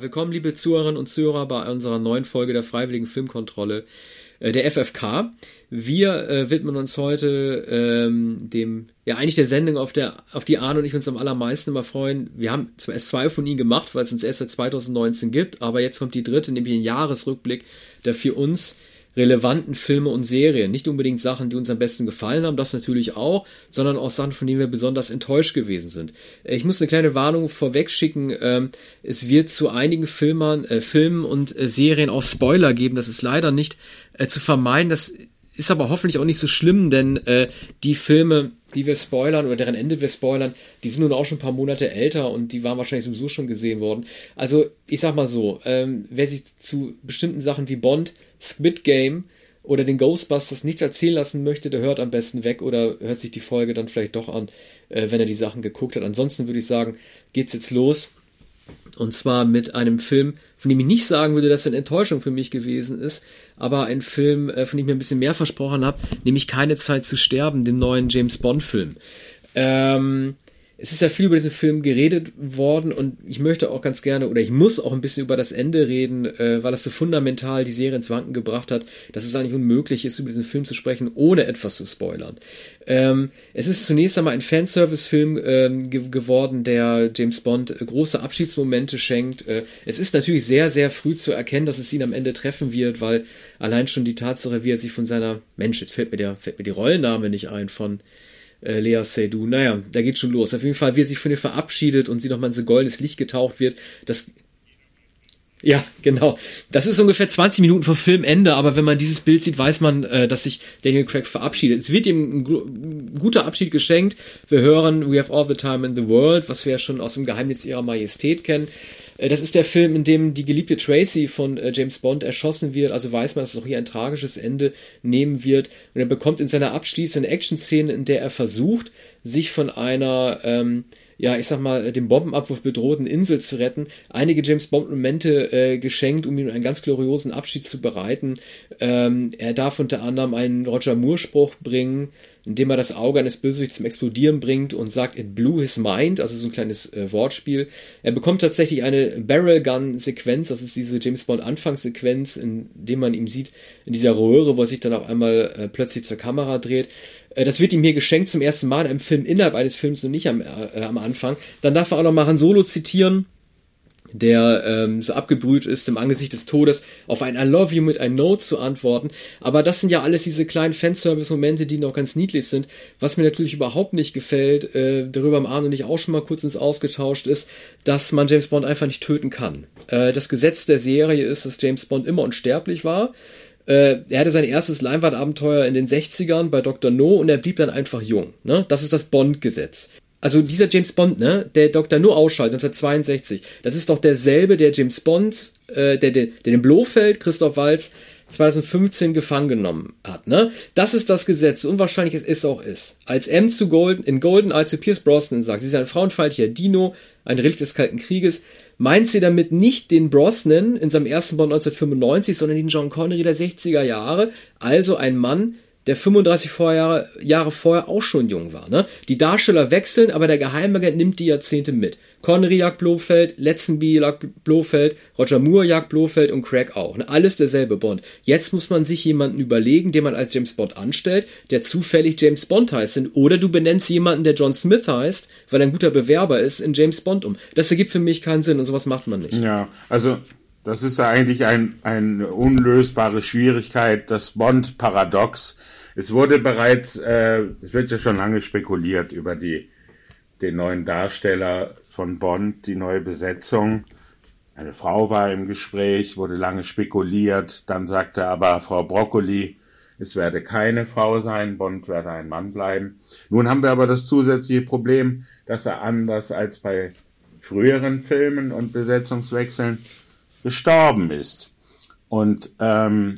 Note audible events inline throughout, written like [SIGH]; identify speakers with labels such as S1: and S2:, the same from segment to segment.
S1: Willkommen, liebe Zuhörerinnen und Zuhörer, bei unserer neuen Folge der Freiwilligen Filmkontrolle äh, der FFK. Wir äh, widmen uns heute ähm, dem, ja eigentlich der Sendung, auf, der, auf die Arne und ich uns am allermeisten immer freuen. Wir haben zwar erst zwei von ihnen gemacht, weil es uns erst seit 2019 gibt, aber jetzt kommt die dritte, nämlich ein Jahresrückblick, der für uns relevanten Filme und Serien. Nicht unbedingt Sachen, die uns am besten gefallen haben, das natürlich auch, sondern auch Sachen, von denen wir besonders enttäuscht gewesen sind. Äh, ich muss eine kleine Warnung vorweg schicken. Ähm, es wird zu einigen Filmern, äh, Filmen und äh, Serien auch Spoiler geben. Das ist leider nicht äh, zu vermeiden. Das ist aber hoffentlich auch nicht so schlimm, denn äh, die Filme, die wir spoilern oder deren Ende wir spoilern, die sind nun auch schon ein paar Monate älter und die waren wahrscheinlich sowieso schon gesehen worden. Also ich sag mal so, ähm, wer sich zu bestimmten Sachen wie Bond, Squid Game oder den Ghostbusters nichts erzählen lassen möchte, der hört am besten weg oder hört sich die Folge dann vielleicht doch an, äh, wenn er die Sachen geguckt hat. Ansonsten würde ich sagen, geht's jetzt los. Und zwar mit einem Film, von dem ich nicht sagen würde, dass er eine Enttäuschung für mich gewesen ist, aber ein Film, äh, von dem ich mir ein bisschen mehr versprochen habe, nämlich Keine Zeit zu sterben, den neuen James Bond-Film. Ähm, es ist ja viel über diesen Film geredet worden und ich möchte auch ganz gerne oder ich muss auch ein bisschen über das Ende reden, äh, weil das so fundamental die Serie ins Wanken gebracht hat, dass es eigentlich unmöglich ist, über diesen Film zu sprechen, ohne etwas zu spoilern. Ähm, es ist zunächst einmal ein Fanservice-Film ähm, ge geworden, der James Bond große Abschiedsmomente schenkt. Äh, es ist natürlich sehr, sehr früh zu erkennen, dass es ihn am Ende treffen wird, weil allein schon die Tatsache, wie er sich von seiner, Mensch, jetzt fällt mir der, fällt mir die Rollenname nicht ein, von äh, Lea Seydoux. Naja, da geht schon los. Auf jeden Fall, wie er sich von ihr verabschiedet und sie nochmal in so goldenes Licht getaucht wird, das ja, genau. Das ist ungefähr 20 Minuten vor Filmende, aber wenn man dieses Bild sieht, weiß man, äh, dass sich Daniel Craig verabschiedet. Es wird ihm ein, ein, guter Abschied geschenkt. Wir hören We Have All the Time in the World, was wir ja schon aus dem Geheimnis ihrer Majestät kennen. Äh, das ist der Film, in dem die geliebte Tracy von äh, James Bond erschossen wird. Also weiß man, dass es auch hier ein tragisches Ende nehmen wird. Und er bekommt in seiner abschließenden Action-Szene, in der er versucht, sich von einer ähm, ja, ich sag mal, dem Bombenabwurf bedrohten Insel zu retten, einige James Bond-Momente äh, geschenkt, um ihm einen ganz gloriosen Abschied zu bereiten. Ähm, er darf unter anderem einen Roger Moore-Spruch bringen, indem er das Auge eines Bösewichts zum Explodieren bringt und sagt, it blew his mind, also so ein kleines äh, Wortspiel. Er bekommt tatsächlich eine Barrel Gun Sequenz, das ist diese James Bond Anfangssequenz, in dem man ihm sieht, in dieser Röhre, wo er sich dann auf einmal äh, plötzlich zur Kamera dreht. Äh, das wird ihm hier geschenkt zum ersten Mal in einem Film innerhalb eines Films und nicht am, äh, am Anfang. Dann darf er auch noch mal Han Solo zitieren der ähm, so abgebrüht ist im Angesicht des Todes, auf ein I love you mit ein No zu antworten. Aber das sind ja alles diese kleinen Fanservice-Momente, die noch ganz niedlich sind. Was mir natürlich überhaupt nicht gefällt, äh, darüber am Abend und ich auch schon mal kurz ins Ausgetauscht ist, dass man James Bond einfach nicht töten kann. Äh, das Gesetz der Serie ist, dass James Bond immer unsterblich war. Äh, er hatte sein erstes Leinwandabenteuer in den 60ern bei Dr. No und er blieb dann einfach jung. Ne? Das ist das Bond-Gesetz. Also dieser James Bond, ne, der Dr. No ausschaltet 1962, das ist doch derselbe, der James Bond, äh, der, der, der den Blofeld, Christoph Walz, 2015 gefangen genommen hat, ne? Das ist das Gesetz, unwahrscheinlich es ist auch ist. Als M zu Golden, in Golden Eye zu Pierce Brosnan sagt, sie ist ein frauenfeindlicher Dino, ein Relikt des Kalten Krieges, meint sie damit nicht den Brosnan in seinem ersten Bond 1995, sondern den John Connery der 60er Jahre, also ein Mann, der 35 Vorjahre, Jahre vorher auch schon jung war. Ne? Die Darsteller wechseln, aber der Geheimagent nimmt die Jahrzehnte mit. Connery jagt Blofeld, Letzenby jagt Blofeld, Roger Moore jagt Blofeld und Craig auch. Ne? Alles derselbe Bond. Jetzt muss man sich jemanden überlegen, den man als James Bond anstellt, der zufällig James Bond heißt. Oder du benennst jemanden, der John Smith heißt, weil er ein guter Bewerber ist, in James Bond um. Das ergibt für mich keinen Sinn und sowas macht man nicht.
S2: Ja, also das ist eigentlich ein, eine unlösbare Schwierigkeit, das Bond-Paradox. Es wurde bereits, äh, es wird ja schon lange spekuliert über die, den neuen Darsteller von Bond, die neue Besetzung. Eine Frau war im Gespräch, wurde lange spekuliert, dann sagte aber Frau Broccoli, es werde keine Frau sein, Bond werde ein Mann bleiben. Nun haben wir aber das zusätzliche Problem, dass er anders als bei früheren Filmen und Besetzungswechseln gestorben ist. Und ähm,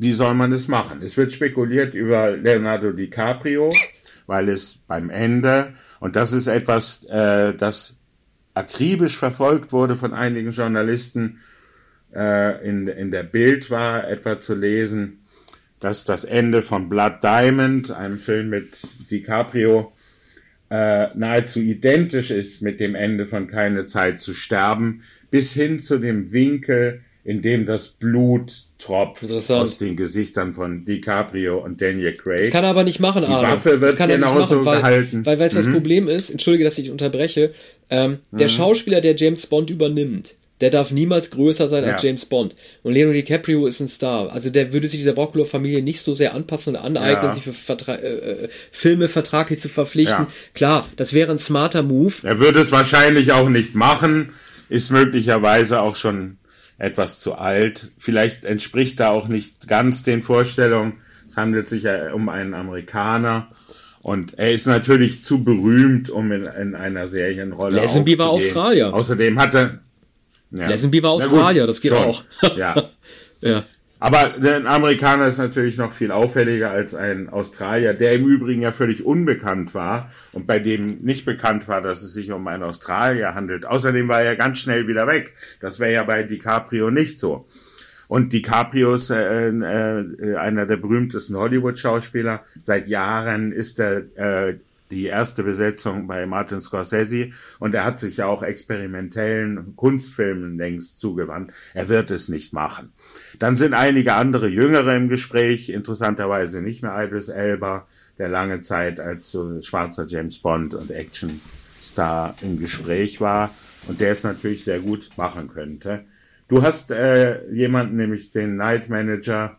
S2: wie soll man es machen? Es wird spekuliert über Leonardo DiCaprio, weil es beim Ende, und das ist etwas, äh, das akribisch verfolgt wurde von einigen Journalisten, äh, in, in der Bild war etwa zu lesen, dass das Ende von Blood Diamond, einem Film mit DiCaprio, äh, nahezu identisch ist mit dem Ende von Keine Zeit zu sterben, bis hin zu dem Winkel, in dem das Blut tropft aus den Gesichtern von DiCaprio und Daniel Craig. Das
S1: kann er aber nicht machen, Die Arne. Waffe wird das kann er nicht machen, weil, gehalten. weil du, mhm. das Problem ist, entschuldige, dass ich unterbreche, ähm, mhm. der Schauspieler, der James Bond übernimmt, der darf niemals größer sein ja. als James Bond. Und Leonardo DiCaprio ist ein Star. Also der würde sich dieser Broccolo-Familie nicht so sehr anpassen und aneignen, ja. sich für Vertra äh, äh, Filme vertraglich zu verpflichten. Ja. Klar, das wäre ein smarter Move.
S2: Er würde es wahrscheinlich auch nicht machen, ist möglicherweise auch schon etwas zu alt. Vielleicht entspricht er auch nicht ganz den Vorstellungen. Es handelt sich ja um einen Amerikaner. Und er ist natürlich zu berühmt, um in, in einer Serienrolle
S1: Lazenby war Australier.
S2: Außerdem hatte
S1: ja. Lazenby war Australier, gut, das geht schon. auch.
S2: ja. [LAUGHS] ja. Aber ein Amerikaner ist natürlich noch viel auffälliger als ein Australier, der im Übrigen ja völlig unbekannt war und bei dem nicht bekannt war, dass es sich um einen Australier handelt. Außerdem war er ganz schnell wieder weg. Das wäre ja bei DiCaprio nicht so. Und DiCaprio ist äh, äh, einer der berühmtesten Hollywood-Schauspieler. Seit Jahren ist er äh, die erste Besetzung bei Martin Scorsese und er hat sich ja auch experimentellen Kunstfilmen längst zugewandt. Er wird es nicht machen. Dann sind einige andere Jüngere im Gespräch, interessanterweise nicht mehr Idris Elba, der lange Zeit als so schwarzer James Bond und Actionstar im Gespräch war und der es natürlich sehr gut machen könnte. Du hast äh, jemanden, nämlich den Night Manager,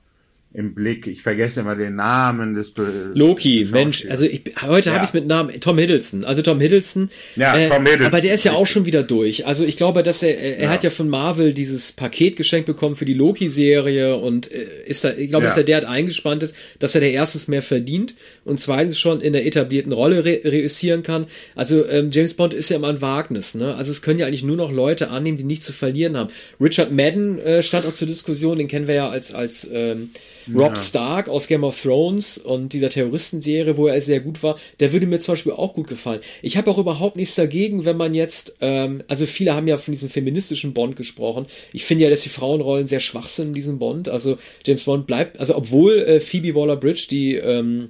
S2: im Blick. Ich vergesse immer den Namen des
S1: Be Loki, Mensch, also ich, heute ja. habe ich es mit Namen Tom Hiddleston. Also Tom Hiddleston. Ja, äh, Tom Hiddleston. Aber der ist ja auch schon wieder durch. Also ich glaube, dass er er ja. hat ja von Marvel dieses Paket geschenkt bekommen für die Loki Serie und äh, ist da ich glaube, ja. dass er derart eingespannt ist, dass er der erstens mehr verdient und zweitens schon in der etablierten Rolle re reüssieren kann. Also ähm, James Bond ist ja immer ein Wagnis, ne? Also es können ja eigentlich nur noch Leute annehmen, die nichts zu verlieren haben. Richard Madden äh, stand auch zur Diskussion, den kennen wir ja als als ähm, Rob ja. Stark aus Game of Thrones und dieser Terroristenserie, wo er sehr gut war, der würde mir zum Beispiel auch gut gefallen. Ich habe auch überhaupt nichts dagegen, wenn man jetzt, ähm, also viele haben ja von diesem feministischen Bond gesprochen. Ich finde ja, dass die Frauenrollen sehr schwach sind in diesem Bond. Also James Bond bleibt, also obwohl äh, Phoebe Waller-Bridge die ähm,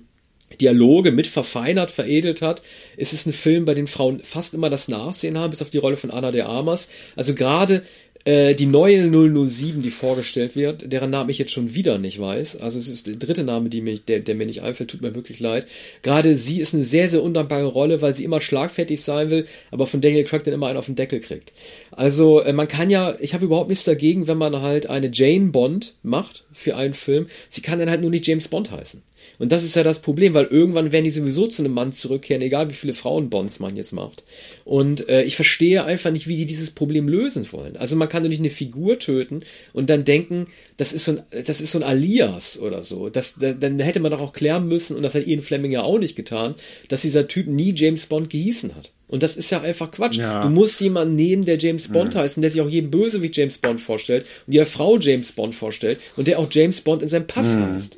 S1: Dialoge mit verfeinert, veredelt hat, ist es ein Film, bei dem Frauen fast immer das Nachsehen haben, bis auf die Rolle von Anna de Armas. Also gerade äh, die neue 007, die vorgestellt wird, deren Namen ich jetzt schon wieder nicht weiß. Also es ist der dritte Name, die mich, der, der mir nicht einfällt, tut mir wirklich leid. Gerade sie ist eine sehr, sehr undankbare Rolle, weil sie immer schlagfertig sein will, aber von Daniel Craig dann immer einen auf den Deckel kriegt. Also äh, man kann ja, ich habe überhaupt nichts dagegen, wenn man halt eine Jane Bond macht für einen Film. Sie kann dann halt nur nicht James Bond heißen. Und das ist ja das Problem, weil irgendwann werden die sowieso zu einem Mann zurückkehren, egal wie viele Frauenbonds man jetzt macht. Und äh, ich verstehe einfach nicht, wie die dieses Problem lösen wollen. Also man kann doch nicht eine Figur töten und dann denken, das ist so ein, das ist so ein Alias oder so. Das, da, dann hätte man doch auch klären müssen, und das hat Ian Fleming ja auch nicht getan, dass dieser Typ nie James Bond gehießen hat. Und das ist ja einfach Quatsch. Ja. Du musst jemanden nehmen, der James Bond ja. heißt und der sich auch jedem Böse wie James Bond vorstellt und jeder Frau James Bond vorstellt und der auch James Bond in seinem Pass mhm. heißt.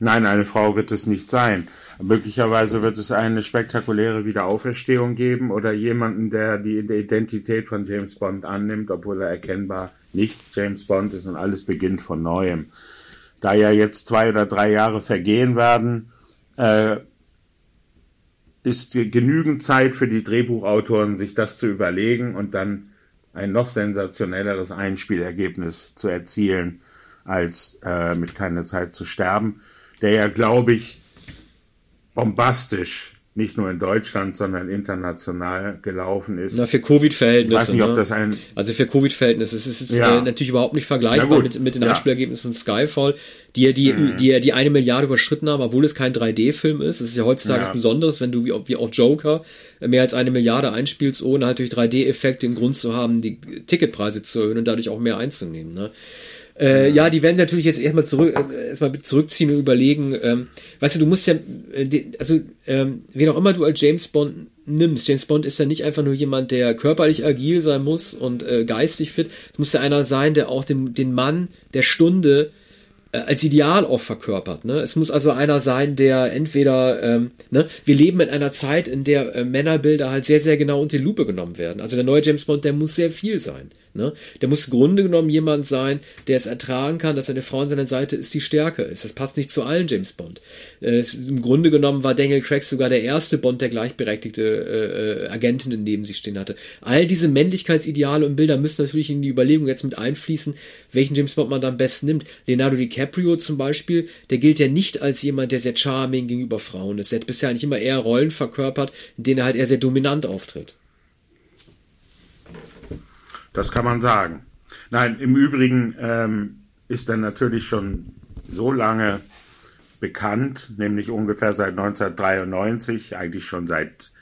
S2: Nein, eine Frau wird es nicht sein. Möglicherweise wird es eine spektakuläre Wiederauferstehung geben oder jemanden, der die Identität von James Bond annimmt, obwohl er erkennbar nicht James Bond ist und alles beginnt von neuem. Da ja jetzt zwei oder drei Jahre vergehen werden, äh, ist genügend Zeit für die Drehbuchautoren, sich das zu überlegen und dann ein noch sensationelleres Einspielergebnis zu erzielen als äh, mit keine Zeit zu sterben, der ja, glaube ich, bombastisch nicht nur in Deutschland, sondern international gelaufen ist.
S1: Na, für Covid-Verhältnisse. Ich weiß nicht, ob ne? das ein. Also für Covid-Verhältnisse. Es ist, ja. äh, natürlich überhaupt nicht vergleichbar mit, mit den ja. Einspielergebnissen von Skyfall, die ja die, mhm. die, die eine Milliarde überschritten haben, obwohl es kein 3D-Film ist. Es ist ja heutzutage ja. was Besonderes, wenn du wie, wie auch Joker mehr als eine Milliarde einspielst, ohne halt durch 3D-Effekte den Grund zu haben, die Ticketpreise zu erhöhen und dadurch auch mehr einzunehmen. Ne? Äh, ja, die werden natürlich jetzt erstmal zurück, äh, erstmal zurückziehen und überlegen, ähm, weißt du, du musst ja, äh, also, ähm, wen auch immer du als James Bond nimmst, James Bond ist ja nicht einfach nur jemand, der körperlich agil sein muss und äh, geistig fit, es muss ja einer sein, der auch den, den Mann der Stunde äh, als Ideal auch verkörpert. Ne? Es muss also einer sein, der entweder, ähm, ne, wir leben in einer Zeit, in der äh, Männerbilder halt sehr, sehr genau unter die Lupe genommen werden. Also der neue James Bond, der muss sehr viel sein. Ne? Der muss im Grunde genommen jemand sein, der es ertragen kann, dass eine Frau an seiner Seite ist, die stärker ist. Das passt nicht zu allen James Bond. Äh, Im Grunde genommen war Daniel Craig sogar der erste Bond, der gleichberechtigte äh, äh, Agentinnen neben sich stehen hatte. All diese Männlichkeitsideale und Bilder müssen natürlich in die Überlegung jetzt mit einfließen, welchen James Bond man da am besten nimmt. Leonardo DiCaprio zum Beispiel, der gilt ja nicht als jemand, der sehr charming gegenüber Frauen ist. Er hat bisher nicht immer eher Rollen verkörpert, in denen er halt eher sehr dominant auftritt.
S2: Das kann man sagen. Nein, im Übrigen ähm, ist er natürlich schon so lange bekannt, nämlich ungefähr seit 1993, eigentlich schon seit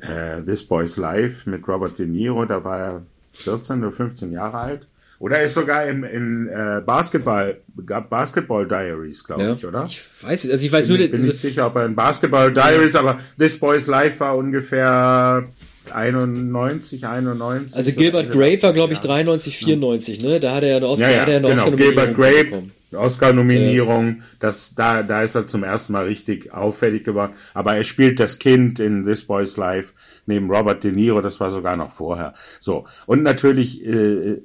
S2: äh, This Boy's Life mit Robert De Niro, da war er 14 oder 15 Jahre alt. Oder er ist sogar in, in äh, Basketball, Basketball Diaries, glaube ja, ich, oder?
S1: Ich weiß, also ich weiß bin,
S2: nur, bin nicht sicher, ob er in Basketball Diaries, aber This Boy's Life war ungefähr 91, 91.
S1: Also Gilbert Grape war, glaube ich, 93, 94, ne? Da hat er ja eine
S2: Oscar, ja, ja, eine genau. Gilbert Grape, Oscar-Nominierung, das, da, da ist er zum ersten Mal richtig auffällig geworden. Aber er spielt das Kind in This Boy's Life neben Robert De Niro, das war sogar noch vorher. So. Und natürlich, äh,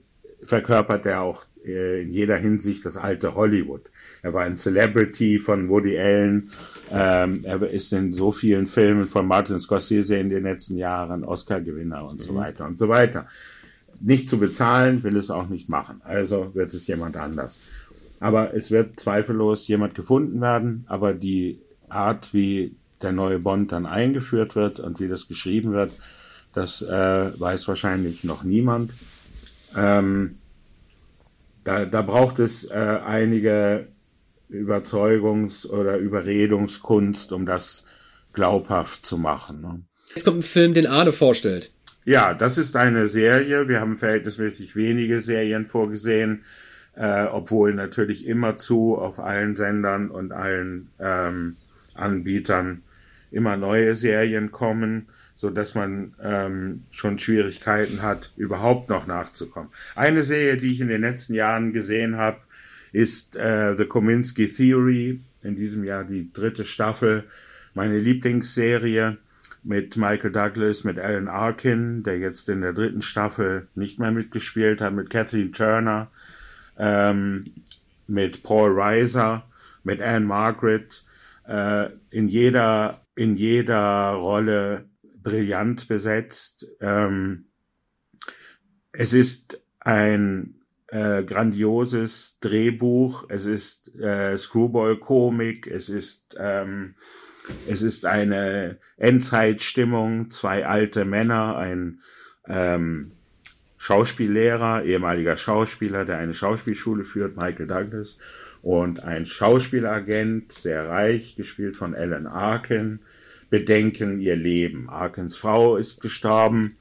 S2: verkörpert er auch äh, in jeder Hinsicht das alte Hollywood. Er war ein Celebrity von Woody Allen, ähm, er ist in so vielen Filmen von Martin Scorsese in den letzten Jahren Oscar-Gewinner und mhm. so weiter und so weiter. Nicht zu bezahlen, will es auch nicht machen. Also wird es jemand anders. Aber es wird zweifellos jemand gefunden werden, aber die Art, wie der neue Bond dann eingeführt wird und wie das geschrieben wird, das äh, weiß wahrscheinlich noch niemand. Ähm, da, da braucht es äh, einige Überzeugungs- oder Überredungskunst, um das glaubhaft zu machen. Ne?
S1: Jetzt kommt ein Film, den Arne vorstellt.
S2: Ja, das ist eine Serie. Wir haben verhältnismäßig wenige Serien vorgesehen, äh, obwohl natürlich immerzu auf allen Sendern und allen ähm, Anbietern immer neue Serien kommen, so dass man ähm, schon Schwierigkeiten hat, überhaupt noch nachzukommen. Eine Serie, die ich in den letzten Jahren gesehen habe, ist äh, The Kominsky Theory, in diesem Jahr die dritte Staffel, meine Lieblingsserie mit Michael Douglas, mit Alan Arkin, der jetzt in der dritten Staffel nicht mehr mitgespielt hat, mit Kathleen Turner, ähm, mit Paul Reiser, mit Anne Margaret, äh, in jeder in jeder Rolle brillant besetzt. Ähm, es ist ein äh, grandioses Drehbuch, es ist äh, Screwball-Komik, es ist ähm, es ist eine Endzeitstimmung, zwei alte Männer, ein ähm, Schauspiellehrer, ehemaliger Schauspieler, der eine Schauspielschule führt, Michael Douglas, und ein Schauspielagent, sehr reich, gespielt von Alan Arkin, bedenken ihr Leben. Arkens Frau ist gestorben.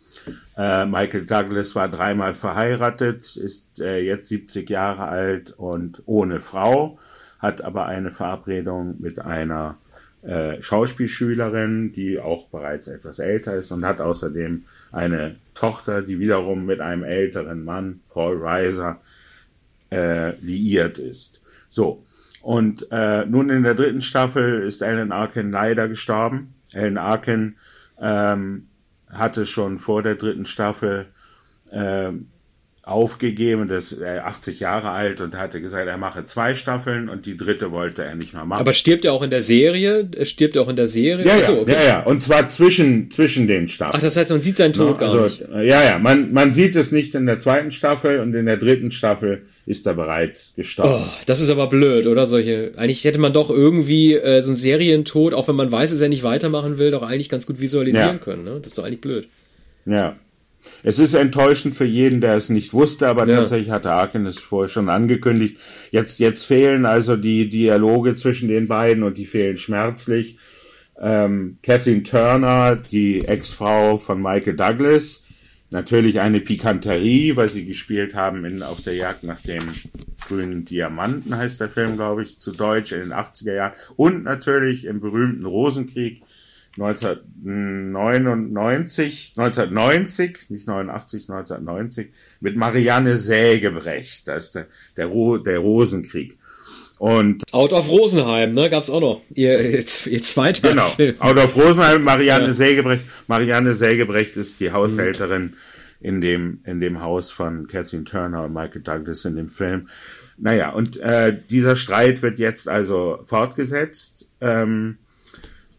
S2: Äh, Michael Douglas war dreimal verheiratet, ist äh, jetzt 70 Jahre alt und ohne Frau, hat aber eine Verabredung mit einer äh, Schauspielschülerin, die auch bereits etwas älter ist und hat außerdem eine Tochter, die wiederum mit einem älteren Mann, Paul Reiser, äh, liiert ist. So. Und äh, nun in der dritten Staffel ist Alan Arkin leider gestorben. Alan Arkin ähm, hatte schon vor der dritten Staffel ähm, aufgegeben, das er äh, 80 Jahre alt und hatte gesagt, er mache zwei Staffeln und die dritte wollte er nicht mehr machen.
S1: Aber stirbt er auch in der Serie? Stirbt er auch in der Serie?
S2: Ja, Achso, okay. ja, ja, und zwar zwischen, zwischen den Staffeln.
S1: Ach, das heißt, man sieht seinen Tod no, also, gar nicht.
S2: Ja, ja, man, man sieht es nicht in der zweiten Staffel und in der dritten Staffel ist er bereits gestorben.
S1: Oh, das ist aber blöd, oder? Solche. Eigentlich hätte man doch irgendwie äh, so einen Serientod, auch wenn man weiß, dass er nicht weitermachen will, doch eigentlich ganz gut visualisieren ja. können. Ne? Das ist doch eigentlich blöd.
S2: Ja. Es ist enttäuschend für jeden, der es nicht wusste, aber ja. tatsächlich hatte Arkin es vorher schon angekündigt. Jetzt, jetzt fehlen also die Dialoge zwischen den beiden und die fehlen schmerzlich. Ähm, Kathleen Turner, die Ex-Frau von Michael Douglas, Natürlich eine Pikanterie, weil sie gespielt haben in Auf der Jagd nach dem grünen Diamanten, heißt der Film, glaube ich, zu Deutsch in den 80er Jahren. Und natürlich im berühmten Rosenkrieg 1999, 1990, nicht 89, 1990, mit Marianne Sägebrecht. Das ist der, der, der Rosenkrieg. Und
S1: Out of Rosenheim, ne, gab's auch noch. Ihr, ihr, ihr zweiter
S2: Genau. Film. Out of Rosenheim, Marianne ja. Sägebrecht. Marianne Sägebrecht ist die Haushälterin mhm. in dem, in dem Haus von Kathleen Turner und Michael Douglas in dem Film. Naja, und äh, dieser Streit wird jetzt also fortgesetzt. Ähm,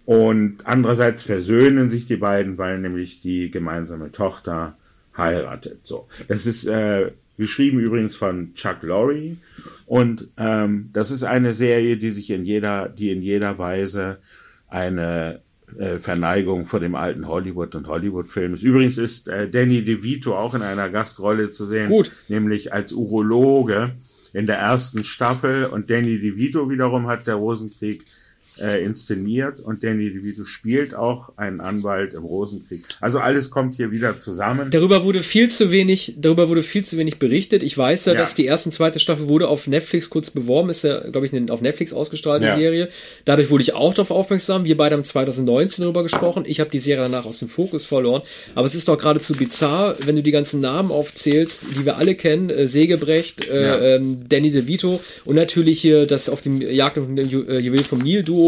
S2: und andererseits versöhnen sich die beiden, weil nämlich die gemeinsame Tochter heiratet. So, das ist äh, geschrieben übrigens von Chuck Lorre und ähm, das ist eine Serie, die sich in jeder, die in jeder Weise eine äh, Verneigung vor dem alten Hollywood und Hollywood-Film ist. Übrigens ist äh, Danny DeVito auch in einer Gastrolle zu sehen,
S1: Gut.
S2: nämlich als Urologe in der ersten Staffel und Danny DeVito wiederum hat der Rosenkrieg äh, inszeniert und Danny DeVito spielt auch einen Anwalt im Rosenkrieg. Also alles kommt hier wieder zusammen.
S1: Darüber wurde viel zu wenig, darüber wurde viel zu wenig berichtet. Ich weiß ja,
S2: Ja.
S1: dass die erste und zweite Staffel wurde auf Netflix kurz beworben, ist ja, glaube ich, eine auf Netflix ausgestrahlte
S2: Ja.
S1: Serie. Dadurch wurde ich auch darauf aufmerksam. Wir beide haben 2019 darüber gesprochen. Ich habe die Serie danach aus dem Fokus verloren. Aber es ist doch geradezu bizarr, wenn du die ganzen Namen aufzählst, die wir alle kennen. Äh, Sägebrecht, äh, ähm, Danny DeVito und natürlich hier das auf dem Jagd auf den Ju äh, Juwel vom Nil-Duo,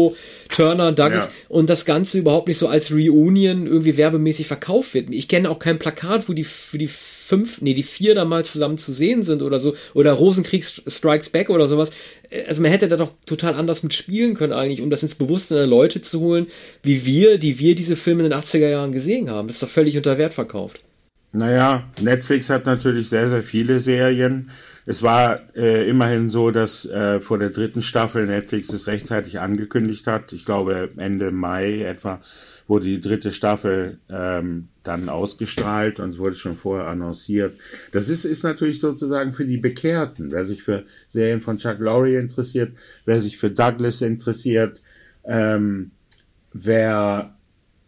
S1: Turner, Douglas
S2: Ja.
S1: und das Ganze überhaupt nicht so als Reunion irgendwie werbemäßig verkauft wird. Ich kenne auch kein Plakat, wo die für die fünf, nee, die vier da mal zusammen zu sehen sind oder so, oder Rosenkrieg Strikes Back oder sowas. Äh, Also man hätte da doch total anders mit spielen können eigentlich, um das ins Bewusstsein der Leute zu holen, wie wir, die wir diese Filme in den 80er Jahren gesehen haben. Das ist doch völlig unter Wert verkauft.
S2: Naja, Netflix hat natürlich sehr, sehr viele Serien. Es war äh, immerhin so, dass äh, vor der dritten Staffel Netflix es rechtzeitig angekündigt hat. Ich glaube, Ende Mai etwa wurde die dritte Staffel ähm, dann ausgestrahlt und es wurde schon vorher annonciert. Das ist, ist natürlich sozusagen für die Bekehrten. Wer sich für Serien von Chuck Lorre interessiert, wer sich für Douglas interessiert, ähm, wer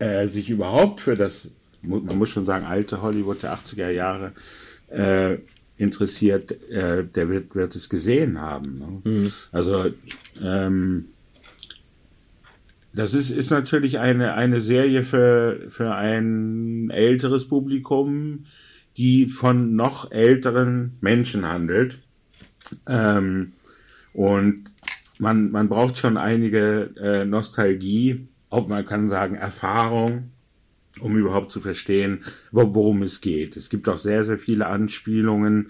S2: äh, sich überhaupt für das, man muss schon sagen, alte Hollywood der 80er Jahre äh, interessiert, äh, der wird, wird es gesehen haben. Ne? Also ähm, das ist, ist natürlich eine, eine Serie für, für ein älteres Publikum, die von noch älteren Menschen handelt. Ähm, und man, man braucht schon einige äh, Nostalgie, auch man kann sagen Erfahrung, um überhaupt zu verstehen, wo, worum es geht. Es gibt auch sehr, sehr viele Anspielungen,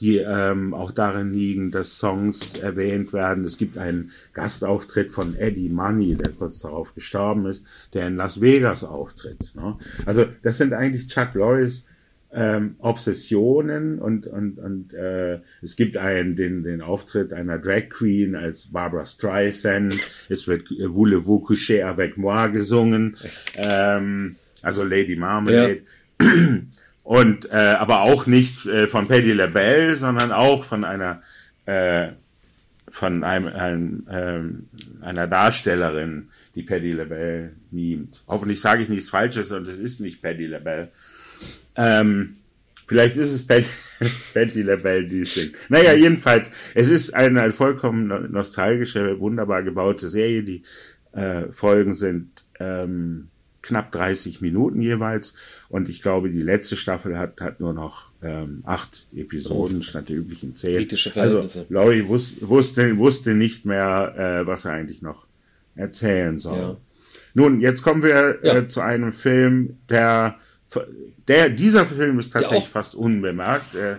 S2: die ähm, auch darin liegen, dass Songs erwähnt werden. Es gibt einen Gastauftritt von Eddie Money, der kurz darauf gestorben ist, der in Las Vegas auftritt. Ne? Also das sind eigentlich Chuck Lorres ähm, Obsessionen und und und äh, es gibt einen den den Auftritt einer Drag Queen als Barbara Streisand. Es wird äh, Voulez-vous coucher avec moi gesungen, ähm, also Lady Marmalade. [CLEARS THROAT] Und äh, aber auch nicht äh, von Patti LaBelle, sondern auch von einer äh, von einem, einem ähm, einer Darstellerin, die Patti LaBelle mimt. Hoffentlich sage ich nichts Falsches und es ist nicht Patti LaBelle. Ähm, vielleicht ist es Patty, [LAUGHS] Patty LaBelle, die es singt. Naja, jedenfalls, es ist eine vollkommen no- nostalgische, wunderbar gebaute Serie. Die äh, Folgen sind ähm, knapp 30 Minuten jeweils. Und ich glaube, die letzte Staffel hat, hat nur noch ähm, acht Episoden statt der üblichen zehn.
S1: Kritische
S2: Also
S1: Verhältnisse.
S2: Laurie wus wusste, wusste nicht mehr, äh, was er eigentlich noch erzählen soll.
S1: Ja.
S2: Nun, jetzt kommen wir
S1: Ja.
S2: äh, zu einem Film, der, der dieser Film ist tatsächlich fast unbemerkt. Äh,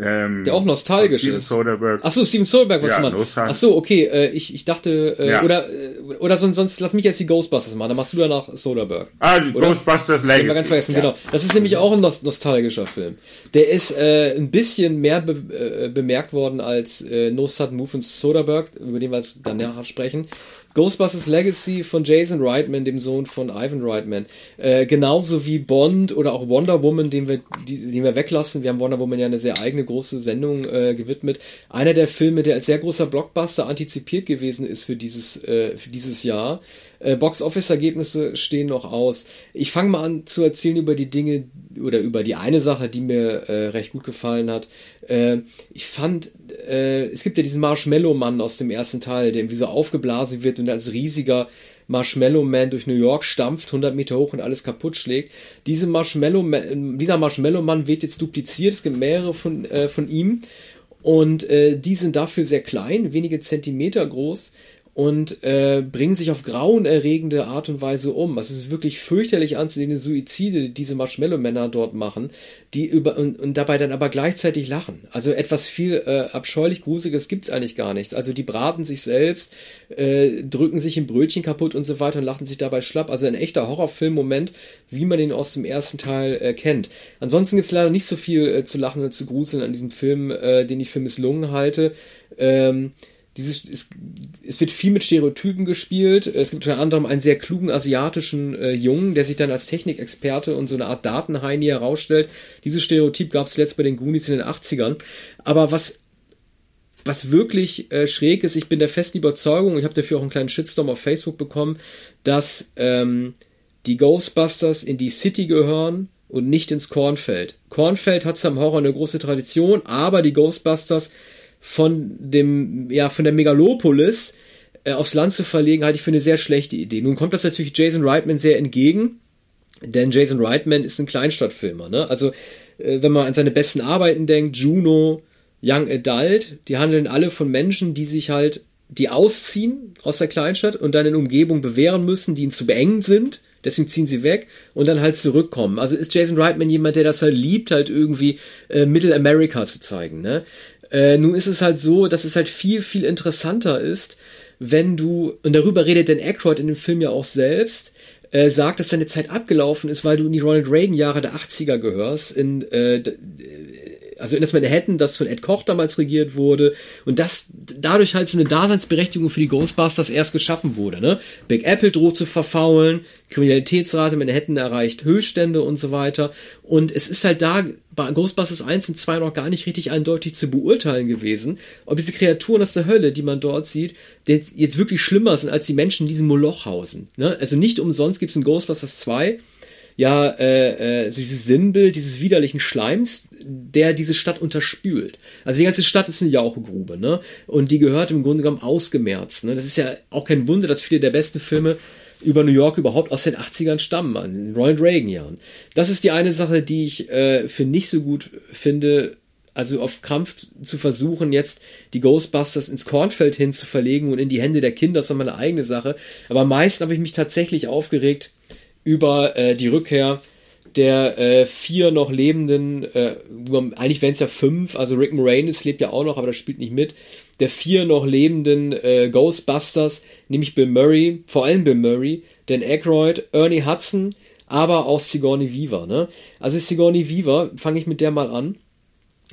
S2: ähm,
S1: Der auch nostalgisch
S2: Steven
S1: ist.
S2: Soderbergh.
S1: Ach so, Steven Soderbergh, was
S2: Ja,
S1: du meinst. Ach so, okay, äh, ich, ich dachte, äh,
S2: Ja.
S1: oder, äh, oder sonst, sonst lass mich jetzt die Ghostbusters machen, dann machst du danach Soderbergh.
S2: Ah, die
S1: Oder?
S2: Ghostbusters Legacy.
S1: wir ganz vergessen,
S2: ja.
S1: genau. Das ist nämlich auch ein nos nostalgischer Film. Der ist äh, ein bisschen mehr be äh, bemerkt worden als äh, No Sudden Move von Soderbergh, über den wir jetzt dann nachher sprechen. Ghostbusters Legacy von Jason Reitman, dem Sohn von Ivan Reitman. Äh, genauso wie Bond oder auch Wonder Woman, den wir, die, den wir weglassen. Wir haben Wonder Woman ja eine sehr eigene große Sendung äh, gewidmet. Einer der Filme, der als sehr großer Blockbuster antizipiert gewesen ist für dieses, äh, für dieses Jahr. Äh, Box-Office-Ergebnisse stehen noch aus. Ich fange mal an zu erzählen über die Dinge oder über die eine Sache, die mir äh, recht gut gefallen hat. Äh, ich fand, äh, es gibt ja diesen Marshmallow-Mann aus dem ersten Teil, der irgendwie so aufgeblasen wird und als riesiger Marshmallow-Man durch New York stampft, 100 Meter hoch und alles kaputt schlägt. Diese Marshmallow dieser Marshmallow-Mann wird jetzt dupliziert, es gibt mehrere von, äh, von ihm und äh, die sind dafür sehr klein, wenige Zentimeter groß und äh, bringen sich auf grauenerregende Art und Weise um. Es ist wirklich fürchterlich anzusehen, die Suizide, die diese Marshmallow-Männer dort machen, die über und, und dabei dann aber gleichzeitig lachen. Also etwas viel äh, abscheulich Gruseliges gibt's eigentlich gar nichts. Also die braten sich selbst, äh, drücken sich im Brötchen kaputt und so weiter und lachen sich dabei schlapp. Also ein echter Horrorfilm-Moment, wie man ihn aus dem ersten Teil äh, kennt. Ansonsten gibt's leider nicht so viel äh, zu lachen und zu gruseln an diesem Film, äh, den ich für misslungen halte. Ähm, dieses, es, es wird viel mit Stereotypen gespielt. Es gibt unter anderem einen sehr klugen asiatischen äh, Jungen, der sich dann als Technikexperte und so eine Art Datenheini herausstellt. Dieses Stereotyp gab es zuletzt bei den Goonies in den 80ern. Aber was was wirklich äh, schräg ist, ich bin der festen Überzeugung, ich habe dafür auch einen kleinen Shitstorm auf Facebook bekommen, dass ähm, die Ghostbusters in die City gehören und nicht ins Kornfeld. Kornfeld hat zwar im Horror eine große Tradition, aber die Ghostbusters von dem, ja, von der Megalopolis äh, aufs Land zu verlegen, halte ich für eine sehr schlechte Idee. Nun kommt das natürlich Jason Reitman sehr entgegen, denn Jason Reitman ist ein Kleinstadtfilmer, ne? Also, äh, wenn man an seine besten Arbeiten denkt, Juno, Young Adult, die handeln alle von Menschen, die sich halt, die ausziehen aus der Kleinstadt und dann in Umgebung bewähren müssen, die ihnen zu beengt sind. Deswegen ziehen sie weg und dann halt zurückkommen. Also ist Jason Reitman jemand, der das halt liebt, halt irgendwie äh, Middle America zu zeigen. Ne? Äh, nun ist es halt so, dass es halt viel, viel interessanter ist, wenn du, und darüber redet Dan Aykroyd in dem Film ja auch selbst, äh, sagt, dass deine Zeit abgelaufen ist, weil du in die Ronald Reagan Jahre der 80er gehörst, in äh, also in das Manhattan, das von Ed Koch damals regiert wurde und das dadurch halt so eine Daseinsberechtigung für die Ghostbusters erst geschaffen wurde. Ne? Big Apple droht zu verfaulen, Kriminalitätsrate in Manhattan erreicht Höchststände und so weiter und es ist halt da bei Ghostbusters 1 und 2 noch gar nicht richtig eindeutig zu beurteilen gewesen, ob diese Kreaturen aus der Hölle, die man dort sieht, jetzt wirklich schlimmer sind als die Menschen in diesem Moloch hausen. Ne? Also nicht umsonst gibt es in Ghostbusters 2 ja äh, äh, so dieses Sinnbild dieses widerlichen Schleims, der diese Stadt unterspült. Also die ganze Stadt ist eine Jauchegrube, ne? Und die gehört im Grunde genommen ausgemerzt. Ne? Das ist ja auch kein Wunder, dass viele der besten Filme über New York überhaupt aus den 80ern stammen, an den Ronald Reagan Jahren. Das ist die eine Sache, die ich äh, für nicht so gut finde, also auf Krampf zu versuchen, jetzt die Ghostbusters ins Kornfeld hin zu verlegen und in die Hände der Kinder, das ist meine eigene Sache. Aber am meisten habe ich mich tatsächlich aufgeregt über äh, die Rückkehr der äh, vier noch lebenden, äh, eigentlich wären es ja fünf, also Rick Moranis lebt ja auch noch, aber das spielt nicht mit, der vier noch lebenden äh, Ghostbusters, nämlich Bill Murray, vor allem Bill Murray, Dan Aykroyd, Ernie Hudson, aber auch Sigourney Weaver. Ne? Also Sigourney Weaver, fange ich mit der mal an.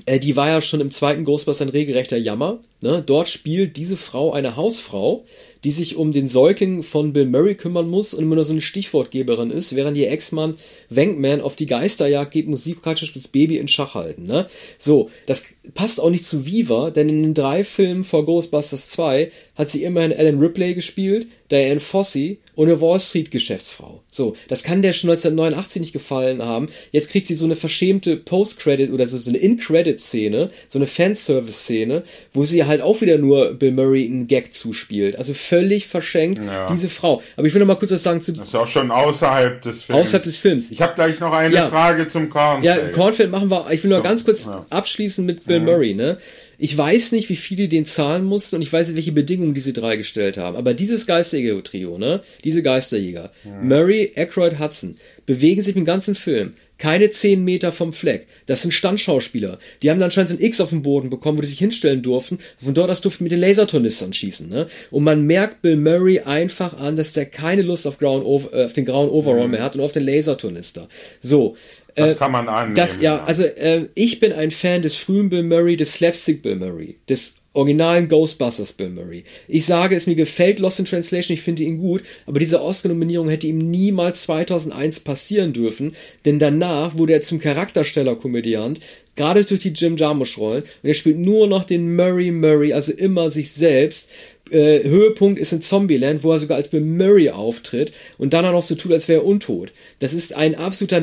S1: Äh, die war ja schon im zweiten Ghostbusters ein regelrechter Jammer. Ne? Dort spielt diese Frau eine Hausfrau, die sich um den Säugling von Bill Murray kümmern muss und immer nur so eine Stichwortgeberin ist, während ihr Ex-Mann Wankman auf die Geisterjagd geht, musikalisch das Baby in Schach halten. Ne? So, das passt auch nicht zu Viva, denn in den drei Filmen vor Ghostbusters 2 hat sie immerhin Alan Ripley gespielt, Diane Fossey und eine Wall Street Geschäftsfrau. So, das kann der schon 1989 nicht gefallen haben. Jetzt kriegt sie so eine verschämte Post-Credit oder so, so eine In-Credit-Szene, so eine Fanservice-Szene, wo sie halt auch wieder nur Bill Murray einen Gag zuspielt. Also völlig verschenkt, ja. diese Frau. Aber ich will noch mal kurz was sagen zu.
S2: Das ist auch schon außerhalb des Films.
S1: Außerhalb des Films.
S2: Ich habe gleich noch eine ja. Frage zum Kornfeld.
S1: Ja, Kornfeld machen wir. Ich will nur so, ganz kurz ja. abschließen mit Bill Murray, ne? Ich weiß nicht, wie viele den zahlen mussten und ich weiß nicht, welche Bedingungen diese drei gestellt haben. Aber dieses Geisterjäger-Trio, ne? Diese Geisterjäger, Murray, Aykroyd, Hudson, bewegen sich im ganzen Film keine zehn Meter vom Fleck. Das sind Standschauspieler. Die haben dann anscheinend ein X auf dem Boden bekommen, wo die sich hinstellen durften. Von dort aus durften mit den Lasertornistern schießen. Ne? Und man merkt Bill Murray einfach an, dass der keine Lust auf, grauen, äh, auf den grauen Overall mhm. mehr hat und auf den Lasertornister. So.
S2: Das äh, kann man annehmen.
S1: Das, ja, also äh, ich bin ein Fan des frühen Bill Murray, des Slapstick Bill Murray, des originalen Ghostbusters Bill Murray. Ich sage es, mir gefällt Lost in Translation, ich finde ihn gut, aber diese Oscar-Nominierung hätte ihm niemals 2001 passieren dürfen, denn danach wurde er zum Charaktersteller-Komödiant, gerade durch die Jim Jarmusch-Rollen, und er spielt nur noch den Murray Murray, also immer sich selbst, äh, Höhepunkt ist in Zombieland, wo er sogar als Bill Murray auftritt und dann auch noch so tut, als wäre er untot. Das ist ein absoluter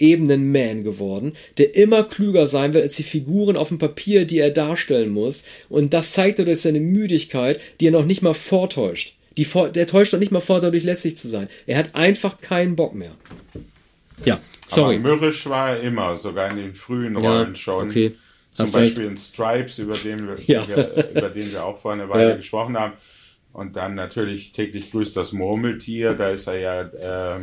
S1: Meta-Ebenen-Man geworden, der immer klüger sein will als die Figuren auf dem Papier, die er darstellen muss. Und das zeigt er durch seine Müdigkeit, die er noch nicht mal vortäuscht. Die, der täuscht doch nicht mal vor, dadurch lässig zu sein. Er hat einfach keinen Bock mehr. Ja, sorry.
S2: Aber mürrisch war er immer, sogar in den frühen Rollen ja, schon.
S1: Okay.
S2: Zum Beispiel in Stripes, über den wir, ja. über den wir auch vor einer Weile ja. gesprochen haben. Und dann natürlich täglich grüßt das Murmeltier, da ist er ja äh,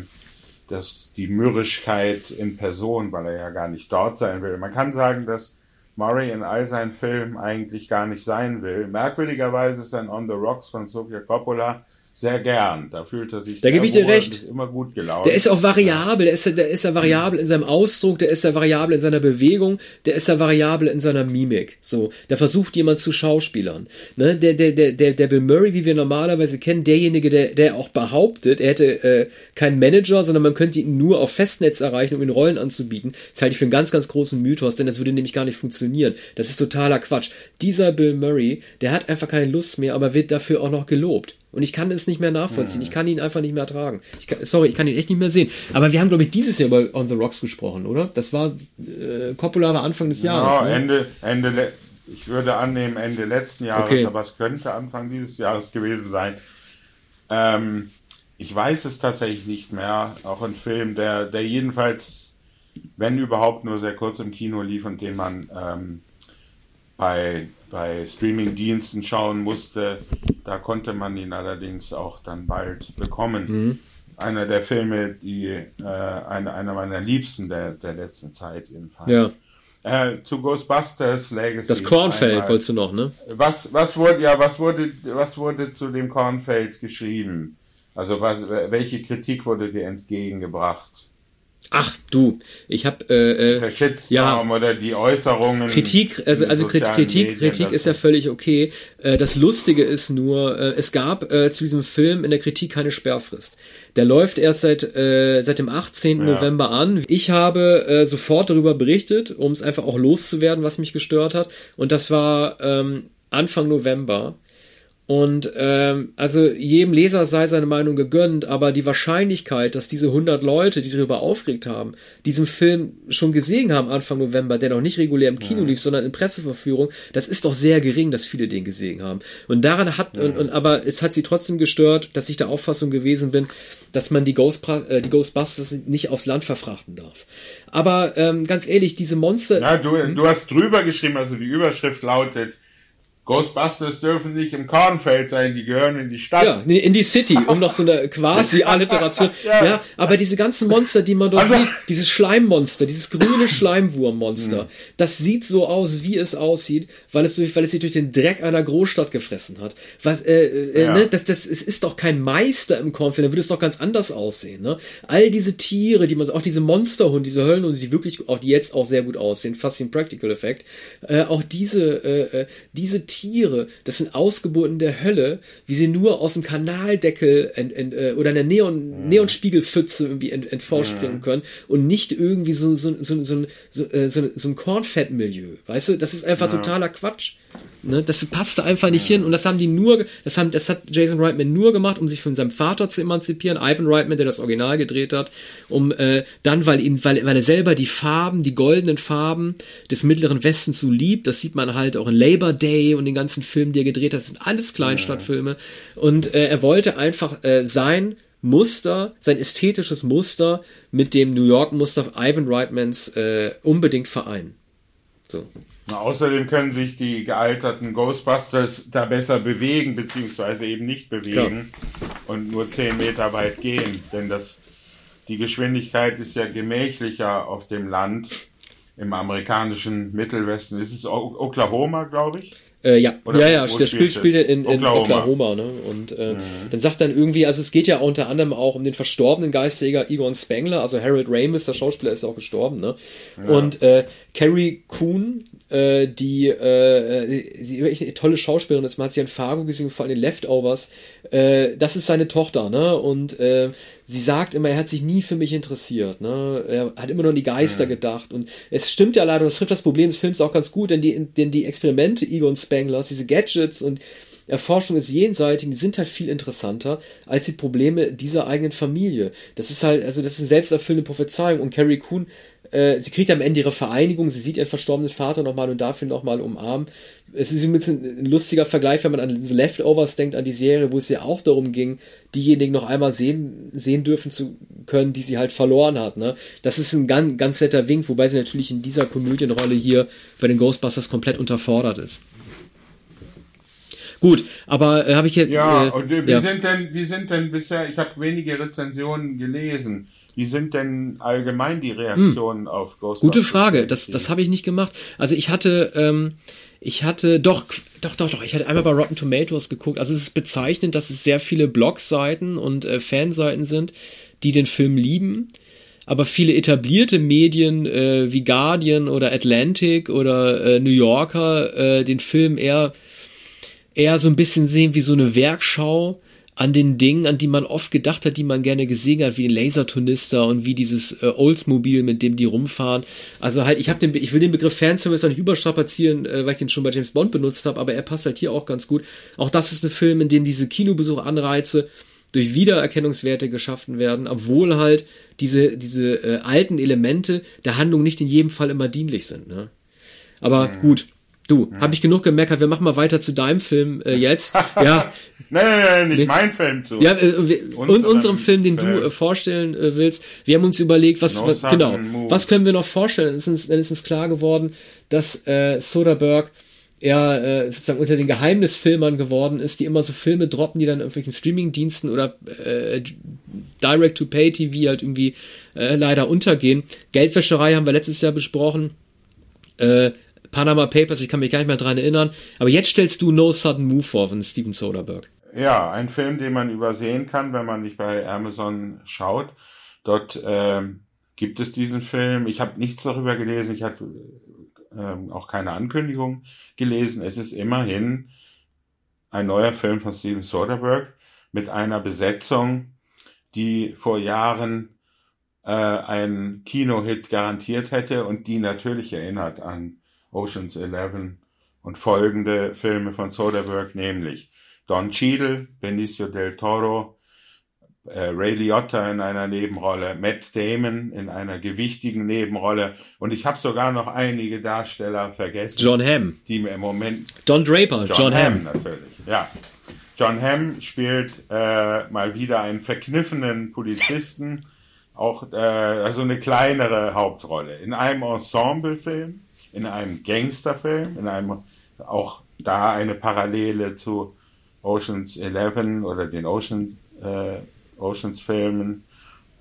S2: das, die Mürrischkeit in Person, weil er ja gar nicht dort sein will. Man kann sagen, dass Murray in all seinen Filmen eigentlich gar nicht sein will. Merkwürdigerweise ist dann On the Rocks von Sofia Coppola sehr gern. Da fühlt er sich
S1: da gebe ich dir recht.
S2: immer gut gelaunt.
S1: Der ist auch variabel, der ist, der ist ja variabel in seinem Ausdruck, der ist ja variabel in seiner Bewegung, der ist ja variabel in seiner Mimik. So, da versucht jemand zu Schauspielern. Ne? Der, der, der, der, der Bill Murray, wie wir normalerweise kennen, derjenige, der, der auch behauptet, er hätte äh, keinen Manager, sondern man könnte ihn nur auf Festnetz erreichen, um ihn Rollen anzubieten. Das halte ich für einen ganz, ganz großen Mythos, denn das würde nämlich gar nicht funktionieren. Das ist totaler Quatsch. Dieser Bill Murray, der hat einfach keine Lust mehr, aber wird dafür auch noch gelobt. Und ich kann es nicht mehr nachvollziehen. Ich kann ihn einfach nicht mehr ertragen. Ich kann, sorry, ich kann ihn echt nicht mehr sehen. Aber wir haben, glaube ich, dieses Jahr über On the Rocks gesprochen, oder? Das war äh, Coppola war Anfang des Jahres.
S2: Ja, ne? Ende, Ende, ich würde annehmen Ende letzten Jahres, okay. aber es könnte Anfang dieses Jahres gewesen sein. Ähm, ich weiß es tatsächlich nicht mehr. Auch ein Film, der, der jedenfalls, wenn überhaupt, nur sehr kurz im Kino lief und den man ähm, bei bei Streaming-Diensten schauen musste. Da konnte man ihn allerdings auch dann bald bekommen. Mhm. Einer der Filme, die äh, eine, einer meiner Liebsten der, der letzten Zeit jedenfalls.
S1: Ja.
S2: Äh, zu Ghostbusters Legacy.
S1: Das Kornfeld wolltest du noch, ne?
S2: Was, was wurde, ja, was wurde, was wurde zu dem Kornfeld geschrieben? Also was, welche Kritik wurde dir entgegengebracht?
S1: Ach du, ich habe äh,
S2: äh, ja oder die Äußerungen.
S1: Kritik, also also Kritik, Medien, Kritik ist ja völlig okay. Äh, das Lustige ist nur, äh, es gab äh, zu diesem Film in der Kritik keine Sperrfrist. Der läuft erst seit äh, seit dem 18. Ja. November an. Ich habe äh, sofort darüber berichtet, um es einfach auch loszuwerden, was mich gestört hat. Und das war ähm, Anfang November. Und ähm, also jedem Leser sei seine Meinung gegönnt, aber die Wahrscheinlichkeit, dass diese 100 Leute, die sich darüber aufgeregt haben, diesen Film schon gesehen haben Anfang November, der noch nicht regulär im Kino ja. lief, sondern in Presseverführung, das ist doch sehr gering, dass viele den gesehen haben. Und daran hat, ja. und, und aber es hat sie trotzdem gestört, dass ich der Auffassung gewesen bin, dass man die, Ghost, äh, die Ghostbusters nicht aufs Land verfrachten darf. Aber ähm, ganz ehrlich, diese Monster.
S2: Ja, du, du hast drüber geschrieben, also die Überschrift lautet Ghostbusters dürfen nicht im Kornfeld sein, die gehören in die Stadt. Ja,
S1: in die City, [LAUGHS] um noch so eine quasi Alliteration. [LAUGHS] ja. ja. aber diese ganzen Monster, die man dort also, sieht, dieses Schleimmonster, dieses grüne [LAUGHS] Schleimwurmmonster, mhm. das sieht so aus, wie es aussieht, weil es weil es sich durch den Dreck einer Großstadt gefressen hat. Was, äh, äh, ja. ne, das, das, es ist doch kein Meister im Kornfeld, dann würde es doch ganz anders aussehen, ne? All diese Tiere, die man, auch diese Monsterhunde, diese Höllenhunde, die wirklich, auch die jetzt auch sehr gut aussehen, fast wie ein Practical Effekt, äh, auch diese, äh, äh diese Tiere, Tiere, das sind Ausgeburten der Hölle, wie sie nur aus dem Kanaldeckel ent, ent, äh, oder einer Neon, mhm. Neonspiegelpfütze irgendwie ent, entvorspringen mhm. können und nicht irgendwie so, so, so, so, so, äh, so, so ein Kornfettmilieu. Weißt du, das ist einfach ja. totaler Quatsch. Ne, das passte einfach nicht hin und das haben die nur, das haben, das hat Jason Reitman nur gemacht, um sich von seinem Vater zu emanzipieren, Ivan Reitman, der das Original gedreht hat, um äh, dann, weil ihm, weil, weil er selber die Farben, die goldenen Farben des Mittleren Westens so liebt, das sieht man halt auch in Labor Day und den ganzen Filmen, die er gedreht hat, das sind alles Kleinstadtfilme und äh, er wollte einfach äh, sein Muster, sein ästhetisches Muster mit dem New York Muster Ivan Reitmans äh, unbedingt vereinen. So.
S2: Na, außerdem können sich die gealterten Ghostbusters da besser bewegen, beziehungsweise eben nicht bewegen Klar. und nur 10 Meter weit gehen. Denn das, die Geschwindigkeit ist ja gemächlicher auf dem Land. Im amerikanischen Mittelwesten ist es Oklahoma, glaube ich.
S1: Äh, ja, Oder ja, ja, der spielt, spielt in, in Oklahoma. Oklahoma ne? Und äh, mhm. dann sagt dann irgendwie, also es geht ja unter anderem auch um den verstorbenen Geistjäger Egon Spengler, also Harold Ramis, der Schauspieler, ist auch gestorben, ne? Ja. Und äh, Carrie Coon, äh, die, äh, sie wirklich eine tolle Schauspielerin ist, man hat sie in Fargo gesehen, vor allem in Leftovers, äh, das ist seine Tochter, ne? Und äh, sie sagt immer, er hat sich nie für mich interessiert. Ne? Er hat immer nur an die Geister ja. gedacht. Und es stimmt ja leider, und das trifft das Problem des Films auch ganz gut, denn die, denn die Experimente Egon Spanglers, diese Gadgets und Erforschung des Jenseitigen, sind halt viel interessanter als die Probleme dieser eigenen Familie. Das ist halt, also das ist eine selbsterfüllende Prophezeiung und Carrie Coon äh, sie kriegt am Ende ihre Vereinigung, sie sieht ihren verstorbenen Vater nochmal und darf ihn nochmal umarmen. Es ist ein bisschen ein lustiger Vergleich, wenn man an Leftovers denkt, an die Serie, wo es ja auch darum ging, diejenigen noch einmal sehen, sehen dürfen zu können, die sie halt verloren hat. Ne? Das ist ein ganz, ganz netter Wink, wobei sie natürlich in dieser Komödienrolle hier bei den Ghostbusters komplett unterfordert ist. Gut, aber äh, habe ich jetzt.
S2: Ja,
S1: äh,
S2: und wie
S1: ja.
S2: sind denn, wie sind denn bisher, ich habe wenige Rezensionen gelesen, wie sind denn allgemein die Reaktionen auf Ghostbusters?
S1: Hm. Gute Frage, das, das habe ich nicht gemacht. Also ich hatte, ähm, ich hatte, doch, doch, doch, doch, ich hatte einmal bei Rotten Tomatoes geguckt. Also es ist bezeichnend, dass es sehr viele Blogseiten und äh, Fanseiten sind, die den Film lieben. Aber viele etablierte Medien äh, wie Guardian oder Atlantic oder äh, New Yorker äh, den Film eher, eher so ein bisschen sehen wie so eine Werkschau an den Dingen, an die man oft gedacht hat, die man gerne gesehen hat, wie den Lasertonister und wie dieses äh, Oldsmobile, mit dem die rumfahren. Also halt, ich habe den, ich will den Begriff Fanservice auch nicht überstrapazieren, äh, weil ich den schon bei James Bond benutzt habe, aber er passt halt hier auch ganz gut. Auch das ist ein Film, in dem diese Kinobesuchanreize durch Wiedererkennungswerte geschaffen werden, obwohl halt diese, diese äh, alten Elemente der Handlung nicht in jedem Fall immer dienlich sind. Ne? Aber gut, du, habe ich genug gemeckert, wir machen mal weiter zu deinem Film äh, jetzt. [LAUGHS] Ja,
S2: Nein, nein, nein, nicht
S1: Nee.
S2: mein Film zu.
S1: ja äh, wir, und unserem Film, den du
S2: Film.
S1: äh, vorstellen äh, willst. Wir haben uns überlegt, was,
S2: No
S1: was genau,
S2: Move.
S1: was können wir noch vorstellen? Dann ist uns, dann ist uns klar geworden, dass äh, Soderbergh ja äh, sozusagen unter den Geheimnisfilmern geworden ist, die immer so Filme droppen, die dann in irgendwelchen Streamingdiensten oder äh, Direct-to-Pay-TV halt irgendwie äh, leider untergehen. Geldwäscherei haben wir letztes Jahr besprochen. Äh, Panama Papers, ich kann mich gar nicht mehr dran erinnern. Aber jetzt stellst du No Sudden Move vor von Steven Soderbergh.
S2: Ja, ein Film, den man übersehen kann, wenn man nicht bei Amazon schaut. Dort ähm, gibt es diesen Film. Ich habe nichts darüber gelesen. Ich habe ähm, auch keine Ankündigung gelesen. Es ist immerhin ein neuer Film von Steven Soderbergh mit einer Besetzung, die vor Jahren äh, einen Kinohit garantiert hätte und die natürlich erinnert an Ocean's Eleven und folgende Filme von Soderbergh, nämlich Don Cheadle, Benicio del Toro, äh, Ray Liotta in einer Nebenrolle, Matt Damon in einer gewichtigen Nebenrolle und ich habe sogar noch einige Darsteller vergessen,
S1: John Hamm.
S2: die mir im Moment
S1: Don Draper, John,
S2: John,
S1: Hamm.
S2: Hamm natürlich, ja. John Hamm spielt äh, mal wieder einen verkniffenen Polizisten, auch äh, also eine kleinere Hauptrolle in einem Ensemblefilm, in einem Gangsterfilm, in einem auch da eine Parallele zu Ocean's Eleven oder den Ocean, äh, Oceans Filmen.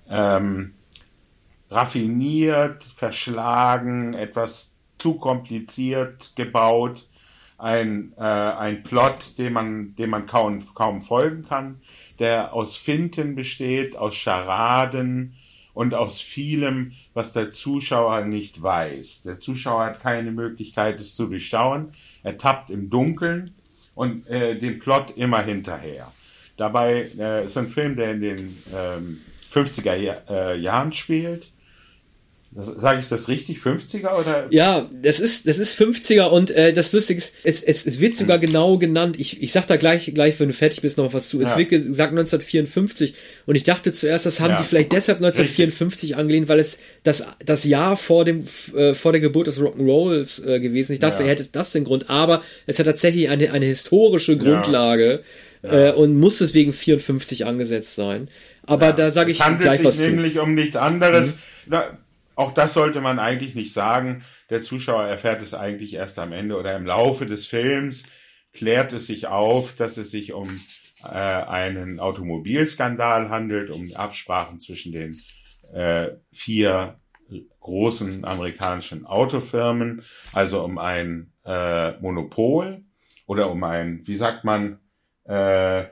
S2: Ähm, raffiniert, verschlagen, etwas zu kompliziert gebaut, ein, äh, ein Plot, dem man, dem man kaum, kaum folgen kann, der aus Finten besteht, aus Charaden und aus vielem, was der Zuschauer nicht weiß. Der Zuschauer hat keine Möglichkeit, es zu durchschauen. Er tappt im Dunkeln und äh, dem Plot immer hinterher. Dabei äh, ist ein Film, der in den ähm, 50er Jahr, äh, Jahren spielt. Sage ich das richtig? 50er oder?
S1: Ja, das ist, das ist 50er und äh, das Lustige ist, es, es, es wird sogar genau genannt. Ich, ich sag da gleich, gleich, wenn du fertig bist, noch was zu. Es
S2: Ja.
S1: wird gesagt 1954 und ich dachte zuerst, das haben
S2: Ja.
S1: die vielleicht deshalb 1954 angelehnt, weil es das, das Jahr vor dem äh, vor der Geburt des Rock'n'Rolls äh, gewesen. Ich dachte,
S2: Ja.
S1: hätte das den Grund, aber es hat tatsächlich eine, eine historische Grundlage Äh, und muss deswegen 54 angesetzt sein. Aber da sage ich
S2: es handelt
S1: gleich
S2: sich
S1: was zu. Mhm.
S2: nämlich um nichts anderes. Na, auch das sollte man eigentlich nicht sagen. Der Zuschauer erfährt es eigentlich erst am Ende oder im Laufe des Films klärt es sich auf, dass es sich um äh, einen Automobilskandal handelt, um Absprachen zwischen den äh, vier großen amerikanischen Autofirmen, also um ein äh, Monopol oder um ein, wie sagt man, äh,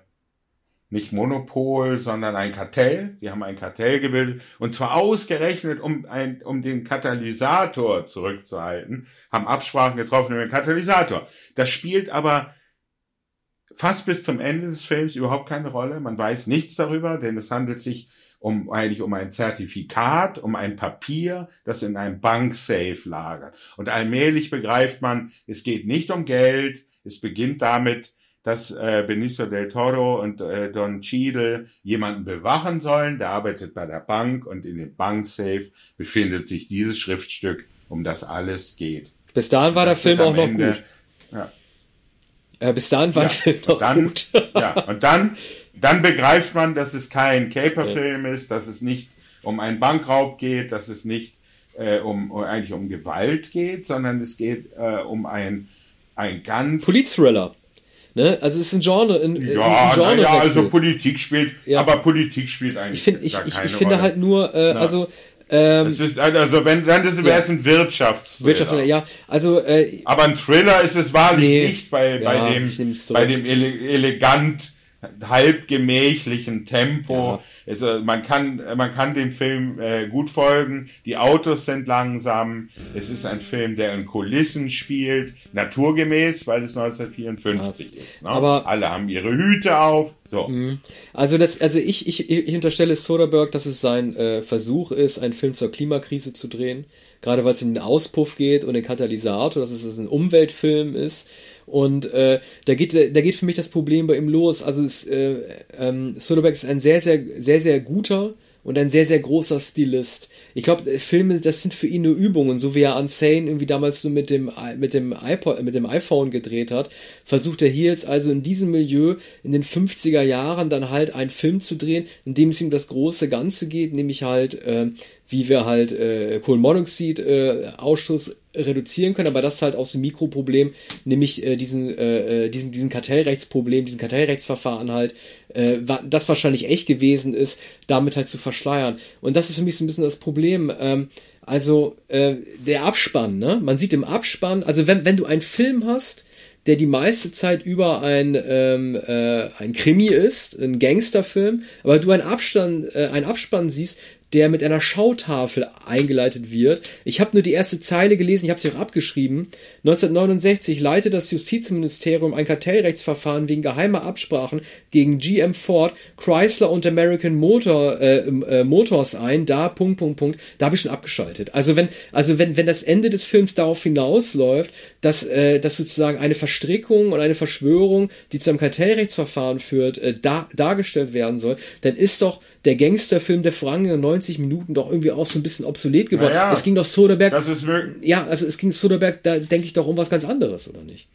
S2: nicht Monopol, sondern ein Kartell. Die haben ein Kartell gebildet und zwar ausgerechnet, um, ein, um den Katalysator zurückzuhalten, haben Absprachen getroffen über den Katalysator. Das spielt aber fast bis zum Ende des Films überhaupt keine Rolle. Man weiß nichts darüber, denn es handelt sich um eigentlich um ein Zertifikat, um ein Papier, das in einem Banksafe lagert. Und allmählich begreift man, es geht nicht um Geld. Es beginnt damit, dass äh, Benicio del Toro und äh, Don Cheadle jemanden bewachen sollen. Der arbeitet bei der Bank und in dem Banksafe befindet sich dieses Schriftstück, um das alles geht.
S1: Bis dahin war der Film auch noch
S2: Ende-
S1: gut.
S2: Ja.
S1: Äh, bis dahin war
S2: Ja,
S1: der Film noch
S2: dann,
S1: gut.
S2: ja, und dann, [LAUGHS] dann begreift man, dass es kein Caper-Film ist, dass es nicht um einen Bankraub geht, dass es nicht äh, um, um eigentlich um Gewalt geht, sondern es geht äh, um ein ein ganz
S1: Polizthriller. Ne? Also es ist ein Genre, ein,
S2: ja,
S1: ein Genre
S2: ja, also Politik spielt,
S1: Ja.
S2: aber Politik spielt eigentlich
S1: Ich finde ich, ich, ich finde halt nur, äh, also ähm,
S2: Es ist, also wenn, dann ist, wäre es ein Wirtschafts
S1: Wirtschaft, ja, also äh,
S2: Aber ein Thriller ist es wahrlich
S1: Nee.
S2: nicht bei,
S1: Ja,
S2: bei dem, bei dem ele elegant, halb gemächlichen Tempo.
S1: Ja.
S2: Also man kann, man kann dem Film äh, gut folgen. Die Autos sind langsam. Es ist ein Film, der in Kulissen spielt, naturgemäß, weil es 1954 ist. Ne?
S1: Aber-
S2: alle haben ihre Hüte auf. So.
S1: Also das, also ich, ich, ich unterstelle Soderbergh, dass es sein äh, Versuch ist, einen Film zur Klimakrise zu drehen. Gerade weil es um den Auspuff geht und den Katalysator, dass es ein Umweltfilm ist. Und äh, da geht, da geht für mich das Problem bei ihm los. Also äh, ähm, Soderbergh ist ein sehr, sehr, sehr, sehr guter und ein sehr, sehr großer Stilist. Ich glaube, Filme, das sind für ihn nur Übungen, so wie er Unsane irgendwie damals so mit dem, mit dem iPod, mit dem iPhone gedreht hat, versucht er hier jetzt also in diesem Milieu in den 50er Jahren dann halt einen Film zu drehen, in dem es ihm das große Ganze geht, nämlich halt, äh, wie wir halt äh, Kohlenmonoxid äh, reduzieren können, aber das halt aus dem Mikroproblem, nämlich äh, diesen, äh, äh, diesen, diesen Kartellrechtsproblem, diesen Kartellrechtsverfahren halt, äh, das wahrscheinlich echt gewesen ist, damit halt zu verschleiern. Und das ist für mich so ein bisschen das Problem. Ähm, also äh, der Abspann, ne? Man sieht im Abspann, also wenn, wenn du einen Film hast, der die meiste Zeit über ein, ähm, äh, ein Krimi ist, ein Gangsterfilm, aber du einen Abstand, äh, einen Abspann siehst, der mit einer Schautafel eingeleitet wird. Ich habe nur die erste Zeile gelesen, ich habe sie auch abgeschrieben. 1969 leitet das Justizministerium ein Kartellrechtsverfahren wegen geheimer Absprachen gegen GM Ford, Chrysler und American Motor, äh, äh, Motors ein. Da Punkt Punkt Punkt. Da habe ich schon abgeschaltet. Also wenn also wenn wenn das Ende des Films darauf hinausläuft, dass äh, dass sozusagen eine Verstrickung und eine Verschwörung, die zu einem Kartellrechtsverfahren führt, äh, da, dargestellt werden soll, dann ist doch der Gangsterfilm der vergangenen 90 Minuten doch irgendwie auch so ein bisschen obsolet geworden.
S2: Naja,
S1: es ging doch Soderbergh
S2: Das ist möglich.
S1: ja, also es ging Soderbergh, da denke ich doch um was ganz anderes, oder nicht?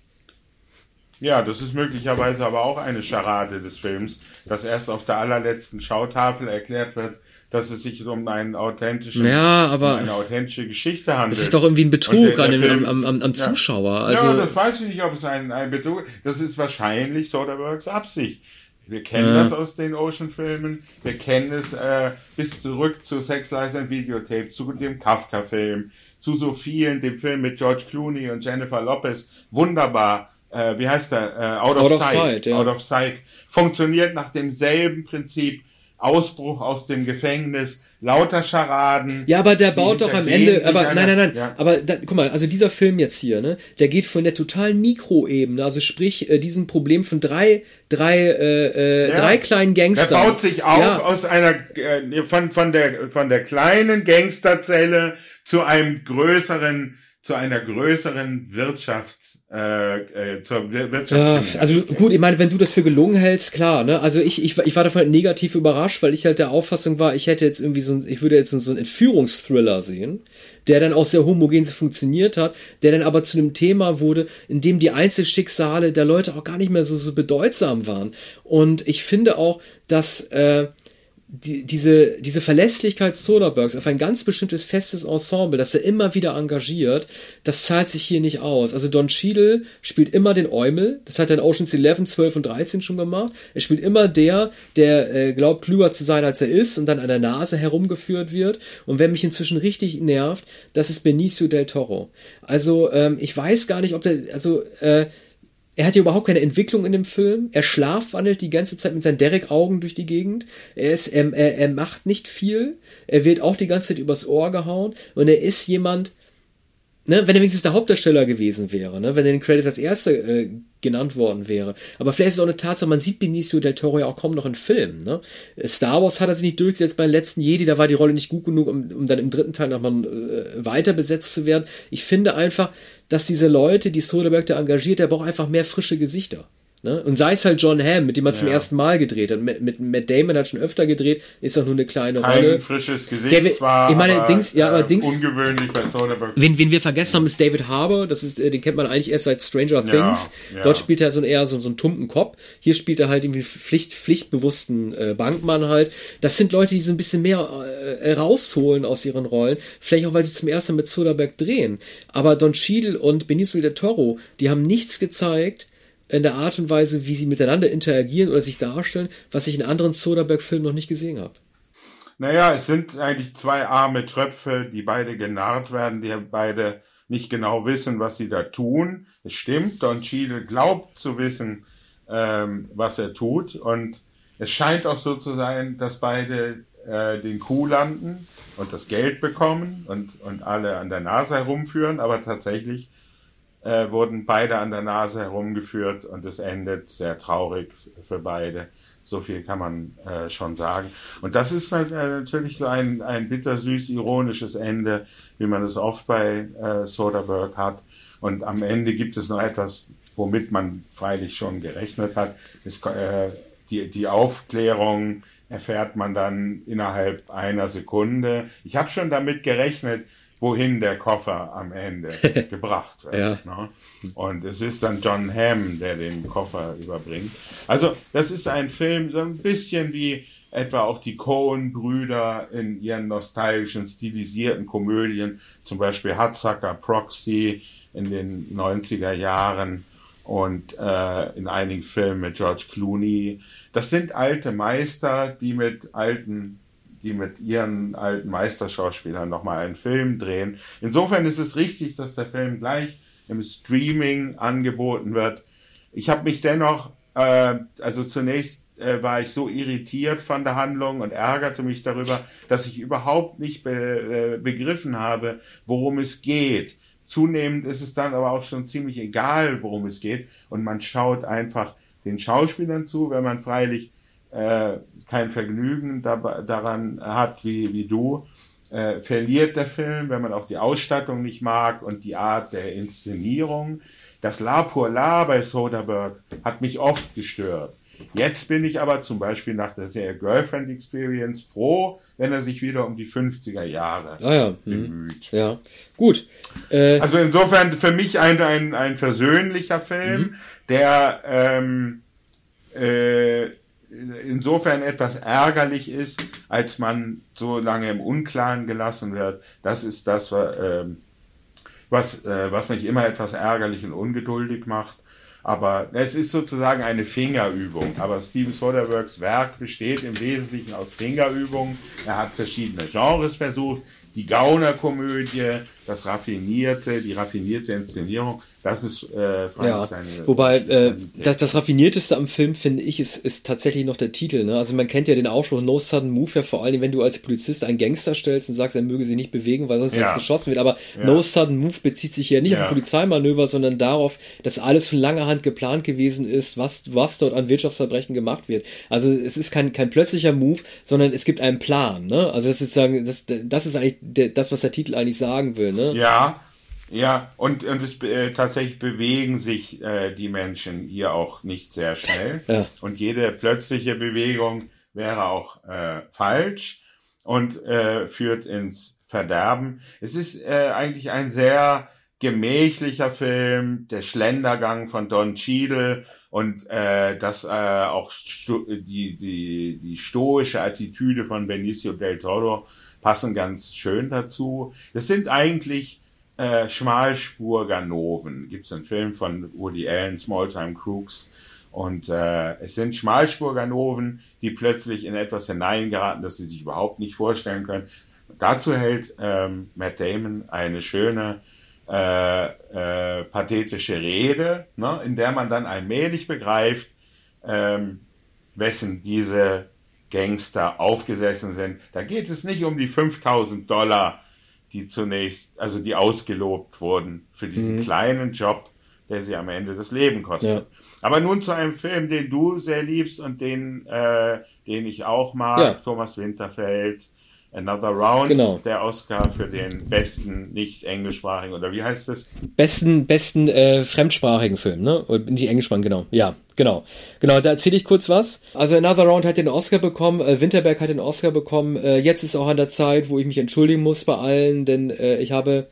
S2: Ja, das ist möglicherweise aber auch eine Scharade des Films, dass erst auf der allerletzten Schautafel erklärt wird, dass es sich um einen authentischen,
S1: Ja, aber-
S2: um eine authentische Geschichte handelt.
S1: Das ist doch irgendwie ein Betrug
S2: der- der
S1: an dem, am, am, am
S2: Ja.
S1: Zuschauer. Also,
S2: ja, das weiß ich nicht, ob es ein, ein Betrug Das ist wahrscheinlich Soderberghs Absicht. Wir kennen
S1: Ja.
S2: das aus den Ocean-Filmen. Wir kennen es äh, bis zurück zu Sex, Lies and Videotape, zu dem Kafka-Film, zu so vielen, dem Film mit George Clooney und Jennifer Lopez. Wunderbar. Äh, wie heißt der? Äh, Out,
S1: Out
S2: of,
S1: of
S2: Sight.
S1: Sight, ja.
S2: Out of Sight. Funktioniert nach demselben Prinzip. Ausbruch aus dem Gefängnis, lauter Scharaden.
S1: ja, aber der baut doch am Ende, aber
S2: einer-
S1: nein, nein, nein,
S2: Ja.
S1: aber da, guck mal, also dieser Film jetzt hier, ne, der geht von der totalen Mikroebene, also sprich, äh, diesem Problem von drei, drei, äh, äh,
S2: Ja.
S1: drei kleinen
S2: Er
S1: Gangstern.
S2: baut sich auf
S1: Ja.
S2: aus einer äh, von von der von der kleinen Gangsterzelle zu einem größeren zu einer größeren Wirtschafts äh, äh, zur Wir-
S1: Ja,
S2: Wirtschaft.
S1: also gut, ich meine, wenn du das für gelungen hältst, klar, ne? Also ich, ich, war- ich war davon halt negativ überrascht, weil ich halt der Auffassung war, ich hätte jetzt irgendwie so ein, ich würde jetzt so einen Entführungsthriller sehen, der dann auch sehr homogen funktioniert hat, der dann aber zu einem Thema wurde, in dem die Einzelschicksale der Leute auch gar nicht mehr so, so bedeutsam waren. Und ich finde auch, dass äh, die, diese, diese Verlässlichkeit Soderberghs auf ein ganz bestimmtes festes Ensemble, das er immer wieder engagiert, das zahlt sich hier nicht aus. Also Don Cheadle spielt immer den Eumel, das hat er in Oceans 11, 12 und 13 schon gemacht. Er spielt immer der, der äh, glaubt, klüger zu sein, als er ist und dann an der Nase herumgeführt wird. Und wer mich inzwischen richtig nervt, das ist Benicio del Toro. Also ähm, ich weiß gar nicht, ob der, also äh, er hat ja überhaupt keine Entwicklung in dem Film. Er schlafwandelt die ganze Zeit mit seinen Derek-Augen durch die Gegend. Er, ist, er, er, er macht nicht viel. Er wird auch die ganze Zeit übers Ohr gehauen. Und er ist jemand, ne, wenn er wenigstens der Hauptdarsteller gewesen wäre, ne, wenn er den Credits als erster äh, genannt worden wäre. Aber vielleicht ist es auch eine Tatsache, man sieht Benicio del Toro ja auch kaum noch in Filmen. Ne? Star Wars hat er sich nicht durchgesetzt beim letzten Jedi, da war die Rolle nicht gut genug, um, um dann im dritten Teil nochmal äh, weiter besetzt zu werden. Ich finde einfach, dass diese Leute, die Soderbergh da engagiert, der braucht einfach mehr frische Gesichter. Ne? Und sei es halt John Hamm, mit dem er zum
S2: Ja.
S1: ersten Mal gedreht hat. Mit, mit Matt Damon hat schon öfter gedreht, ist auch nur eine kleine
S2: Kein
S1: Rolle.
S2: frisches Gesicht
S1: David-
S2: zwar,
S1: ich meine,
S2: aber,
S1: Dings- ja, aber
S2: äh,
S1: Dings-
S2: ungewöhnlich bei Soderbergh.
S1: Wen, wen wir vergessen haben, ist David Harbour. Das ist, äh, den kennt man eigentlich erst seit Stranger Things.
S2: ja.
S1: Dort spielt er so ein, eher so, so einen tumpen Kopf. Hier spielt er halt irgendwie Pflicht, pflichtbewussten äh, Bankmann halt. Das sind Leute, die so ein bisschen mehr äh, rausholen aus ihren Rollen. Vielleicht auch, weil sie zum ersten Mal mit Soderbergh drehen. Aber Don Cheadle und Benicio del Toro, die haben nichts gezeigt, in der Art und Weise, wie sie miteinander interagieren oder sich darstellen, was ich in anderen Soderbergh-Filmen noch nicht gesehen habe.
S2: Naja, es sind eigentlich zwei arme Tröpfe, die beide genarrt werden, die beide nicht genau wissen, was sie da tun. Es stimmt, Don Cheadle glaubt zu wissen, ähm, was er tut. Und es scheint auch so zu sein, dass beide äh, den Kuh landen und das Geld bekommen und, und alle an der Nase herumführen. Aber tatsächlich äh, wurden beide an der Nase herumgeführt und es endet sehr traurig für beide. So viel kann man äh, schon sagen. Und das ist halt, äh, natürlich so ein, ein bittersüß ironisches Ende, wie man es oft bei äh, Soderbergh hat. Und am Ende gibt es noch etwas, womit man freilich schon gerechnet hat. Es, äh, die, die Aufklärung erfährt man dann innerhalb einer Sekunde. Ich habe schon damit gerechnet, wohin der Koffer am Ende [LAUGHS] gebracht wird. Ja. Ne? Und es ist dann John Hamm, der den Koffer überbringt. Also das ist ein Film, so ein bisschen wie etwa auch die Cohen-Brüder in ihren nostalgischen, stilisierten Komödien, zum Beispiel Hudsucker Proxy in den 90er Jahren und äh, in einigen Filmen mit George Clooney. Das sind alte Meister, die mit alten die mit ihren alten Meisterschauspielern nochmal einen Film drehen. Insofern ist es richtig, dass der Film gleich im Streaming angeboten wird. Ich habe mich dennoch, äh, also zunächst äh, war ich so irritiert von der Handlung und ärgerte mich darüber, dass ich überhaupt nicht be, äh, begriffen habe, worum es geht. Zunehmend ist es dann aber auch schon ziemlich egal, worum es geht und man schaut einfach den Schauspielern zu, wenn man freilich äh, kein Vergnügen dabei, daran hat wie, wie du, äh, verliert der Film, wenn man auch die Ausstattung nicht mag und die Art der Inszenierung. Das La pour La bei Soderbergh hat mich oft gestört. Jetzt bin ich aber zum Beispiel nach der Serie Girlfriend Experience froh, wenn er sich wieder um die 50er Jahre
S1: ah, ja. Mhm. bemüht. Ja, gut. Äh,
S2: also insofern für mich ein, ein, ein versöhnlicher Film, mhm. der ähm, äh, insofern etwas ärgerlich ist, als man so lange im Unklaren gelassen wird. Das ist das, ähm, was, äh, was mich immer etwas ärgerlich und ungeduldig macht. Aber es ist sozusagen eine Fingerübung. Aber Steven Soderberghs Werk besteht im Wesentlichen aus Fingerübungen. Er hat verschiedene Genres versucht. Die Gaunerkomödie, das Raffinierte, die raffinierte Inszenierung, das ist äh,
S1: ja, seine, Wobei äh, das, das Raffinierteste am Film, finde ich, ist, ist tatsächlich noch der Titel. Ne? Also man kennt ja den Ausspruch No Sudden Move, ja vor allem, wenn du als Polizist einen Gangster stellst und sagst, er möge sich nicht bewegen, weil sonst ja. jetzt geschossen wird. Aber ja. No Sudden Move bezieht sich ja nicht ja. auf Polizeimanöver, sondern darauf, dass alles von langer Hand geplant gewesen ist, was, was dort an Wirtschaftsverbrechen gemacht wird. Also es ist kein, kein plötzlicher Move, sondern es gibt einen Plan. Ne? Also das ist, sagen, das, das ist eigentlich der, das, was der Titel eigentlich sagen will. Ne?
S2: Ja, ja, und, und es äh, tatsächlich bewegen sich äh, die Menschen hier auch nicht sehr schnell. Ja. Und jede plötzliche Bewegung wäre auch äh, falsch und äh, führt ins Verderben. Es ist äh, eigentlich ein sehr gemächlicher Film, der Schlendergang von Don Cheadle und äh, das äh, auch die, die, die stoische Attitüde von Benicio del Toro passen ganz schön dazu. Das sind eigentlich äh, Schmalspur-Ganoven. Gibt es einen Film von Woody Allen, Small Time Crooks. Und äh, es sind Schmalspur-Ganoven, die plötzlich in etwas hineingeraten, das sie sich überhaupt nicht vorstellen können. Dazu hält ähm, Matt Damon eine schöne äh, äh, pathetische Rede, ne, in der man dann allmählich begreift, ähm, wessen diese Gangster aufgesessen sind. Da geht es nicht um die 5000 Dollar, die zunächst, also die ausgelobt wurden für diesen mhm. kleinen Job, der sie am Ende das Leben kostet. Ja. Aber nun zu einem Film, den du sehr liebst und den, äh, den ich auch mag, ja. Thomas Winterfeld, Another Round, genau. der Oscar für den besten nicht englischsprachigen oder wie heißt es?
S1: Besten besten äh, fremdsprachigen Film, ne? Oder nicht englischsprachigen, genau. Ja, genau. Genau, da erzähle ich kurz was. Also Another Round hat den Oscar bekommen, äh, Winterberg hat den Oscar bekommen. Äh, jetzt ist auch an der Zeit, wo ich mich entschuldigen muss bei allen, denn äh, ich habe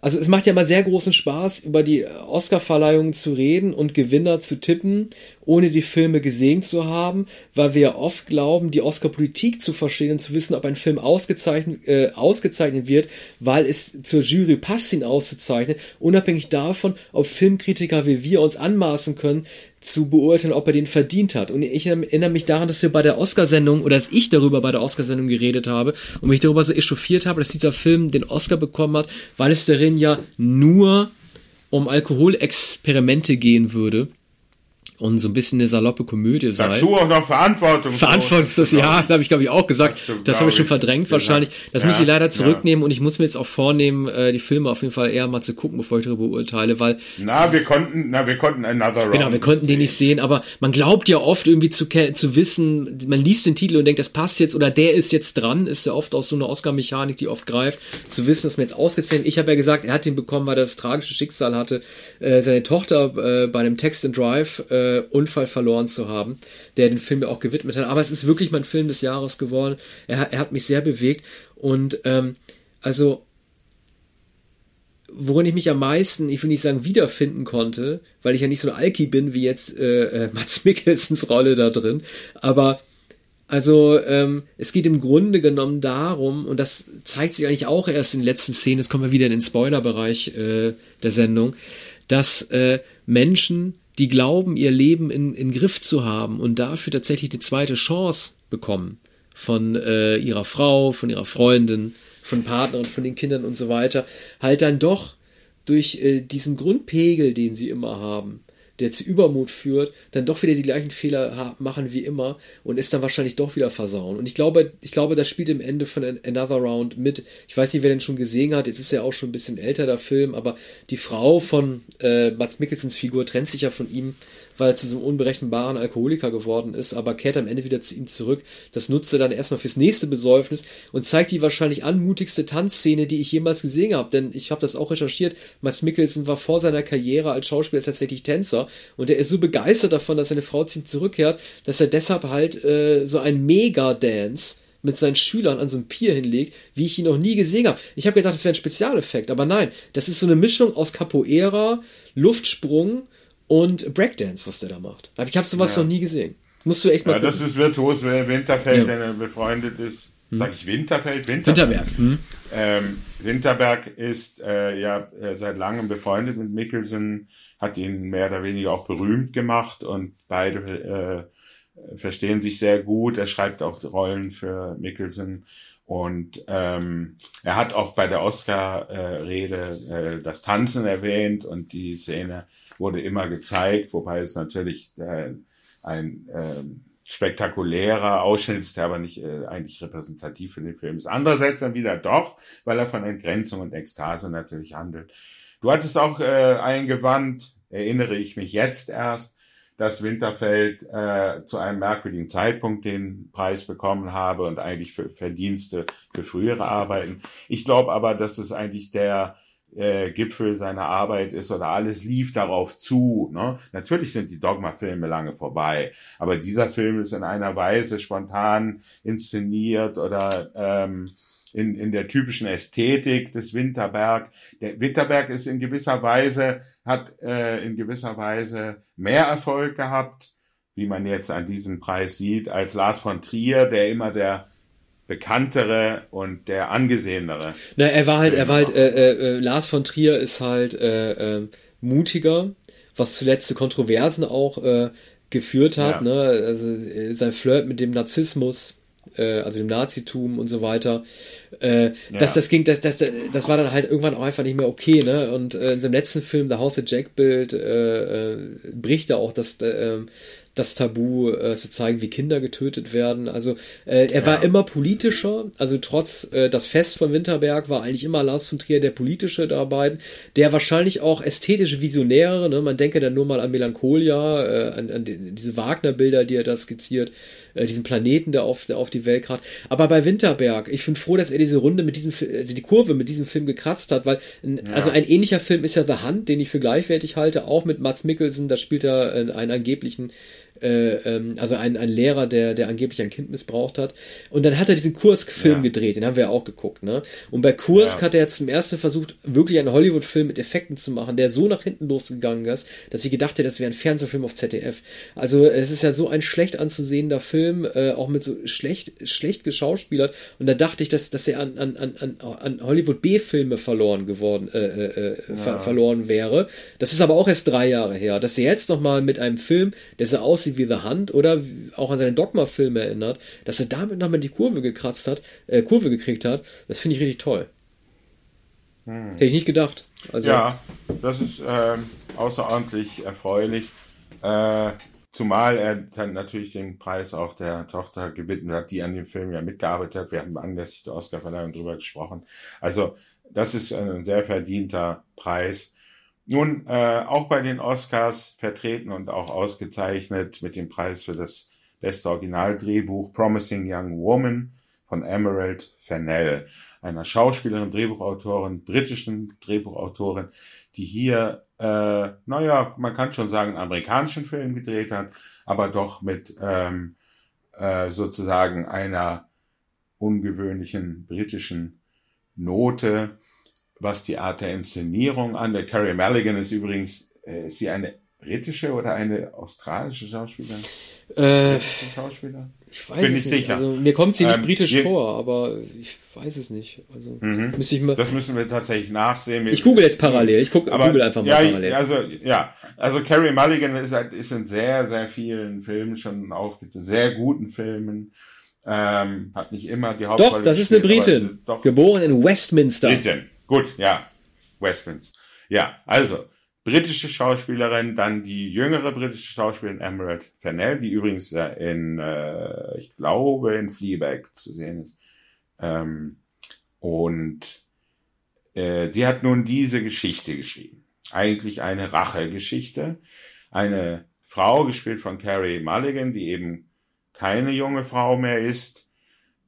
S1: also es macht ja mal sehr großen Spaß, über die Oscar-Verleihungen zu reden und Gewinner zu tippen, ohne die Filme gesehen zu haben, weil wir oft glauben, die Oscar-Politik zu verstehen und zu wissen, ob ein Film ausgezeichnet, äh, ausgezeichnet wird, weil es zur Jury passt, ihn auszuzeichnen, unabhängig davon, ob Filmkritiker wie wir uns anmaßen können, zu beurteilen, ob er den verdient hat. Und ich erinnere mich daran, dass wir bei der Oscarsendung oder dass ich darüber bei der Oscarsendung geredet habe und mich darüber so echauffiert habe, dass dieser Film den Oscar bekommen hat, weil es darin ja nur um Alkoholexperimente gehen würde und so ein bisschen eine saloppe Komödie sei.
S2: Dazu auch noch Verantwortung.
S1: Verantwortungslos, ja, da habe ich glaube ich auch gesagt. Das, das habe ich schon verdrängt ich, wahrscheinlich. Das ja, muss ich leider zurücknehmen ja. und ich muss mir jetzt auch vornehmen, äh, die Filme auf jeden Fall eher mal zu gucken, bevor ich darüber urteile, weil.
S2: Na, wir konnten, na, wir konnten Another Round.
S1: Genau, wir konnten den nicht sehen, aber man glaubt ja oft irgendwie zu, zu wissen, man liest den Titel und denkt, das passt jetzt oder der ist jetzt dran, ist ja oft auch so eine Oscar-Mechanik, die oft greift, zu wissen, dass man jetzt ausgezählt. Ich habe ja gesagt, er hat den bekommen, weil er das tragische Schicksal hatte, äh, seine Tochter äh, bei einem Text and Drive äh, Unfall verloren verloren zu haben, der den Film ja auch gewidmet hat. Aber es ist wirklich mein Film des Jahres geworden. Er, er hat mich sehr bewegt. Und ähm, also, worin ich mich am meisten, ich will nicht sagen, wiederfinden konnte, weil ich ja nicht so ein Alki bin wie jetzt äh, äh, Mats [LAUGHS] Mikkelsens Rolle da drin, aber also ähm, es geht im Grunde genommen darum, und das zeigt sich eigentlich auch erst in den letzten Szenen, jetzt kommen wir wieder in den Spoilerbereich äh, der Sendung, dass äh, Menschen die glauben, ihr Leben in, in Griff zu haben und dafür tatsächlich die zweite Chance bekommen von äh, ihrer Frau, von ihrer Freundin, von Partnern, von den Kindern und so weiter, halt dann doch durch äh, diesen Grundpegel, den sie immer haben, der zu Übermut führt, dann doch wieder die gleichen Fehler machen wie immer und ist dann wahrscheinlich doch wieder versauen. Und ich glaube, ich glaube, das spielt im Ende von Another Round mit. Ich weiß nicht, wer den schon gesehen hat. Jetzt ist ja auch schon ein bisschen älter der Film, aber die Frau von äh, Mats Mikkelsens Figur trennt sich ja von ihm weil er zu so einem unberechenbaren Alkoholiker geworden ist, aber kehrt am Ende wieder zu ihm zurück. Das nutzt er dann erstmal fürs nächste Besäufnis und zeigt die wahrscheinlich anmutigste Tanzszene, die ich jemals gesehen habe. Denn ich habe das auch recherchiert. Mats Mikkelsen war vor seiner Karriere als Schauspieler tatsächlich Tänzer und er ist so begeistert davon, dass seine Frau zu ihm zurückkehrt, dass er deshalb halt äh, so ein Mega-Dance mit seinen Schülern an so einem Pier hinlegt, wie ich ihn noch nie gesehen habe. Ich habe gedacht, das wäre ein Spezialeffekt, aber nein, das ist so eine Mischung aus Capoeira, Luftsprung und Breakdance, was der da macht. Ich habe sowas ja. noch nie gesehen. Musst du echt mal
S2: Ja, gucken. das ist virtuos, wer Winterfeld, ja. der befreundet ist. Hm. Sag ich Winterfeld?
S1: Winterberg. Winterberg. Hm.
S2: Ähm, Winterberg ist äh, ja äh, seit langem befreundet mit Mikkelsen, hat ihn mehr oder weniger auch berühmt gemacht und beide äh, verstehen sich sehr gut. Er schreibt auch Rollen für Mikkelsen. Und ähm, er hat auch bei der Oscar-Rede äh, das Tanzen erwähnt und die Szene wurde immer gezeigt, wobei es natürlich äh, ein äh, spektakulärer Ausschnitt der aber nicht äh, eigentlich repräsentativ für den Film ist. Andererseits dann wieder doch, weil er von Entgrenzung und Ekstase natürlich handelt. Du hattest auch äh, eingewandt, erinnere ich mich jetzt erst, dass Winterfeld äh, zu einem merkwürdigen Zeitpunkt den Preis bekommen habe und eigentlich für Verdienste für frühere Arbeiten. Ich glaube aber, dass es eigentlich der äh, Gipfel seiner Arbeit ist oder alles lief darauf zu. Ne? Natürlich sind die Dogma-Filme lange vorbei, aber dieser Film ist in einer Weise spontan inszeniert oder ähm, in, in der typischen Ästhetik des Winterberg. Der Winterberg ist in gewisser Weise, hat äh, in gewisser Weise mehr Erfolg gehabt, wie man jetzt an diesem Preis sieht, als Lars von Trier, der immer der bekanntere und der angesehenere.
S1: Na, er war halt, er war halt, äh, äh, äh, Lars von Trier ist halt äh, äh, mutiger, was zuletzt zu Kontroversen auch äh, geführt hat, ja. ne? Also äh, sein Flirt mit dem Narzissmus, äh, also dem Nazitum und so weiter. Äh, ja. das, das ging, das, das, das war dann halt irgendwann auch einfach nicht mehr okay, ne? Und äh, in seinem letzten Film, The House of Jack Bild, äh, äh, bricht er auch das, äh, das Tabu äh, zu zeigen, wie Kinder getötet werden. Also äh, er ja. war immer politischer, also trotz äh, das Fest von Winterberg war eigentlich immer Lars von Trier der politische dabei, der wahrscheinlich auch ästhetische Visionäre, ne? man denke dann nur mal an Melancholia, äh, an, an die, diese Wagner-Bilder, die er da skizziert, äh, diesen Planeten, der auf, der auf die Welt hat. Aber bei Winterberg, ich bin froh, dass er diese Runde mit diesem, also die Kurve mit diesem Film gekratzt hat, weil ein, ja. also ein ähnlicher Film ist ja The Hand, den ich für gleichwertig halte, auch mit Mats Mikkelsen, da spielt er einen angeblichen äh, also ein, ein Lehrer, der, der angeblich ein Kind missbraucht hat. Und dann hat er diesen Kursk-Film ja. gedreht, den haben wir ja auch geguckt, ne? Und bei Kursk ja. hat er jetzt zum ersten versucht, wirklich einen Hollywood-Film mit Effekten zu machen, der so nach hinten losgegangen ist, dass ich gedacht hätte, das wäre ein Fernsehfilm auf ZDF. Also es ist ja so ein schlecht anzusehender Film, äh, auch mit so schlecht, schlecht geschauspielert. Und da dachte ich, dass, dass er an, an, an, an Hollywood B-Filme verloren geworden, äh, äh, äh, ja. ver verloren wäre. Das ist aber auch erst drei Jahre her. Dass er jetzt nochmal mit einem Film, der so aussieht wie The Hunt oder auch an seine Dogma-Filme erinnert, dass er damit nochmal die Kurve gekratzt hat, äh, Kurve gekriegt hat, das finde ich richtig toll. Hm. Hätte ich nicht gedacht.
S2: Also, ja, das ist ähm, außerordentlich erfreulich. Äh, zumal er dann natürlich den Preis auch der Tochter gewidmet hat, die an dem Film ja mitgearbeitet hat. Wir haben anlässlich der Oscarverleihung drüber gesprochen. Also das ist ein sehr verdienter Preis. Nun, äh, auch bei den Oscars vertreten und auch ausgezeichnet mit dem Preis für das beste Originaldrehbuch Promising Young Woman von Emerald Fennell, einer Schauspielerin, Drehbuchautorin, britischen Drehbuchautorin, die hier, äh, naja, man kann schon sagen, einen amerikanischen Film gedreht hat, aber doch mit ähm, äh, sozusagen einer ungewöhnlichen britischen Note, was die Art der Inszenierung an. Der Carrie Mulligan ist übrigens, äh, ist sie eine britische oder eine australische Schauspielerin?
S1: Äh, Schauspieler? Ich weiß Bin es nicht. Sicher. Also, mir kommt sie nicht ähm, britisch je, vor, aber ich weiß es nicht. Also,
S2: mhm. müsste ich mal, das müssen wir tatsächlich nachsehen.
S1: Ich google jetzt parallel. Ich gucke google einfach mal
S2: ja,
S1: parallel.
S2: Also, ja. Also, Carrie Mulligan ist, halt, ist in sehr, sehr vielen Filmen schon aufgetreten. Sehr guten Filmen. Ähm, hat nicht immer die
S1: Hauptrolle Doch, das ist eine Britin. Geboren in Westminster.
S2: Britin. Gut, ja. Westminster. Ja, also, britische Schauspielerin, dann die jüngere britische Schauspielerin Emerald Fennell, die übrigens äh, in, äh, ich glaube, in Fleabag zu sehen ist. Ähm, und äh, die hat nun diese Geschichte geschrieben. Eigentlich eine Rachegeschichte. Eine Frau, gespielt von Carrie Mulligan, die eben keine junge Frau mehr ist,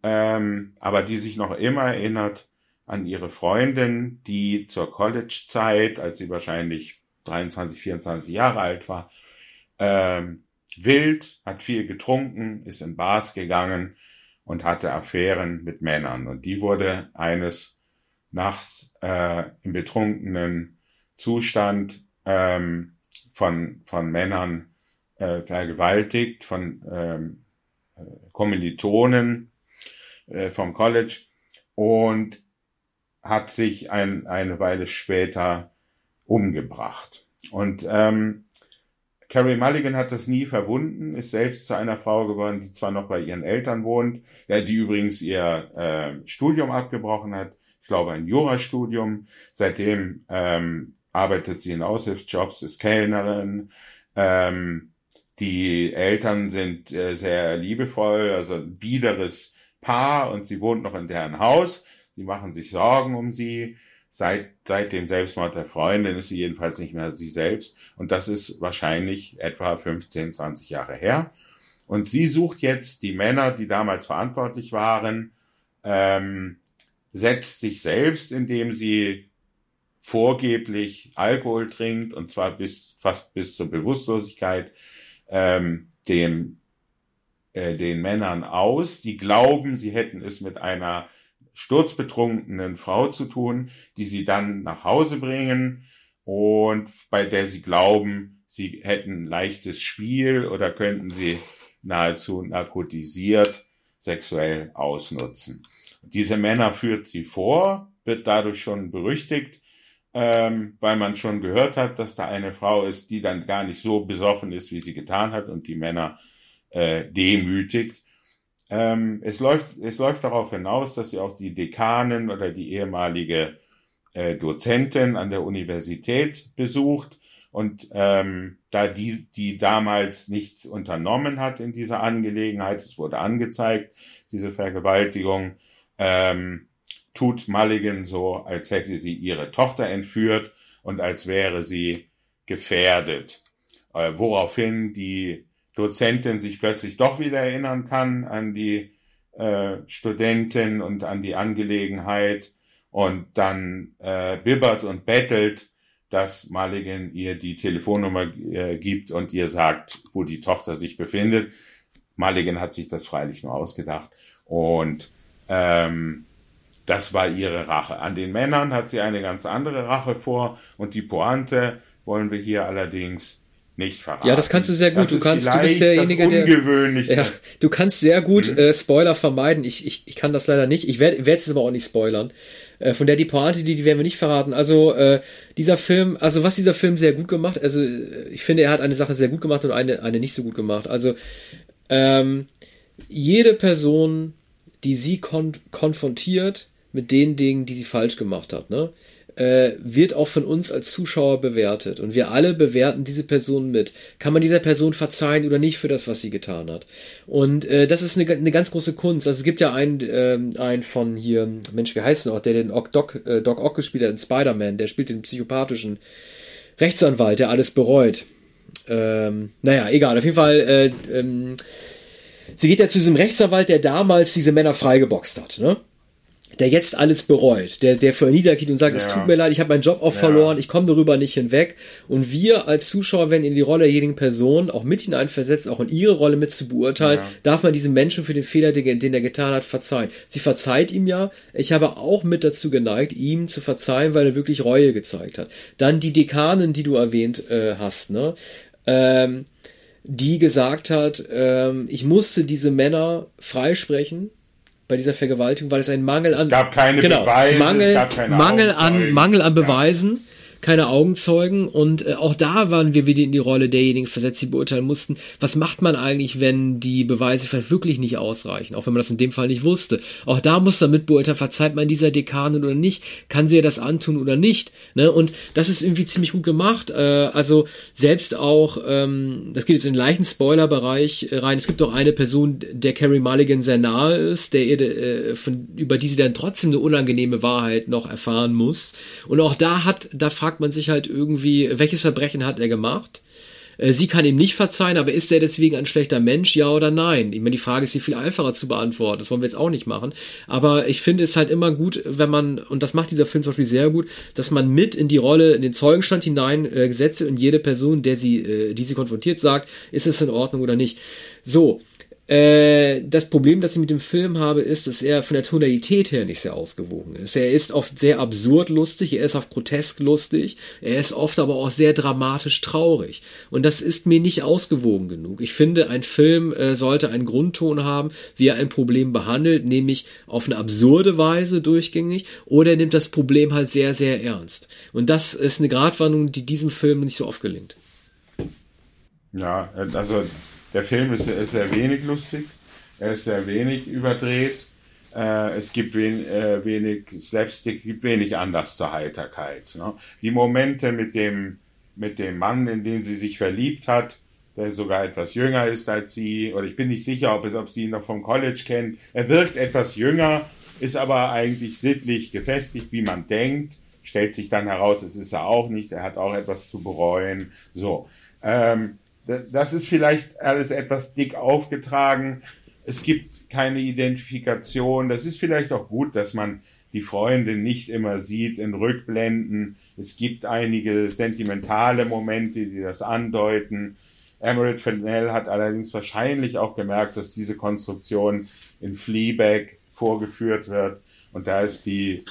S2: ähm, aber die sich noch immer erinnert an ihre Freundin, die zur College-Zeit, als sie wahrscheinlich 23, 24 Jahre alt war, ähm, wild, hat viel getrunken, ist in Bars gegangen und hatte Affären mit Männern. Und die wurde eines Nachts äh, im betrunkenen Zustand ähm, von, von Männern äh, vergewaltigt, von ähm, äh, Kommilitonen äh, vom College und hat sich ein, eine Weile später umgebracht. Und ähm, Carrie Mulligan hat das nie verwunden, ist selbst zu einer Frau geworden, die zwar noch bei ihren Eltern wohnt, ja, die übrigens ihr äh, Studium abgebrochen hat, ich glaube ein Jurastudium. Seitdem ähm, arbeitet sie in Aushilfsjobs, ist Kellnerin. Ähm, die Eltern sind äh, sehr liebevoll, also ein biederes Paar und sie wohnt noch in deren Haus. Sie machen sich Sorgen um sie seit, seit dem Selbstmord der Freundin ist sie jedenfalls nicht mehr sie selbst. Und das ist wahrscheinlich etwa 15, 20 Jahre her. Und sie sucht jetzt die Männer, die damals verantwortlich waren, ähm, setzt sich selbst, indem sie vorgeblich Alkohol trinkt, und zwar bis, fast bis zur Bewusstlosigkeit, ähm, dem, äh, den Männern aus, die glauben, sie hätten es mit einer sturzbetrunkenen Frau zu tun, die sie dann nach Hause bringen und bei der sie glauben, sie hätten leichtes Spiel oder könnten sie nahezu narkotisiert sexuell ausnutzen. Diese Männer führt sie vor, wird dadurch schon berüchtigt, ähm, weil man schon gehört hat, dass da eine Frau ist, die dann gar nicht so besoffen ist, wie sie getan hat und die Männer äh, demütigt. Ähm, es, läuft, es läuft darauf hinaus, dass sie auch die Dekanin oder die ehemalige äh, Dozentin an der Universität besucht und ähm, da die, die damals nichts unternommen hat in dieser Angelegenheit, es wurde angezeigt, diese Vergewaltigung, ähm, tut Mulligan so, als hätte sie ihre Tochter entführt und als wäre sie gefährdet. Äh, woraufhin die Dozentin sich plötzlich doch wieder erinnern kann an die äh, Studentin und an die Angelegenheit und dann äh, bibbert und bettelt, dass Mulligan ihr die Telefonnummer äh, gibt und ihr sagt, wo die Tochter sich befindet. Mulligan hat sich das freilich nur ausgedacht. Und ähm, das war ihre Rache. An den Männern hat sie eine ganz andere Rache vor. Und die Pointe wollen wir hier allerdings nicht verraten.
S1: Ja, das kannst du sehr gut. Das du kannst, du bist derjenige, der. Ja, du kannst sehr gut hm. äh, Spoiler vermeiden. Ich, ich, ich kann das leider nicht. Ich werde werd es aber auch nicht spoilern. Äh, von der die Pointe, die, die werden wir nicht verraten. Also äh, dieser Film, also was dieser Film sehr gut gemacht, also äh, ich finde, er hat eine Sache sehr gut gemacht und eine, eine nicht so gut gemacht. Also ähm, jede Person, die sie kon konfrontiert mit den Dingen, die sie falsch gemacht hat, ne? Äh, wird auch von uns als Zuschauer bewertet. Und wir alle bewerten diese Person mit. Kann man dieser Person verzeihen oder nicht für das, was sie getan hat? Und äh, das ist eine, eine ganz große Kunst. Also es gibt ja einen, äh, einen von hier, Mensch, wie heißt der noch, der den Doc, Doc, äh, Doc Ock gespielt hat in Spider-Man, der spielt den psychopathischen Rechtsanwalt, der alles bereut. Ähm, naja, egal, auf jeden Fall, äh, ähm, sie geht ja zu diesem Rechtsanwalt, der damals diese Männer freigeboxt hat, ne? Der jetzt alles bereut, der, der vor niedergeht und sagt, ja. es tut mir leid, ich habe meinen Job auch ja. verloren, ich komme darüber nicht hinweg. Und wir als Zuschauer werden in die Rolle derjenigen Person auch mit hineinversetzt, auch in ihre Rolle mit zu beurteilen, ja. darf man diesem Menschen für den Fehler, den, den er getan hat, verzeihen. Sie verzeiht ihm ja, ich habe auch mit dazu geneigt, ihm zu verzeihen, weil er wirklich Reue gezeigt hat. Dann die Dekanin, die du erwähnt äh, hast, ne? Ähm, die gesagt hat, ähm, ich musste diese Männer freisprechen, bei dieser Vergewaltigung, weil es ein Mangel an
S2: es gab keine genau, Beweise,
S1: Mangel, Mangel an Mangel an Beweisen. Ja keine Augenzeugen und äh, auch da waren wir wieder in die Rolle derjenigen versetzt, die beurteilen mussten, was macht man eigentlich, wenn die Beweise vielleicht wirklich nicht ausreichen, auch wenn man das in dem Fall nicht wusste. Auch da muss man mitbeurteilen, verzeiht man dieser Dekanin oder nicht, kann sie ihr das antun oder nicht. Ne? Und das ist irgendwie ziemlich gut gemacht. Äh, also selbst auch, ähm, das geht jetzt in den leichten Spoiler-Bereich äh, rein, es gibt auch eine Person, der Carrie Mulligan sehr nahe ist, der ihr, äh, von, über die sie dann trotzdem eine unangenehme Wahrheit noch erfahren muss. Und auch da hat, da fragt fragt man sich halt irgendwie, welches Verbrechen hat er gemacht? Äh, sie kann ihm nicht verzeihen, aber ist er deswegen ein schlechter Mensch, ja oder nein? Ich meine, die Frage ist hier viel einfacher zu beantworten. Das wollen wir jetzt auch nicht machen. Aber ich finde es halt immer gut, wenn man, und das macht dieser Film zum Beispiel sehr gut, dass man mit in die Rolle, in den Zeugenstand hinein äh, wird und jede Person, der sie, äh, die sie konfrontiert, sagt, ist es in Ordnung oder nicht. So, äh, das Problem, das ich mit dem Film habe, ist, dass er von der Tonalität her nicht sehr ausgewogen ist. Er ist oft sehr absurd lustig, er ist oft grotesk lustig, er ist oft aber auch sehr dramatisch traurig. Und das ist mir nicht ausgewogen genug. Ich finde, ein Film äh, sollte einen Grundton haben, wie er ein Problem behandelt, nämlich auf eine absurde Weise durchgängig, oder er nimmt das Problem halt sehr, sehr ernst. Und das ist eine Gratwanderung, die diesem Film nicht so oft gelingt.
S2: Ja, also der Film ist, ist sehr wenig lustig, er ist sehr wenig überdreht. Äh, es gibt wen, äh, wenig Slapstick, gibt wenig Anlass zur Heiterkeit. Ne? Die Momente mit dem, mit dem Mann, in den sie sich verliebt hat, der sogar etwas jünger ist als sie, oder ich bin nicht sicher, ob, es, ob sie ihn noch vom College kennt. Er wirkt etwas jünger, ist aber eigentlich sittlich gefestigt, wie man denkt. Stellt sich dann heraus, es ist er auch nicht, er hat auch etwas zu bereuen. So. Ähm, das ist vielleicht alles etwas dick aufgetragen. Es gibt keine Identifikation. Das ist vielleicht auch gut, dass man die Freunde nicht immer sieht in Rückblenden. Es gibt einige sentimentale Momente, die das andeuten. Emerald Fennell hat allerdings wahrscheinlich auch gemerkt, dass diese Konstruktion in Fleabag vorgeführt wird. Und da ist die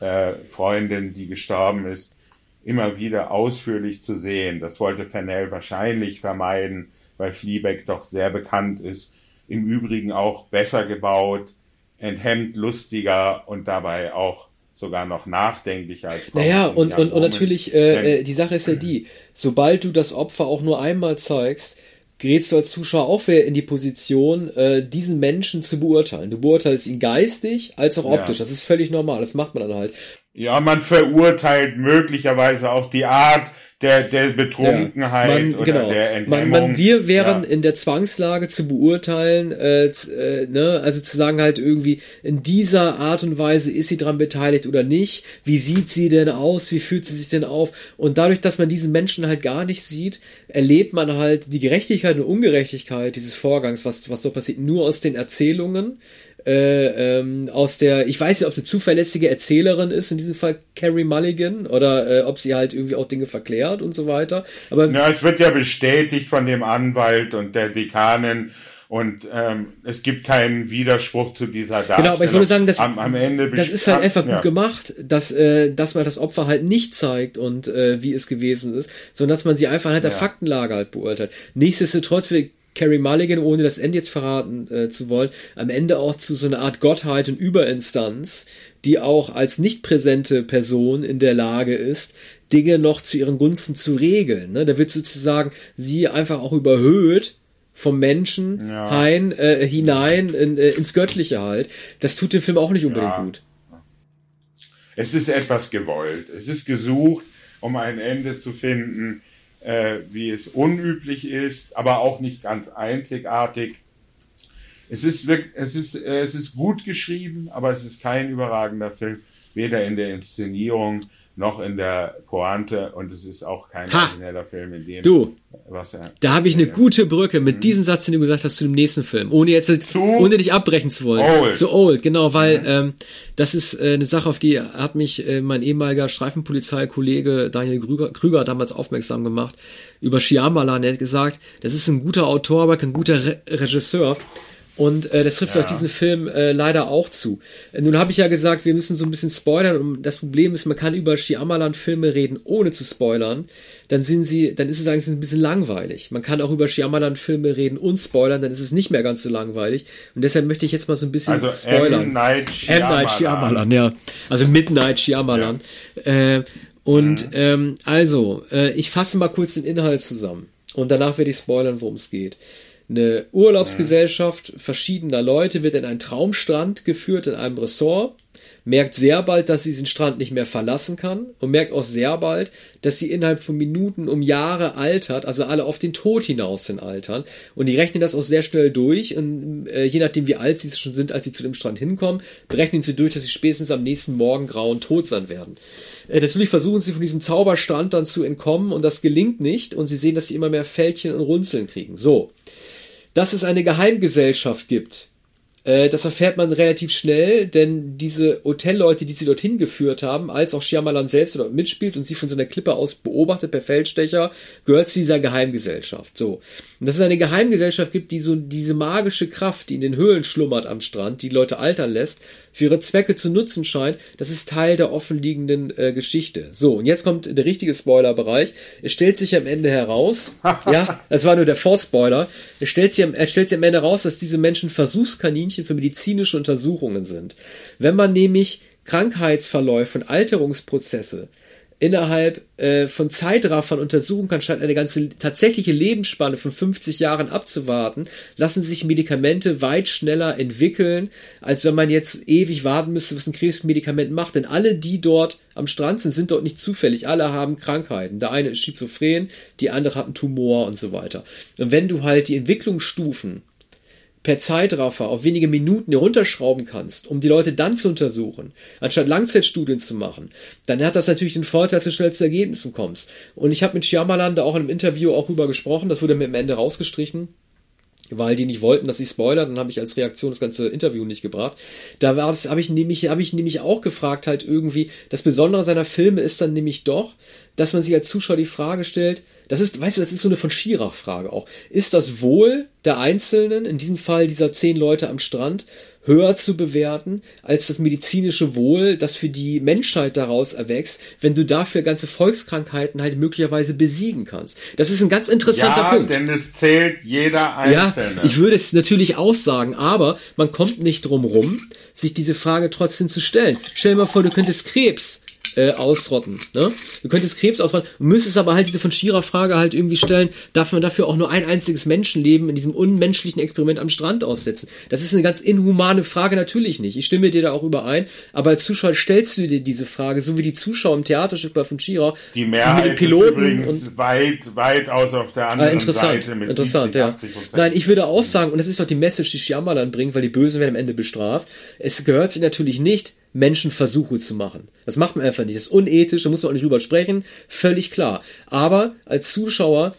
S2: äh, Freundin, die gestorben ist, immer wieder ausführlich zu sehen. Das wollte Fennell wahrscheinlich vermeiden, weil Fleabag doch sehr bekannt ist. Im Übrigen auch besser gebaut, enthemmt lustiger und dabei auch sogar noch nachdenklicher als
S1: Naja, und, und, und natürlich, äh, äh, die Sache ist ja die, sobald du das Opfer auch nur einmal zeigst, gerätst du als Zuschauer auch in die Position, äh, diesen Menschen zu beurteilen. Du beurteilst ihn geistig als auch optisch. Ja. Das ist völlig normal. Das macht man dann halt.
S2: Ja, man verurteilt möglicherweise auch die Art der, der Betrunkenheit
S1: ja, man,
S2: oder
S1: genau.
S2: der Enthemmung.
S1: Man, man, wir wären ja. in der Zwangslage zu beurteilen, äh, äh, ne, also zu sagen halt irgendwie, in dieser Art und Weise ist sie dran beteiligt oder nicht, wie sieht sie denn aus, wie fühlt sie sich denn auf und dadurch, dass man diesen Menschen halt gar nicht sieht, erlebt man halt die Gerechtigkeit und Ungerechtigkeit dieses Vorgangs, was, was so passiert, nur aus den Erzählungen, äh, ähm, aus der, ich weiß nicht, ob sie zuverlässige Erzählerin ist, in diesem Fall Carrie Mulligan, oder äh, ob sie halt irgendwie auch Dinge verklärt und so weiter. Aber
S2: ja, es wird ja bestätigt von dem Anwalt und der Dekanin. Und ähm, es gibt keinen Widerspruch zu dieser Darstellung. Genau, aber
S1: ich würde sagen, das, am, am Ende das ist halt einfach ja. gut gemacht, dass, äh, dass man das Opfer halt nicht zeigt und äh, wie es gewesen ist, sondern dass man sie einfach halt der ja. Faktenlage halt beurteilt. Nichtsdestotrotz Carrie Mulligan, ohne das Ende jetzt verraten äh, zu wollen, am Ende auch zu so einer Art Gottheit und Überinstanz, die auch als nicht präsente Person in der Lage ist, Dinge noch zu ihren Gunsten zu regeln. Ne? Da wird sozusagen sie einfach auch überhöht vom Menschen ja. hein, äh, hinein in, äh, ins Göttliche halt. Das tut dem Film auch nicht unbedingt ja. gut.
S2: Es ist etwas gewollt. Es ist gesucht, um ein Ende zu finden äh, wie es unüblich ist, aber auch nicht ganz einzigartig. Es ist, wirklich, es, ist, äh, es ist gut geschrieben, aber es ist kein überragender Film, weder in der Inszenierung noch in der Pointe und es ist auch kein ha. origineller Film in dem,
S1: du, was er. Da habe ich eine gute Brücke mit mhm. diesem Satz, den du gesagt hast, zu dem nächsten Film, ohne jetzt zu ohne dich abbrechen zu wollen. Old. Zu Old, genau, weil mhm. ähm, das ist äh, eine Sache, auf die hat mich äh, mein ehemaliger Streifenpolizeikollege Daniel Krüger, Krüger damals aufmerksam gemacht über Shyamalan. Er hat gesagt, das ist ein guter Autor, aber kein guter Re Regisseur. Und äh, das trifft ja. auch diesen Film äh, leider auch zu. Äh, nun habe ich ja gesagt, wir müssen so ein bisschen spoilern. Und das Problem ist, man kann über Shyamalan-Filme reden, ohne zu spoilern. Dann sind sie, dann ist es eigentlich ein bisschen langweilig. Man kann auch über Shyamalan-Filme reden und spoilern, dann ist es nicht mehr ganz so langweilig. Und deshalb möchte ich jetzt mal so ein bisschen
S2: also
S1: spoilern.
S2: M. Night Shyamalan. M. Night
S1: Shyamalan, ja. Also Midnight Shyamalan. Ja. Äh, und mhm. ähm, also, äh, ich fasse mal kurz den Inhalt zusammen. Und danach werde ich spoilern, worum es geht. Eine Urlaubsgesellschaft verschiedener Leute wird in einen Traumstrand geführt in einem Ressort, merkt sehr bald, dass sie diesen Strand nicht mehr verlassen kann und merkt auch sehr bald, dass sie innerhalb von Minuten um Jahre altert, also alle auf den Tod hinaus sind altern. Und die rechnen das auch sehr schnell durch und äh, je nachdem, wie alt sie schon sind, als sie zu dem Strand hinkommen, berechnen sie durch, dass sie spätestens am nächsten Morgen grau und tot sein werden. Äh, natürlich versuchen sie von diesem Zauberstrand dann zu entkommen und das gelingt nicht und sie sehen, dass sie immer mehr Fältchen und Runzeln kriegen. So dass es eine Geheimgesellschaft gibt. Äh, das erfährt man relativ schnell, denn diese Hotelleute, die sie dorthin geführt haben, als auch Shyamalan selbst dort mitspielt und sie von so einer Klippe aus beobachtet per Feldstecher, gehört zu dieser Geheimgesellschaft. So. Und dass es eine Geheimgesellschaft gibt, die so diese magische Kraft, die in den Höhlen schlummert am Strand, die Leute altern lässt, für ihre Zwecke zu nutzen scheint, das ist Teil der offenliegenden äh, Geschichte. So, und jetzt kommt der richtige Spoilerbereich. Es stellt sich am Ende heraus, [LAUGHS] ja, das war nur der Vorspoiler, es stellt sich, es stellt sich am Ende heraus, dass diese Menschen Versuchskaninchen für medizinische Untersuchungen sind. Wenn man nämlich Krankheitsverläufe und Alterungsprozesse innerhalb äh, von Zeitraffern untersuchen kann, statt eine ganze tatsächliche Lebensspanne von 50 Jahren abzuwarten, lassen sich Medikamente weit schneller entwickeln, als wenn man jetzt ewig warten müsste, was ein Krebsmedikament macht. Denn alle, die dort am Strand sind, sind dort nicht zufällig. Alle haben Krankheiten. Der eine ist schizophren, die andere hat einen Tumor und so weiter. Und wenn du halt die Entwicklungsstufen per Zeitraffer auf wenige Minuten herunterschrauben kannst, um die Leute dann zu untersuchen, anstatt Langzeitstudien zu machen, dann hat das natürlich den Vorteil, dass du schnell zu Ergebnissen kommst. Und ich habe mit Shyamalan da auch in einem Interview auch rüber gesprochen, das wurde mir am Ende rausgestrichen, weil die nicht wollten, dass ich spoilere, dann habe ich als Reaktion das ganze Interview nicht gebracht. Da habe ich nämlich, habe ich nämlich auch gefragt, halt irgendwie, das Besondere seiner Filme ist dann nämlich doch, dass man sich als Zuschauer die Frage stellt, das ist, weißt du, das ist so eine von Schirach-Frage auch. Ist das Wohl der Einzelnen, in diesem Fall dieser zehn Leute am Strand, höher zu bewerten als das medizinische Wohl, das für die Menschheit daraus erwächst, wenn du dafür ganze Volkskrankheiten halt möglicherweise besiegen kannst. Das ist ein ganz interessanter ja, Punkt.
S2: denn es zählt jeder Einzelne.
S1: Ja, ich würde es natürlich auch sagen, aber man kommt nicht drum rum, sich diese Frage trotzdem zu stellen. Stell dir mal vor, du könntest Krebs äh, ausrotten. Ne? Du könntest Krebs ausrotten, müsstest aber halt diese von Schierer Frage halt irgendwie stellen, darf man dafür auch nur ein einziges Menschenleben in diesem unmenschlichen Experiment am Strand aussetzen? Das ist eine ganz inhumane Frage, natürlich nicht. Ich stimme dir da auch überein, aber als Zuschauer stellst du dir diese Frage, so wie die Zuschauer im Theaterstück bei von Schierer.
S2: Die Mehrheit mit den Piloten und weit, weitaus auf der anderen
S1: ah, interessant,
S2: Seite mit
S1: interessant, 70, ja. Nein, ich würde auch sagen, und das ist auch die Message, die Shyamalan bringt, weil die Bösen werden am Ende bestraft. Es gehört sich natürlich nicht, Menschen Versuche zu machen. Das macht man einfach nicht. Das ist unethisch, da muss man auch nicht drüber sprechen, völlig klar. Aber als Zuschauer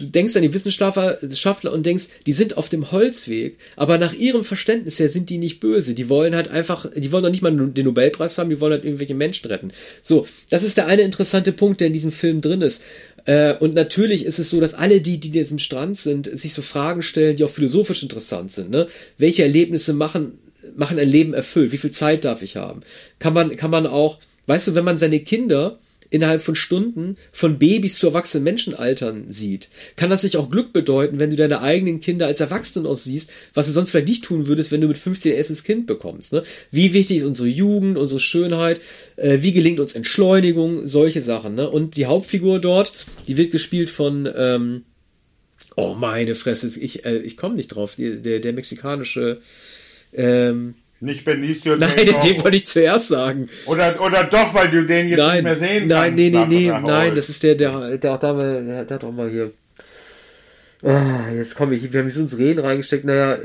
S1: du denkst an die Wissenschaftler und denkst, die sind auf dem Holzweg, aber nach ihrem Verständnis her sind die nicht böse. Die wollen halt einfach, die wollen doch nicht mal den Nobelpreis haben, die wollen halt irgendwelche Menschen retten. So, das ist der eine interessante Punkt, der in diesem Film drin ist. Äh, und natürlich ist es so, dass alle die, die in diesem Strand sind, sich so Fragen stellen, die auch philosophisch interessant sind. Ne? Welche Erlebnisse machen machen ein Leben erfüllt? Wie viel Zeit darf ich haben? Kann man, kann man auch, weißt du, wenn man seine Kinder innerhalb von Stunden von Babys zu erwachsenen Menschen altern sieht, kann das nicht auch Glück bedeuten, wenn du deine eigenen Kinder als Erwachsenen aussiehst, was du sonst vielleicht nicht tun würdest, wenn du mit 15 erstes Kind bekommst. Ne? Wie wichtig ist unsere Jugend, unsere Schönheit, äh, wie gelingt uns Entschleunigung, solche Sachen. Ne? Und die Hauptfigur dort, die wird gespielt von ähm, Oh meine Fresse, ich, äh, ich komme nicht drauf. Der, der mexikanische ähm,
S2: nicht Benicio
S1: Nein, den wollte ich zuerst sagen.
S2: Oder, oder doch, weil du den jetzt
S1: nein,
S2: nicht mehr sehen
S1: nein,
S2: kannst.
S1: Nee, nee, nee, nein, das ist der, der, der, der, der, der hat auch mal hier. Ah, jetzt komme ich, wir haben so ins Reden reingesteckt. Naja,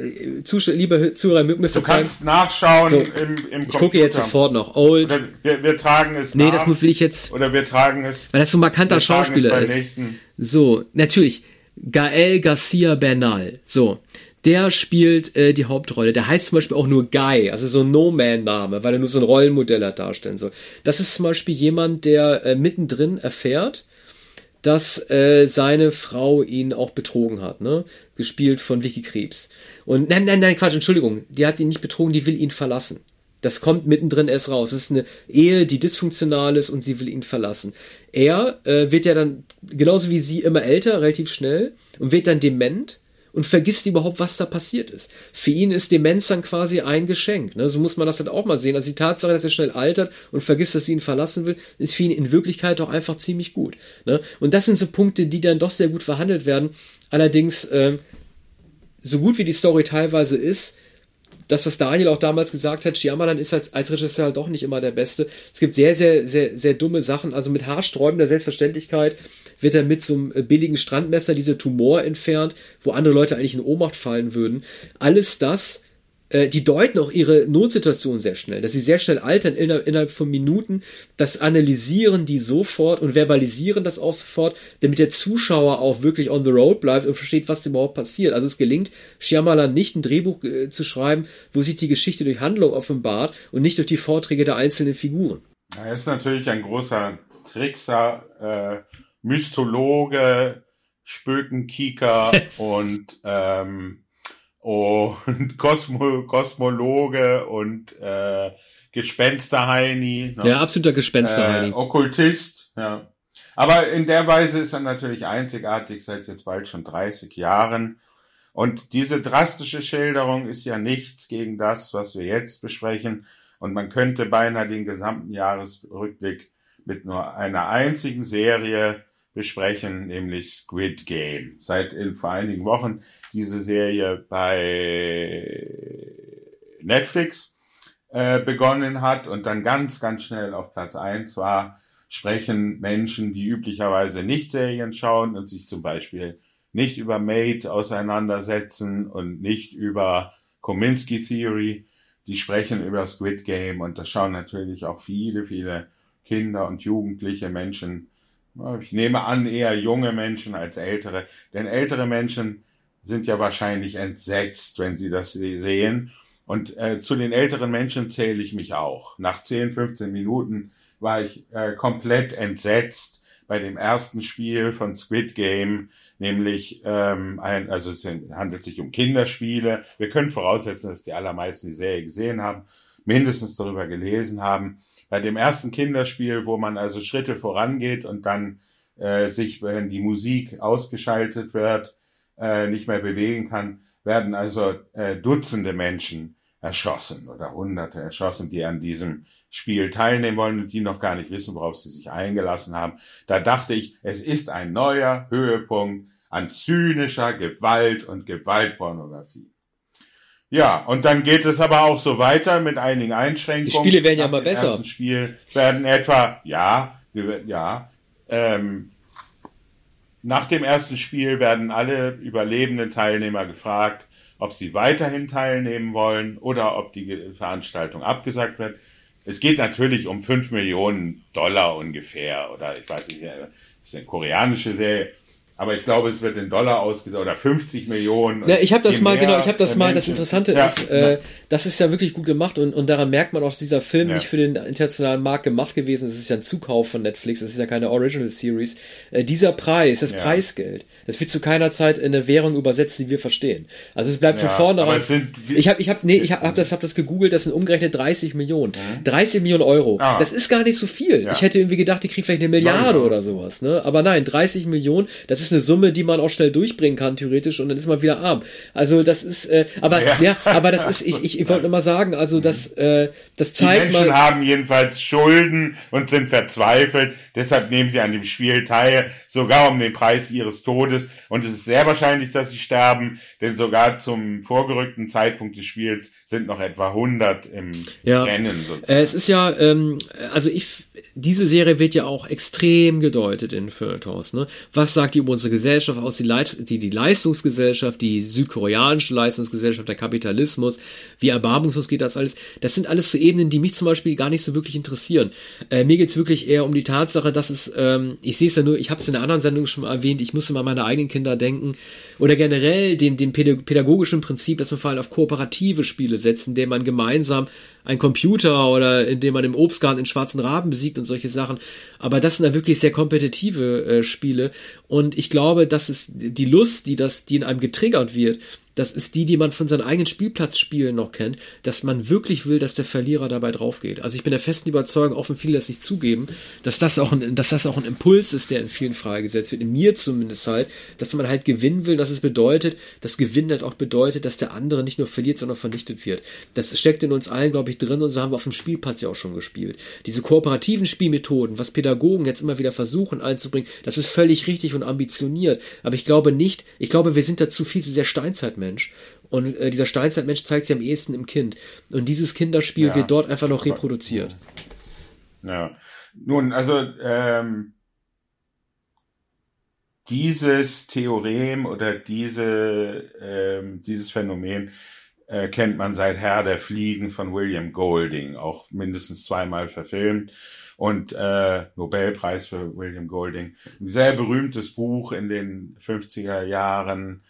S1: Zus liebe Zuhörer, mögen
S2: mir Du kannst nachschauen
S1: so, im, im Computer. Ich gucke jetzt sofort noch. Old.
S2: Oder wir, wir tragen es
S1: Nee, nach, das will ich jetzt.
S2: Oder wir tragen es.
S1: Weil das so ein markanter Schauspieler ist.
S2: Nächsten.
S1: So, natürlich. Gael Garcia Bernal. So der spielt äh, die Hauptrolle. Der heißt zum Beispiel auch nur Guy, also so ein No-Man-Name, weil er nur so ein Rollenmodell hat darstellen soll. Das ist zum Beispiel jemand, der äh, mittendrin erfährt, dass äh, seine Frau ihn auch betrogen hat, ne? Gespielt von Vicky Krebs. Und nein, nein, nein, Quatsch, Entschuldigung, die hat ihn nicht betrogen, die will ihn verlassen. Das kommt mittendrin erst raus. Es ist eine Ehe, die dysfunktional ist und sie will ihn verlassen. Er äh, wird ja dann, genauso wie sie, immer älter, relativ schnell und wird dann dement und vergisst überhaupt, was da passiert ist. Für ihn ist Demenz dann quasi ein Geschenk. Ne? So muss man das halt auch mal sehen. Also die Tatsache, dass er schnell altert und vergisst, dass sie ihn verlassen will, ist für ihn in Wirklichkeit auch einfach ziemlich gut. Ne? Und das sind so Punkte, die dann doch sehr gut verhandelt werden. Allerdings, äh, so gut wie die Story teilweise ist, das, was Daniel auch damals gesagt hat, Shyamalan ist als, als Regisseur halt doch nicht immer der Beste. Es gibt sehr, sehr, sehr, sehr dumme Sachen. Also mit haarsträubender Selbstverständlichkeit wird er mit so einem äh, billigen Strandmesser diese Tumor entfernt, wo andere Leute eigentlich in Ohnmacht fallen würden. Alles das äh, die deuten auch ihre Notsituation sehr schnell, dass sie sehr schnell altern innerhalb von Minuten. Das analysieren die sofort und verbalisieren das auch sofort, damit der Zuschauer auch wirklich on the road bleibt und versteht, was überhaupt passiert. Also es gelingt Shyamalan nicht ein Drehbuch äh, zu schreiben, wo sich die Geschichte durch Handlung offenbart und nicht durch die Vorträge der einzelnen Figuren.
S2: Er ist natürlich ein großer Trickser, äh, Mystologe, Spökenkieker [LAUGHS] und ähm, und [LAUGHS] Kosmo, Kosmologe und äh, Gespensterheini.
S1: Ne? Ja, absoluter Gespensterheini.
S2: Äh, Okkultist, ja. Aber in der Weise ist er natürlich einzigartig seit jetzt bald schon 30 Jahren. Und diese drastische Schilderung ist ja nichts gegen das, was wir jetzt besprechen. Und man könnte beinahe den gesamten Jahresrückblick mit nur einer einzigen Serie besprechen, nämlich Squid Game. Seit in vor einigen Wochen diese Serie bei Netflix äh, begonnen hat und dann ganz, ganz schnell auf Platz eins war, sprechen Menschen, die üblicherweise nicht Serien schauen und sich zum Beispiel nicht über Mate auseinandersetzen und nicht über Kominsky Theory, die sprechen über Squid Game und das schauen natürlich auch viele, viele Kinder und jugendliche Menschen ich nehme an, eher junge Menschen als ältere, denn ältere Menschen sind ja wahrscheinlich entsetzt, wenn sie das sehen. Und äh, zu den älteren Menschen zähle ich mich auch. Nach 10, 15 Minuten war ich äh, komplett entsetzt bei dem ersten Spiel von Squid Game, nämlich ähm, ein, also es handelt sich um Kinderspiele. Wir können voraussetzen, dass die allermeisten die Serie gesehen haben, mindestens darüber gelesen haben bei dem ersten Kinderspiel, wo man also Schritte vorangeht und dann äh, sich, wenn die Musik ausgeschaltet wird, äh, nicht mehr bewegen kann, werden also äh, Dutzende Menschen erschossen oder Hunderte erschossen, die an diesem Spiel teilnehmen wollen und die noch gar nicht wissen, worauf sie sich eingelassen haben. Da dachte ich, es ist ein neuer Höhepunkt an zynischer Gewalt und Gewaltpornografie. Ja, und dann geht es aber auch so weiter mit einigen Einschränkungen.
S1: Die Spiele werden ja immer besser.
S2: Spiel werden etwa, ja, ja, ähm, nach dem ersten Spiel werden alle überlebenden Teilnehmer gefragt, ob sie weiterhin teilnehmen wollen oder ob die Veranstaltung abgesagt wird. Es geht natürlich um 5 Millionen Dollar ungefähr oder ich weiß nicht, das ist eine koreanische Serie. Aber ich glaube, es wird in Dollar ausgesagt oder 50 Millionen.
S1: Ja, ich habe das mal, genau, ich habe das mal, das Interessante ja, ist, äh, ja. das ist ja wirklich gut gemacht und, und daran merkt man auch, dass dieser Film ja. nicht für den internationalen Markt gemacht gewesen ist. Es ist ja ein Zukauf von Netflix, es ist ja keine Original Series. Äh, dieser Preis, das Preisgeld, das wird zu keiner Zeit in eine Währung übersetzt, die wir verstehen. Also es bleibt von vornherein. Ich habe, ich habe, nee, ich habe hab das, hab das gegoogelt, das sind umgerechnet 30 Millionen. Mhm. 30 Millionen Euro. Ah. Das ist gar nicht so viel. Ich hätte irgendwie gedacht, die kriegt vielleicht eine Milliarde oder sowas, ne? Aber nein, 30 Millionen, das ist ist eine Summe, die man auch schnell durchbringen kann, theoretisch, und dann ist man wieder arm. Also das ist, äh, aber ja, ja aber das ist, ich, ich, ich wollte nur mal sagen, also das, äh, das zeigt
S2: Die Menschen mal, haben jedenfalls Schulden und sind verzweifelt, deshalb nehmen sie an dem Spiel teil, sogar um den Preis ihres Todes. Und es ist sehr wahrscheinlich, dass sie sterben, denn sogar zum vorgerückten Zeitpunkt des Spiels sind noch etwa 100 im
S1: ja. Rennen. Sozusagen. Äh, es ist ja, ähm, also ich, diese Serie wird ja auch extrem gedeutet in Feuilletons. Ne? Was sagt die unsere Gesellschaft aus, die, Leit die, die Leistungsgesellschaft, die südkoreanische Leistungsgesellschaft, der Kapitalismus, wie erbarmungslos geht das alles? Das sind alles so Ebenen, die mich zum Beispiel gar nicht so wirklich interessieren. Äh, mir geht's wirklich eher um die Tatsache, dass es, ähm, ich sehe es ja nur, ich habe es in einer anderen Sendung schon mal erwähnt, ich musste mal meine eigenen Kinder denken oder generell dem, dem pädagogischen Prinzip, dass wir vor allem auf kooperative Spiele setzen, indem man gemeinsam ein Computer oder indem man im Obstgarten den schwarzen Raben besiegt und solche Sachen. Aber das sind da wirklich sehr kompetitive äh, Spiele. Und ich glaube, dass es die Lust, die das, die in einem getriggert wird, das ist die, die man von seinen eigenen Spielplatzspielen noch kennt, dass man wirklich will, dass der Verlierer dabei draufgeht. Also ich bin der festen Überzeugung, auch wenn viele das nicht zugeben, dass das auch ein, dass das auch ein Impuls ist, der in vielen freigesetzt wird, in mir zumindest halt, dass man halt gewinnen will, dass es bedeutet, dass Gewinnen halt auch bedeutet, dass der andere nicht nur verliert, sondern vernichtet wird. Das steckt in uns allen, glaube ich, drin und so haben wir auf dem Spielplatz ja auch schon gespielt. Diese kooperativen Spielmethoden, was Pädagogen jetzt immer wieder versuchen einzubringen, das ist völlig richtig und ambitioniert. Aber ich glaube nicht, ich glaube, wir sind dazu viel zu sehr Steinzeitmenschen. Steinzeitmensch. Und äh, dieser Steinzeitmensch zeigt sich am ehesten im Kind. Und dieses Kinderspiel ja, wird dort einfach noch reproduziert.
S2: Ja. Nun, also ähm, dieses Theorem oder diese, ähm, dieses Phänomen äh, kennt man seit Herr der Fliegen von William Golding, auch mindestens zweimal verfilmt und äh, Nobelpreis für William Golding. Ein sehr berühmtes Buch in den 50er Jahren,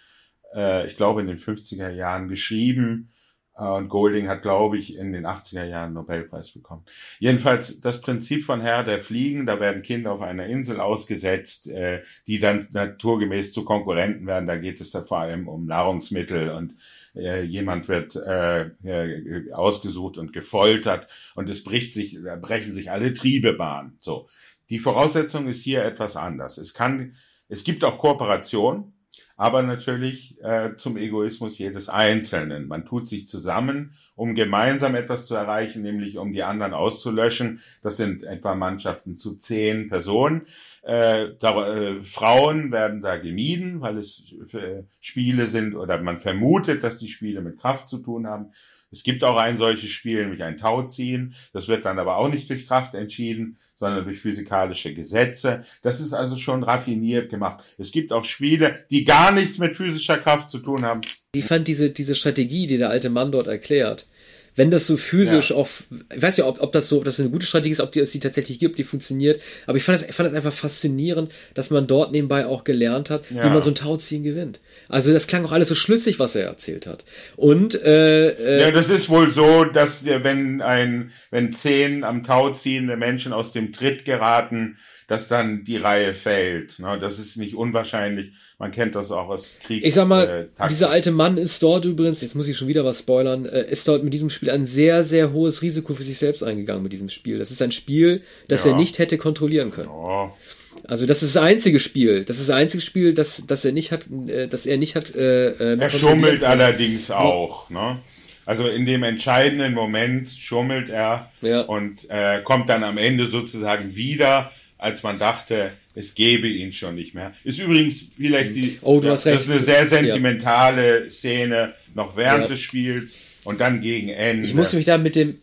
S2: äh, ich glaube, in den 50er Jahren geschrieben. Äh, und Golding hat, glaube ich, in den 80er Jahren Nobelpreis bekommen. Jedenfalls das Prinzip von Herr der Fliegen, da werden Kinder auf einer Insel ausgesetzt, äh, die dann naturgemäß zu Konkurrenten werden. Da geht es da vor allem um Nahrungsmittel und äh, jemand wird äh, äh, ausgesucht und gefoltert und es bricht sich, brechen sich alle Triebe Bahn. So. Die Voraussetzung ist hier etwas anders. Es kann, es gibt auch Kooperation, aber natürlich äh, zum Egoismus jedes Einzelnen. Man tut sich zusammen, um gemeinsam etwas zu erreichen, nämlich um die anderen auszulöschen. Das sind etwa Mannschaften zu zehn Personen. Äh, da, äh, Frauen werden da gemieden, weil es äh, Spiele sind oder man vermutet, dass die Spiele mit Kraft zu tun haben. Es gibt auch ein solches Spiel, nämlich ein Tauziehen. Das wird dann aber auch nicht durch Kraft entschieden, sondern durch physikalische Gesetze. Das ist also schon raffiniert gemacht. Es gibt auch Spiele, die gar nichts mit physischer Kraft zu tun haben.
S1: Ich fand diese, diese Strategie, die der alte Mann dort erklärt, wenn das so physisch ja. auf, ich weiß ja, ob, ob das so, ob das eine gute Strategie ist, ob die es die tatsächlich gibt, die funktioniert. Aber ich fand das, ich fand das einfach faszinierend, dass man dort nebenbei auch gelernt hat, ja. wie man so ein Tauziehen gewinnt. Also das klang auch alles so schlüssig, was er erzählt hat. Und äh,
S2: äh, ja, das ist wohl so, dass wenn ein, wenn zehn am Tau ziehende Menschen aus dem Tritt geraten, dass dann die Reihe fällt. Ne? Das ist nicht unwahrscheinlich. Man kennt das auch aus Krieg.
S1: Ich sag mal, äh, dieser alte Mann ist dort übrigens, jetzt muss ich schon wieder was spoilern, äh, ist dort mit diesem Spiel ein sehr, sehr hohes Risiko für sich selbst eingegangen mit diesem Spiel. Das ist ein Spiel, das ja. er nicht hätte kontrollieren können. Ja. Also das ist das einzige Spiel. Das ist das einzige Spiel, das, das er nicht hat, äh, das er nicht hat. Äh,
S2: äh er schummelt allerdings auch, ne? Also in dem entscheidenden Moment schummelt er
S1: Ja.
S2: und äh, kommt dann am Ende sozusagen wieder, als man dachte, es gäbe ihn schon nicht mehr. Ist übrigens vielleicht die,
S1: Oh, du hast
S2: das
S1: recht.
S2: ist eine sehr sentimentale Szene, noch während
S1: Ja.
S2: des Spiels und dann gegen Ende.
S1: Ich muss mich da mit dem,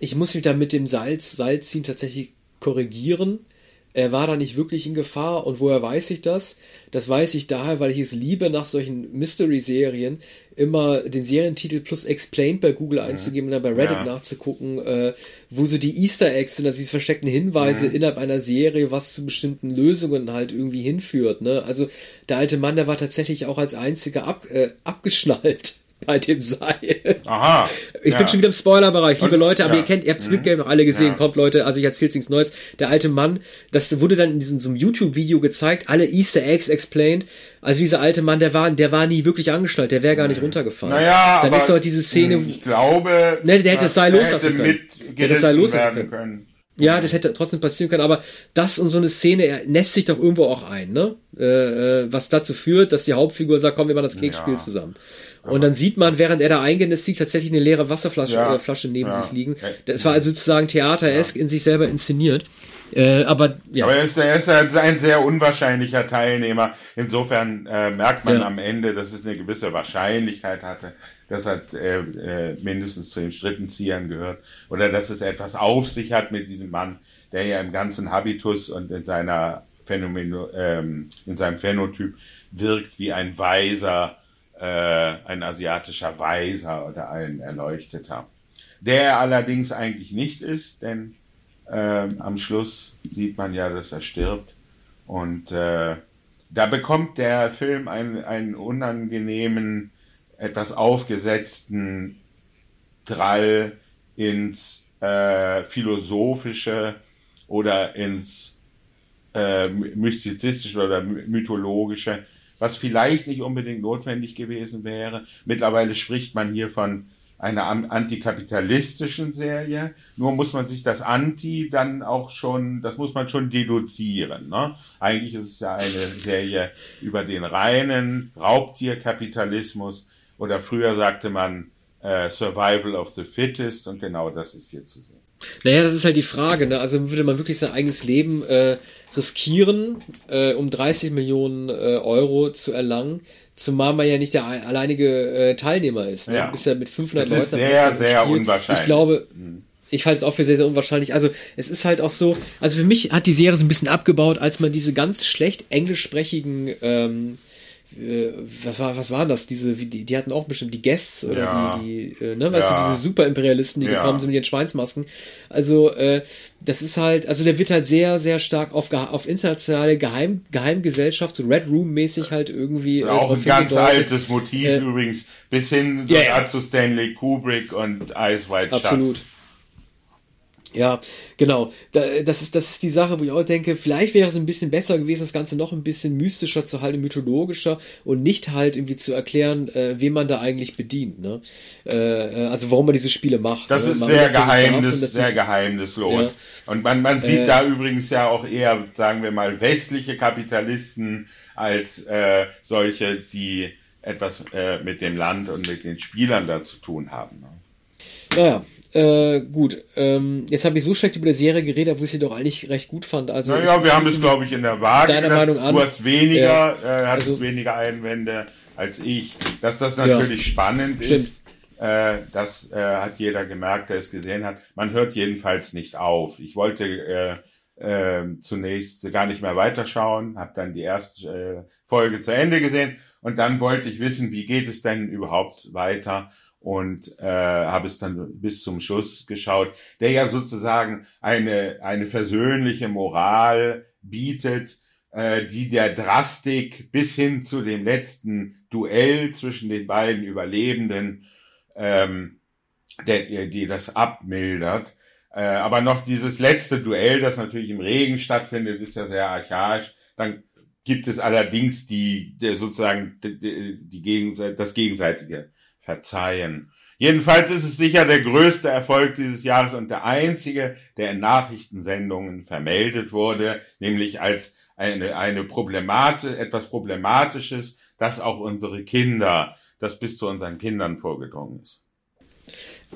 S1: ich muss mich da mit dem Salz, Salzziehen tatsächlich korrigieren. Er war da nicht wirklich in Gefahr. Und woher weiß ich das? Das weiß ich daher, weil ich es liebe, nach solchen Mystery-Serien immer den Serientitel plus Explained bei Google einzugeben und dann bei Reddit
S2: Ja.
S1: nachzugucken, äh, wo so die Easter Eggs sind, also die versteckten Hinweise innerhalb einer Serie, was zu bestimmten Lösungen halt irgendwie hinführt. Ne? Also der alte Mann, der war tatsächlich auch als einziger ab, äh, abgeschnallt [LAUGHS] bei dem Seil.
S2: Aha.
S1: Ich
S2: ja.
S1: bin schon wieder im Spoilerbereich, liebe
S2: Und-
S1: Leute, aber
S2: ja.
S1: ihr kennt, ihr habt Squid Game noch alle gesehen,
S2: Ja.
S1: kommt Leute, also ich erzähl's nichts Neues. Der alte Mann, das wurde dann in diesem so YouTube-Video gezeigt, alle Easter Eggs explained. Also dieser alte Mann, der war, der war nie wirklich angeschnallt, der wäre gar nicht runtergefallen.
S2: Naja,
S1: dann
S2: aber,
S1: ist doch diese Szene,
S2: Ich glaube.
S1: Ne, der hätte das Seil loslassen können. Der hätte das Seil loslassen
S2: werden
S1: können. ja, das hätte trotzdem passieren können, aber das und so eine Szene er nässt sich doch irgendwo auch ein, ne? Äh, äh, was dazu führt, dass die Hauptfigur sagt, komm, wir machen das Keksspiel
S2: Ja.
S1: zusammen. Und dann sieht man, während er da eingenässt liegt, tatsächlich eine leere Wasserflasche
S2: Ja.
S1: äh, Flasche neben
S2: Ja.
S1: sich liegen. Das war also sozusagen theateresk in sich selber inszeniert. Äh, aber ja,
S2: Aber er ist, er ist halt ein sehr unwahrscheinlicher Teilnehmer. Insofern äh, merkt man
S1: Ja.
S2: am Ende, dass es eine gewisse Wahrscheinlichkeit hatte, dass er äh, äh, mindestens zu den Strippenziehern gehört. Oder dass es etwas auf sich hat mit diesem Mann, der ja im ganzen Habitus und in seiner Phänomeno, ähm, in seinem Phänotyp wirkt wie ein Weiser, äh, ein asiatischer Weiser oder ein Erleuchteter. Der er allerdings eigentlich nicht ist, denn ähm, am Schluss sieht man ja, dass er stirbt. Und äh, da bekommt der Film einen, einen unangenehmen, etwas aufgesetzten Drall ins äh, philosophische oder ins äh, mystizistische oder mythologische, was vielleicht nicht unbedingt notwendig gewesen wäre. Mittlerweile spricht man hier von einer an- antikapitalistischen Serie. Nur muss man sich das Anti dann auch schon, das muss man schon deduzieren. Ne? Eigentlich ist es ja eine Serie über den reinen Raubtierkapitalismus oder früher sagte man äh, Survival of the Fittest und genau das ist hier zu sehen.
S1: Naja, das ist halt die Frage, ne? Also würde man wirklich sein eigenes Leben äh, riskieren, äh, um 30 Millionen äh, Euro zu erlangen, zumal man ja nicht der alleinige äh, Teilnehmer ist. Ne?
S2: Ja.
S1: Du bist ja mit 500
S2: Das
S1: Leuten
S2: ist
S1: am
S2: sehr, sehr unwahrscheinlich.
S1: Ich glaube, ich halte es auch für sehr, sehr unwahrscheinlich. Also es ist halt auch so, also für mich hat die Serie so ein bisschen abgebaut, als man diese ganz schlecht englischsprachigen ähm, äh, was war, was waren das? Diese, wie- die, die hatten auch bestimmt die Guests oder
S2: Ja.
S1: die, die, äh, ne, weißt
S2: Ja.
S1: du, diese Superimperialisten, die
S2: Ja.
S1: gekommen sind mit ihren Schweinsmasken. Also, äh, das ist halt, also der wird halt sehr, sehr stark auf, auf internationale Geheim, Geheimgesellschaft, so Red Room-mäßig halt irgendwie. äh,
S2: Auch ein ganz altes Motiv
S1: Äh,
S2: übrigens, bis hin
S1: ja.
S2: zu Stanley Kubrick und Eyes Wide Shut.
S1: Absolut. Ja, genau. Da, das, ist, das ist die Sache, wo ich auch denke, vielleicht wäre es ein bisschen besser gewesen, das Ganze noch ein bisschen mystischer zu halten, mythologischer und nicht halt irgendwie zu erklären, äh, wen man da eigentlich bedient. Ne? Äh, äh, also warum man diese Spiele macht.
S2: Das
S1: ne?
S2: ist
S1: Man
S2: sehr geheimnis,
S1: davon,
S2: sehr
S1: dies-
S2: geheimnislos. Und man, man sieht
S1: Äh,
S2: da übrigens ja auch eher, sagen wir mal, westliche Kapitalisten als äh, solche, die etwas äh, mit dem Land und mit den Spielern da zu tun haben. Ne?
S1: Naja, äh, gut. Ähm, jetzt habe ich so schlecht über die Serie geredet, obwohl ich sie doch eigentlich recht gut fand. Also
S2: Naja, wir haben es, glaube ich, in der Waage.
S1: deiner. Meinung an.
S2: Du hast weniger,
S1: Ja,
S2: äh, hattest
S1: also-
S2: weniger Einwände als ich. Dass das natürlich spannend
S1: Stimmt.
S2: ist, äh, das äh, hat jeder gemerkt, der es gesehen hat. Man hört jedenfalls nicht auf. Ich wollte äh, äh, zunächst gar nicht mehr weiterschauen, habe dann die erste äh, Folge zu Ende gesehen und dann wollte ich wissen, wie geht es denn überhaupt weiter und äh, habe es dann bis zum Schluss geschaut, der ja sozusagen eine eine versöhnliche Moral bietet, äh, die der Drastik bis hin zu dem letzten Duell zwischen den beiden Überlebenden, ähm, der, die das abmildert. Äh, aber noch dieses letzte Duell, das natürlich im Regen stattfindet, ist ja sehr archaisch. Dann gibt es allerdings die, der sozusagen die, die, die Gegenseite, das gegenseitige Verzeihen. Jedenfalls ist es sicher der größte Erfolg dieses Jahres und der einzige, der in Nachrichtensendungen vermeldet wurde, nämlich als eine, eine Problemate, etwas Problematisches, dass auch unsere Kinder, das bis zu unseren Kindern vorgedrungen ist.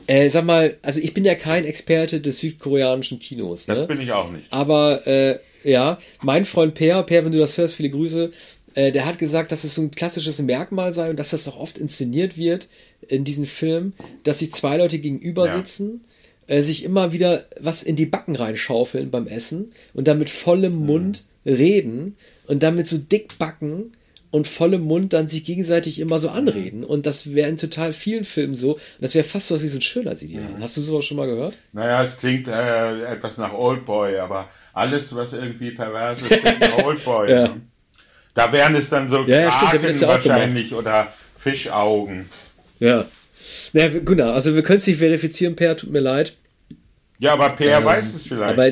S1: Äh, sag mal, also ich bin ja kein Experte des südkoreanischen Kinos. Ne?
S2: Das bin ich auch nicht.
S1: Aber äh, ja, mein Freund Per, Per, wenn du das hörst, viele Grüße, äh, der hat gesagt, dass es so ein klassisches Merkmal sei und dass das auch oft inszeniert wird in diesen Filmen, dass sich zwei Leute gegenüber
S2: Ja.
S1: sitzen, äh, sich immer wieder was in die Backen reinschaufeln beim Essen und dann mit vollem
S2: Mhm.
S1: Mund reden und dann mit so dick Backen und vollem Mund dann sich gegenseitig immer so anreden. Und das wäre in total vielen Filmen so. Und das wäre fast so wie so ein Schönheitsideal.
S2: Mhm.
S1: Hast du sowas schon mal gehört?
S2: Naja, es klingt äh, etwas nach Oldboy, aber alles, was irgendwie pervers ist, klingt nach [LAUGHS] Oldboy.
S1: Ja.
S2: ne? Da wären es dann so
S1: Ja, stimmt,
S2: Kraken
S1: ja auch
S2: wahrscheinlich oder Fischaugen.
S1: Ja. Naja, genau. Also wir können es nicht verifizieren, Per, tut mir leid.
S2: Ja, aber Per weiß es vielleicht.
S1: Aber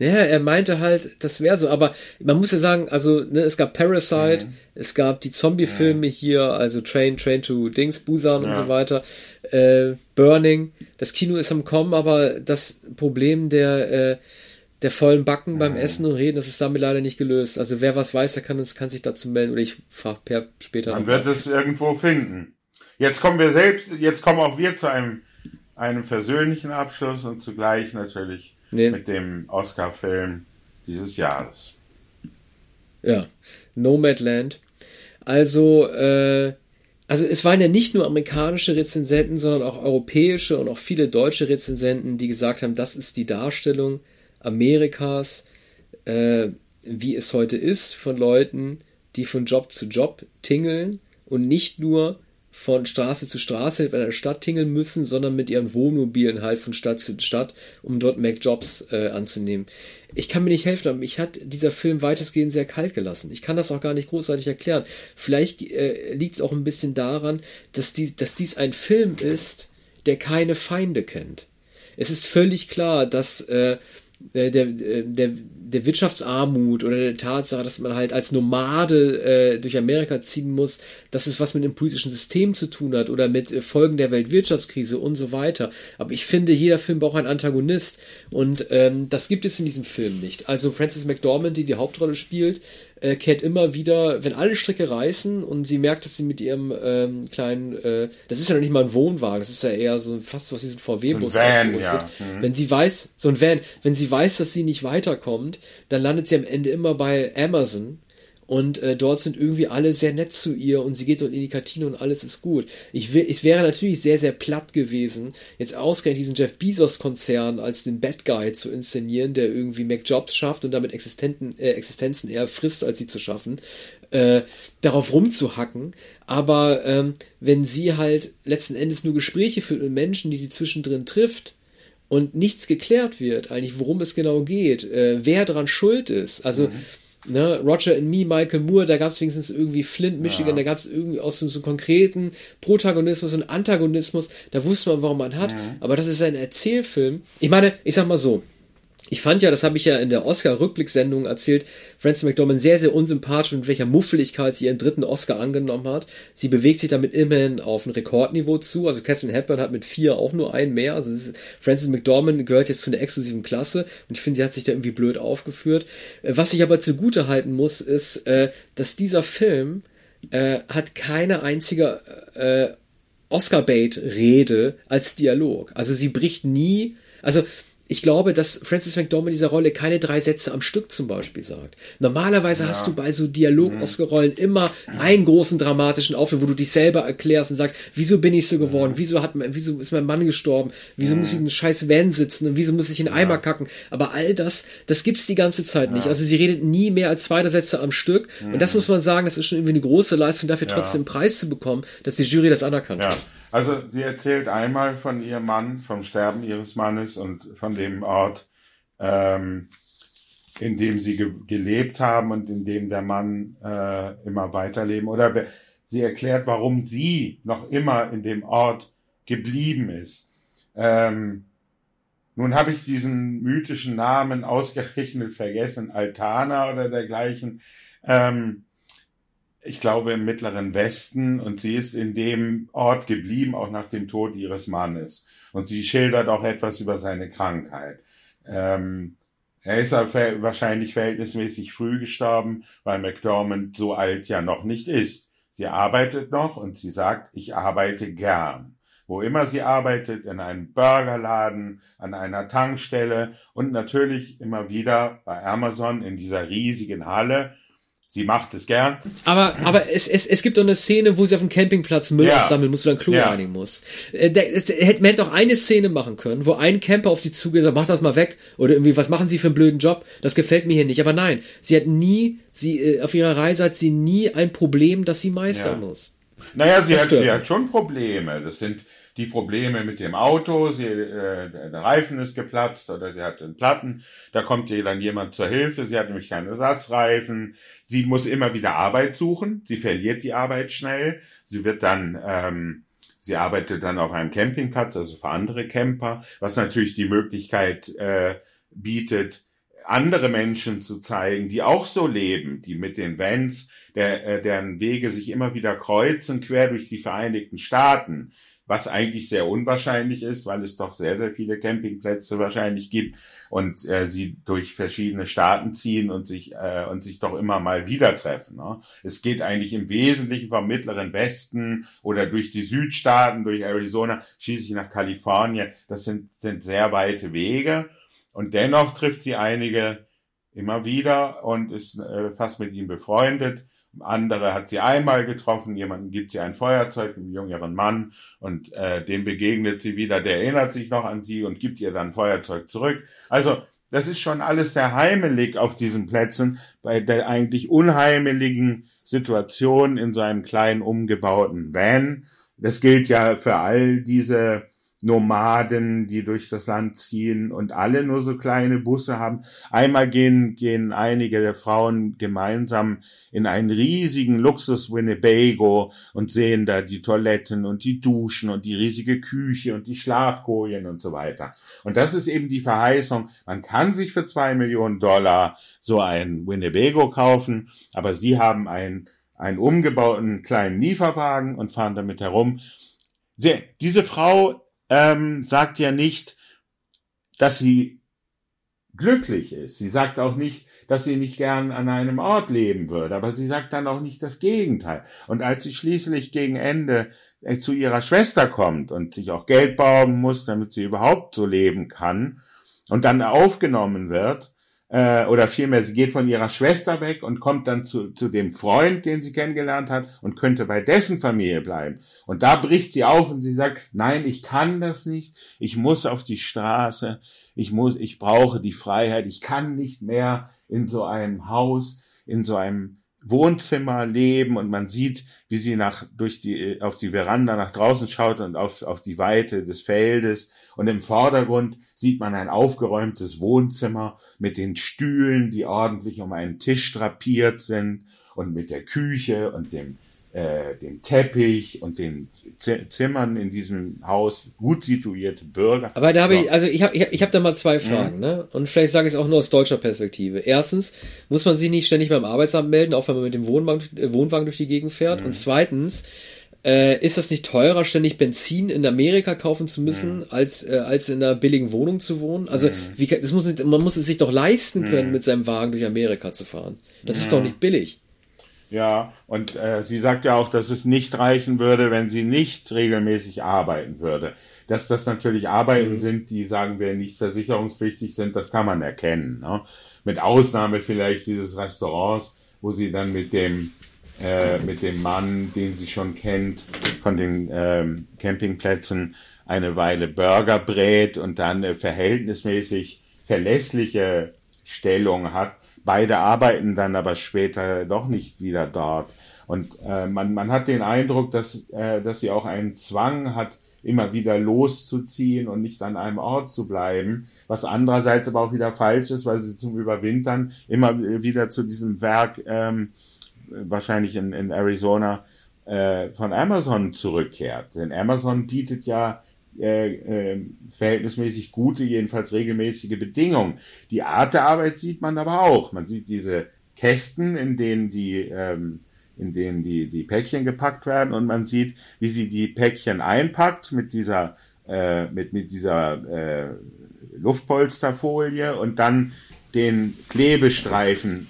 S1: ja, er meinte halt, das wäre so. Aber man muss ja sagen, also ne, es gab Parasite,
S2: Mhm.
S1: es gab die Zombie-Filme hier, also Train, Train to Dings, Busan und
S2: Ja.
S1: so weiter, äh, Burning. Das Kino ist am Kommen, aber das Problem der äh, der vollen Backen beim Essen und Reden, das ist damit leider nicht gelöst. Also wer was weiß, der kann uns kann sich dazu melden oder ich frage Per später.
S2: Man wird
S1: mal.
S2: es irgendwo finden. Jetzt kommen wir selbst, jetzt kommen auch wir zu einem, einem versöhnlichen Abschluss und zugleich natürlich
S1: Nee.
S2: mit dem Oscar-Film dieses Jahres.
S1: Ja, Nomadland. Also, äh, also es waren ja nicht nur amerikanische Rezensenten, sondern auch europäische und auch viele deutsche Rezensenten, die gesagt haben, das ist die Darstellung Amerikas, äh, wie es heute ist, von Leuten, die von Job zu Job tingeln und nicht nur von Straße zu Straße in einer Stadt tingeln müssen, sondern mit ihren Wohnmobilen halt von Stadt zu Stadt, um dort Mac-Jobs äh, anzunehmen. Ich kann mir nicht helfen, aber mich hat dieser Film weitestgehend sehr kalt gelassen. Ich kann das auch gar nicht großartig erklären. Vielleicht äh, liegt es auch ein bisschen daran, dass, dies, dass dies ein Film ist, der keine Feinde kennt. Es ist völlig klar, dass äh, der, der, der, der Wirtschaftsarmut oder der Tatsache, dass man halt als Nomade äh, durch Amerika ziehen muss, dass es was mit dem politischen System zu tun hat oder mit äh, Folgen der Weltwirtschaftskrise und so weiter. Aber ich finde, jeder Film braucht einen Antagonist und ähm, das gibt es in diesem Film nicht. Also Frances McDormand, die die Hauptrolle spielt, äh, kehrt immer wieder, wenn alle Stricke reißen und sie merkt, dass sie mit ihrem ähm, kleinen, äh, das ist ja noch nicht mal ein Wohnwagen, das ist ja eher so fast was wie so ein VW-Bus
S2: So ein Van,
S1: aufgerüstet.
S2: ja. Mhm.
S1: Wenn sie weiß, so ein Van, wenn sie weiß, dass sie nicht weiterkommt, dann landet sie am Ende immer bei Amazon und äh, dort sind irgendwie alle sehr nett zu ihr und sie geht dort in die Kantine und alles ist gut. Ich will, es wäre natürlich sehr, sehr platt gewesen, jetzt ausgerechnet diesen Jeff Bezos-Konzern als den Bad Guy zu inszenieren, der irgendwie McJobs schafft und damit Existenten, äh, Existenzen eher frisst, als sie zu schaffen, äh, darauf rumzuhacken. Aber ähm, wenn sie halt letzten Endes nur Gespräche führt mit Menschen, die sie zwischendrin trifft, und nichts geklärt wird, eigentlich worum es genau geht, äh, wer dran schuld ist. Also ne, Roger and Me, Michael Moore, da gab es wenigstens irgendwie Flint, Michigan, da gab es irgendwie aus so, so konkreten Protagonismus und Antagonismus, da wusste man, warum man hat. Aber das ist ein Erzählfilm. Ich meine, ich sag mal so, ich fand ja, das habe ich ja in der Oscar-Rückblicksendung erzählt, Frances McDormand sehr, sehr unsympathisch und mit welcher Muffeligkeit sie ihren dritten Oscar angenommen hat. Sie bewegt sich damit immerhin auf ein Rekordniveau zu. Also Catherine Hepburn hat mit vier auch nur einen mehr. Also ist, Frances McDormand gehört jetzt zu einer exklusiven Klasse und ich finde, sie hat sich da irgendwie blöd aufgeführt. Äh, Was ich aber zugute halten muss, ist, äh, dass dieser Film äh, hat keine einzige äh, Oscar-Bait-Rede als Dialog. Also sie bricht nie, also ich glaube, dass Francis McDormand in dieser Rolle keine drei Sätze am Stück zum Beispiel sagt. Normalerweise hast du bei so Dialog-Oscar-Rollen immer einen großen dramatischen Auftritt, wo du dich selber erklärst und sagst, wieso bin ich so geworden, wieso hat wieso ist mein Mann gestorben, wieso muss ich in einem scheiß Van sitzen und wieso muss ich in einen Eimer kacken. Aber all das, das gibt's die ganze Zeit nicht. Also sie redet nie mehr als zwei Sätze am Stück. Und das muss man sagen, das ist schon irgendwie eine große Leistung, dafür trotzdem einen Preis zu bekommen, dass die Jury das anerkannt
S2: Ja,
S1: hat.
S2: Also sie erzählt einmal von ihrem Mann, vom Sterben ihres Mannes und von dem Ort, ähm, in dem sie ge gelebt haben und in dem der Mann äh, immer weiterleben. Oder sie erklärt, warum sie noch immer in dem Ort geblieben ist. Ähm, nun habe ich diesen mythischen Namen ausgerechnet vergessen, Altana oder dergleichen. Ähm, ich glaube, im Mittleren Westen und sie ist in dem Ort geblieben, auch nach dem Tod ihres Mannes. Und sie schildert auch etwas über seine Krankheit. Ähm, er ist wahrscheinlich verhältnismäßig früh gestorben, weil McDormand so alt ja noch nicht ist. Sie arbeitet noch und sie sagt, ich arbeite gern. wo immer sie arbeitet, in einem Burgerladen, an einer Tankstelle und natürlich immer wieder bei Amazon in dieser riesigen Halle. Sie macht es gern.
S1: Aber, aber es, es, es gibt doch eine Szene, wo sie auf dem Campingplatz Müll ja. aufsammeln muss oder ein Klo ja. reinigen muss. Äh, man hätte auch eine Szene machen können, wo ein Camper auf sie zugeht und sagt, mach das mal weg. Oder irgendwie, was machen sie für einen blöden Job? Das gefällt mir hier nicht. Aber nein, sie hat nie, sie, äh, auf ihrer Reise hat sie nie ein Problem, das sie meistern ja. muss.
S2: Naja, sie hat, sie hat schon Probleme. Das sind die Probleme mit dem Auto, sie, äh, der Reifen ist geplatzt oder sie hat einen Platten, da kommt ihr dann jemand zur Hilfe, sie hat nämlich keinen Ersatzreifen, sie muss immer wieder Arbeit suchen, sie verliert die Arbeit schnell, sie wird dann, ähm, sie arbeitet dann auf einem Campingplatz, also für andere Camper, was natürlich die Möglichkeit äh, bietet, andere Menschen zu zeigen, die auch so leben, die mit den Vans, der, äh, deren Wege sich immer wieder kreuzen, quer durch die Vereinigten Staaten, was eigentlich sehr unwahrscheinlich ist, weil es doch sehr, sehr viele Campingplätze wahrscheinlich gibt und äh, sie durch verschiedene Staaten ziehen und sich äh, und sich doch immer mal wieder treffen. Ne? Es geht eigentlich im Wesentlichen vom mittleren Westen oder durch die Südstaaten, durch Arizona, schließlich nach Kalifornien. Das sind, sind sehr weite Wege und dennoch trifft sie einige immer wieder und ist äh, fast mit ihm befreundet andere hat sie einmal getroffen, jemanden gibt sie ein Feuerzeug, einen jüngeren Mann, und äh, dem begegnet sie wieder, der erinnert sich noch an sie und gibt ihr dann Feuerzeug zurück. Also das ist schon alles sehr heimelig auf diesen Plätzen, bei der eigentlich unheimeligen Situation in so einem kleinen umgebauten Van. Das gilt ja für all diese Nomaden, die durch das Land ziehen und alle nur so kleine Busse haben. Einmal gehen, gehen einige der Frauen gemeinsam in einen riesigen Luxus Winnebago und sehen da die Toiletten und die Duschen und die riesige Küche und die Schlafkojen und so weiter. Und das ist eben die Verheißung. Man kann sich für zwei Millionen Dollar so ein Winnebago kaufen, aber sie haben einen, einen umgebauten kleinen Lieferwagen und fahren damit herum. Sie, diese Frau ähm, sagt ja nicht, dass sie glücklich ist. Sie sagt auch nicht, dass sie nicht gern an einem Ort leben würde, aber sie sagt dann auch nicht das Gegenteil. Und als sie schließlich gegen Ende äh, zu ihrer Schwester kommt und sich auch Geld bauen muss, damit sie überhaupt so leben kann und dann aufgenommen wird, äh, oder vielmehr, sie geht von ihrer Schwester weg und kommt dann zu, zu dem Freund, den sie kennengelernt hat und könnte bei dessen Familie bleiben. Und da bricht sie auf und sie sagt, nein, ich kann das nicht, ich muss auf die Straße, ich muss, ich brauche die Freiheit, ich kann nicht mehr in so einem Haus, in so einem Wohnzimmer leben und man sieht, wie sie nach, durch die, auf die Veranda nach draußen schaut und auf, auf die Weite des Feldes. Und im Vordergrund sieht man ein aufgeräumtes Wohnzimmer mit den Stühlen, die ordentlich um einen Tisch drapiert sind und mit der Küche und dem äh, dem Teppich und den Zimmern in diesem Haus gut situierte Bürger.
S1: Aber da habe ich, also ich habe ich hab, ich hab da mal zwei Fragen, mhm. ne? Und vielleicht sage ich es auch nur aus deutscher Perspektive. Erstens, muss man sich nicht ständig beim Arbeitsamt melden, auch wenn man mit dem Wohnwagen, Wohnwagen durch die Gegend fährt? Mhm. Und zweitens, äh, ist das nicht teurer, ständig Benzin in Amerika kaufen zu müssen, mhm. als, äh, als in einer billigen Wohnung zu wohnen? Also, mhm. wie, das muss, man muss es sich doch leisten können, mhm. mit seinem Wagen durch Amerika zu fahren. Das ist doch nicht billig.
S2: Ja, und äh, sie sagt ja auch, dass es nicht reichen würde, wenn sie nicht regelmäßig arbeiten würde. Dass das natürlich Arbeiten mhm. sind, die, sagen wir, nicht versicherungspflichtig sind, das kann man erkennen. Ne? Mit Ausnahme vielleicht dieses Restaurants, wo sie dann mit dem äh, mit dem Mann, den sie schon kennt, von den ähm, Campingplätzen eine Weile Burger brät und dann eine verhältnismäßig verlässliche Stellung hat Beide arbeiten dann aber später doch nicht wieder dort. Und äh, man, man hat den Eindruck, dass, äh, dass sie auch einen Zwang hat, immer wieder loszuziehen und nicht an einem Ort zu bleiben, was andererseits aber auch wieder falsch ist, weil sie zum Überwintern immer wieder zu diesem Werk, ähm, wahrscheinlich in, in Arizona, äh, von Amazon zurückkehrt. Denn Amazon bietet ja äh, äh, verhältnismäßig gute, jedenfalls regelmäßige Bedingungen. Die Art der Arbeit sieht man aber auch. Man sieht diese Kästen, in denen die, ähm, in denen die, die Päckchen gepackt werden und man sieht, wie sie die Päckchen einpackt mit dieser, äh, mit, mit dieser äh, Luftpolsterfolie und dann den Klebestreifen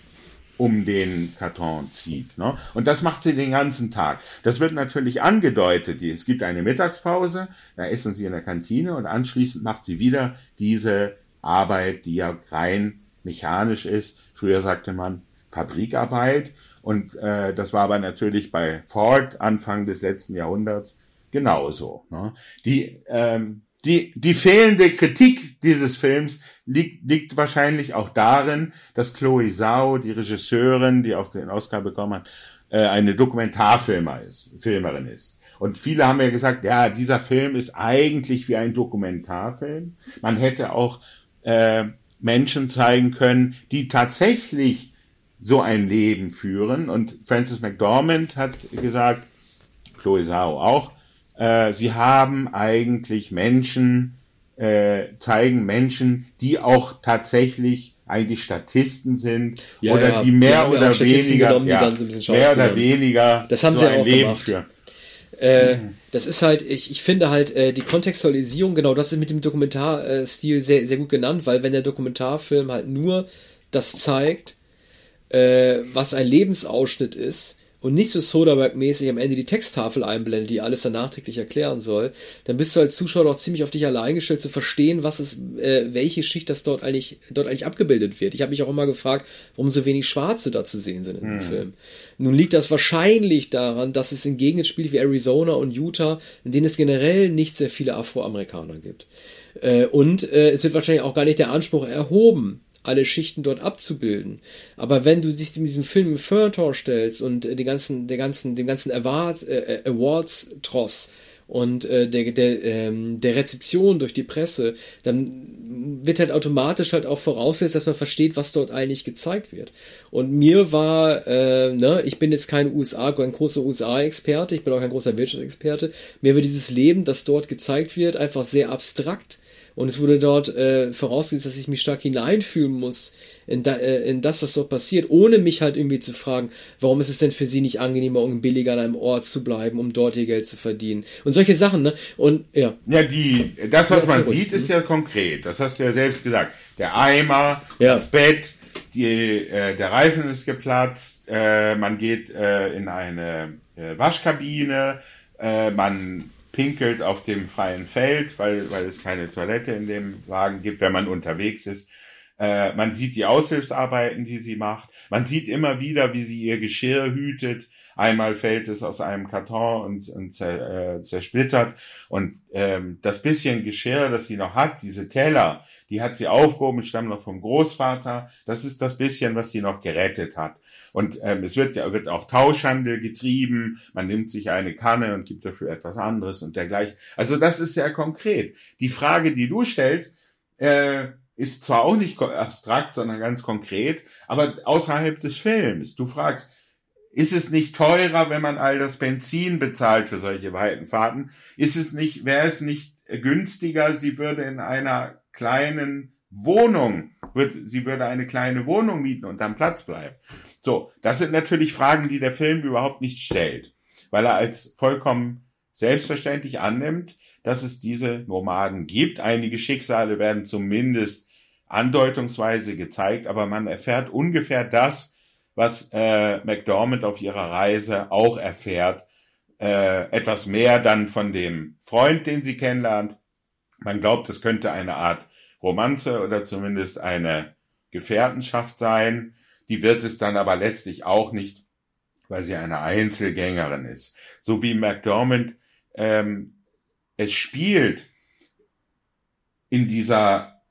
S2: um den Karton zieht. Ne? Und das macht sie den ganzen Tag. Das wird natürlich angedeutet. Es gibt eine Mittagspause, da essen sie in der Kantine und anschließend macht sie wieder diese Arbeit, die ja rein mechanisch ist. Früher sagte man Fabrikarbeit. Und äh, das war aber natürlich bei Ford Anfang des letzten Jahrhunderts genauso. Ne? Die ähm, die, die fehlende Kritik dieses Films liegt, liegt wahrscheinlich auch darin, dass Chloe Zhao, die Regisseurin, die auch den Oscar bekommen hat, äh, eine Dokumentarfilmer ist, Filmerin ist. Und viele haben ja gesagt, ja, dieser Film ist eigentlich wie ein Dokumentarfilm. Man hätte auch äh, Menschen zeigen können, die tatsächlich so ein Leben führen. Und Francis McDormand hat gesagt, Chloe Zhao auch, äh, sie haben eigentlich Menschen, äh, zeigen Menschen, die auch tatsächlich eigentlich Statisten sind
S1: Ja,
S2: oder
S1: ja,
S2: die mehr
S1: die
S2: oder weniger,
S1: genommen,
S2: ja, mehr oder weniger
S1: Das haben
S2: so
S1: sie
S2: ein
S1: auch
S2: Leben
S1: gemacht.
S2: führen.
S1: Äh, das ist halt, ich, ich finde halt äh, die Kontextualisierung, genau, das ist mit dem Dokumentarstil sehr, sehr gut genannt, weil wenn der Dokumentarfilm halt nur das zeigt, äh, was ein Lebensausschnitt ist und nicht so Soderbergh-mäßig am Ende die Texttafel einblendet, die alles dann nachträglich erklären soll, dann bist du als Zuschauer doch ziemlich auf dich allein gestellt zu verstehen, was es, äh, welche Schicht das dort eigentlich, dort eigentlich abgebildet wird. Ich habe mich auch immer gefragt, warum so wenig Schwarze da zu sehen sind in dem Film. Nun liegt das wahrscheinlich daran, dass es in Gegenden spielt wie Arizona und Utah, in denen es generell nicht sehr viele Afroamerikaner gibt. Äh, und äh, es wird wahrscheinlich auch gar nicht der Anspruch erhoben, alle Schichten dort abzubilden. Aber wenn du dich in diesem Film im Feuilleton stellst und äh, den ganzen, der ganzen, dem ganzen Award, äh, Awards-Tross und äh, der, der, ähm, der Rezeption durch die Presse, dann wird halt automatisch halt auch vorausgesetzt, dass man versteht, was dort eigentlich gezeigt wird. Und mir war, äh, ne, ich bin jetzt kein USA, kein großer USA-Experte, ich bin auch kein großer Wirtschaftsexperte, mir wird dieses Leben, das dort gezeigt wird, einfach sehr abstrakt und es wurde dort äh, vorausgesetzt, dass ich mich stark hineinfühlen muss in, da, äh, in das, was dort passiert, ohne mich halt irgendwie zu fragen, warum ist es denn für sie nicht angenehmer und billiger an einem Ort zu bleiben, um dort ihr Geld zu verdienen. Und solche Sachen, ne? Und ja.
S2: Ja, die, das, was man sieht, ist ja konkret. Das hast du ja selbst gesagt. Der Eimer,
S1: Ja.
S2: das Bett, die, äh, der Reifen ist geplatzt, äh, man geht äh, in eine äh, Waschkabine, äh, man pinkelt auf dem freien Feld, weil, weil es keine Toilette in dem Wagen gibt, wenn man unterwegs ist. Äh, man sieht die Aushilfsarbeiten, die sie macht. Man sieht immer wieder, wie sie ihr Geschirr hütet. Einmal fällt es aus einem Karton und, und zer, äh, zersplittert. Und ähm, das bisschen Geschirr, das sie noch hat, diese Teller, die hat sie aufgehoben, stammen noch vom Großvater. Das ist das bisschen, was sie noch gerettet hat. Und ähm, es wird, ja- wird auch Tauschhandel getrieben. Man nimmt sich eine Kanne und gibt dafür etwas anderes und dergleichen. Also das ist sehr konkret. Die Frage, die du stellst, äh, ist zwar auch nicht abstrakt, sondern ganz konkret, aber außerhalb des Films. Du fragst, ist es nicht teurer, wenn man all das Benzin bezahlt für solche weiten Fahrten? Ist es nicht, wäre es nicht günstiger, sie würde in einer kleinen Wohnung, sie würde eine kleine Wohnung mieten und am Platz bleiben. So, das sind natürlich Fragen, die der Film überhaupt nicht stellt, weil er als vollkommen selbstverständlich annimmt, dass es diese Nomaden gibt. Einige Schicksale werden zumindest andeutungsweise gezeigt, aber man erfährt ungefähr das, was äh, McDormand auf ihrer Reise auch erfährt. Äh, etwas mehr dann von dem Freund, den sie kennenlernt. Man glaubt, es könnte eine Art Romanze oder zumindest eine Gefährtenschaft sein. Die wird es dann aber letztlich auch nicht, weil sie eine Einzelgängerin ist. So wie McDormand ähm, es spielt in dieser,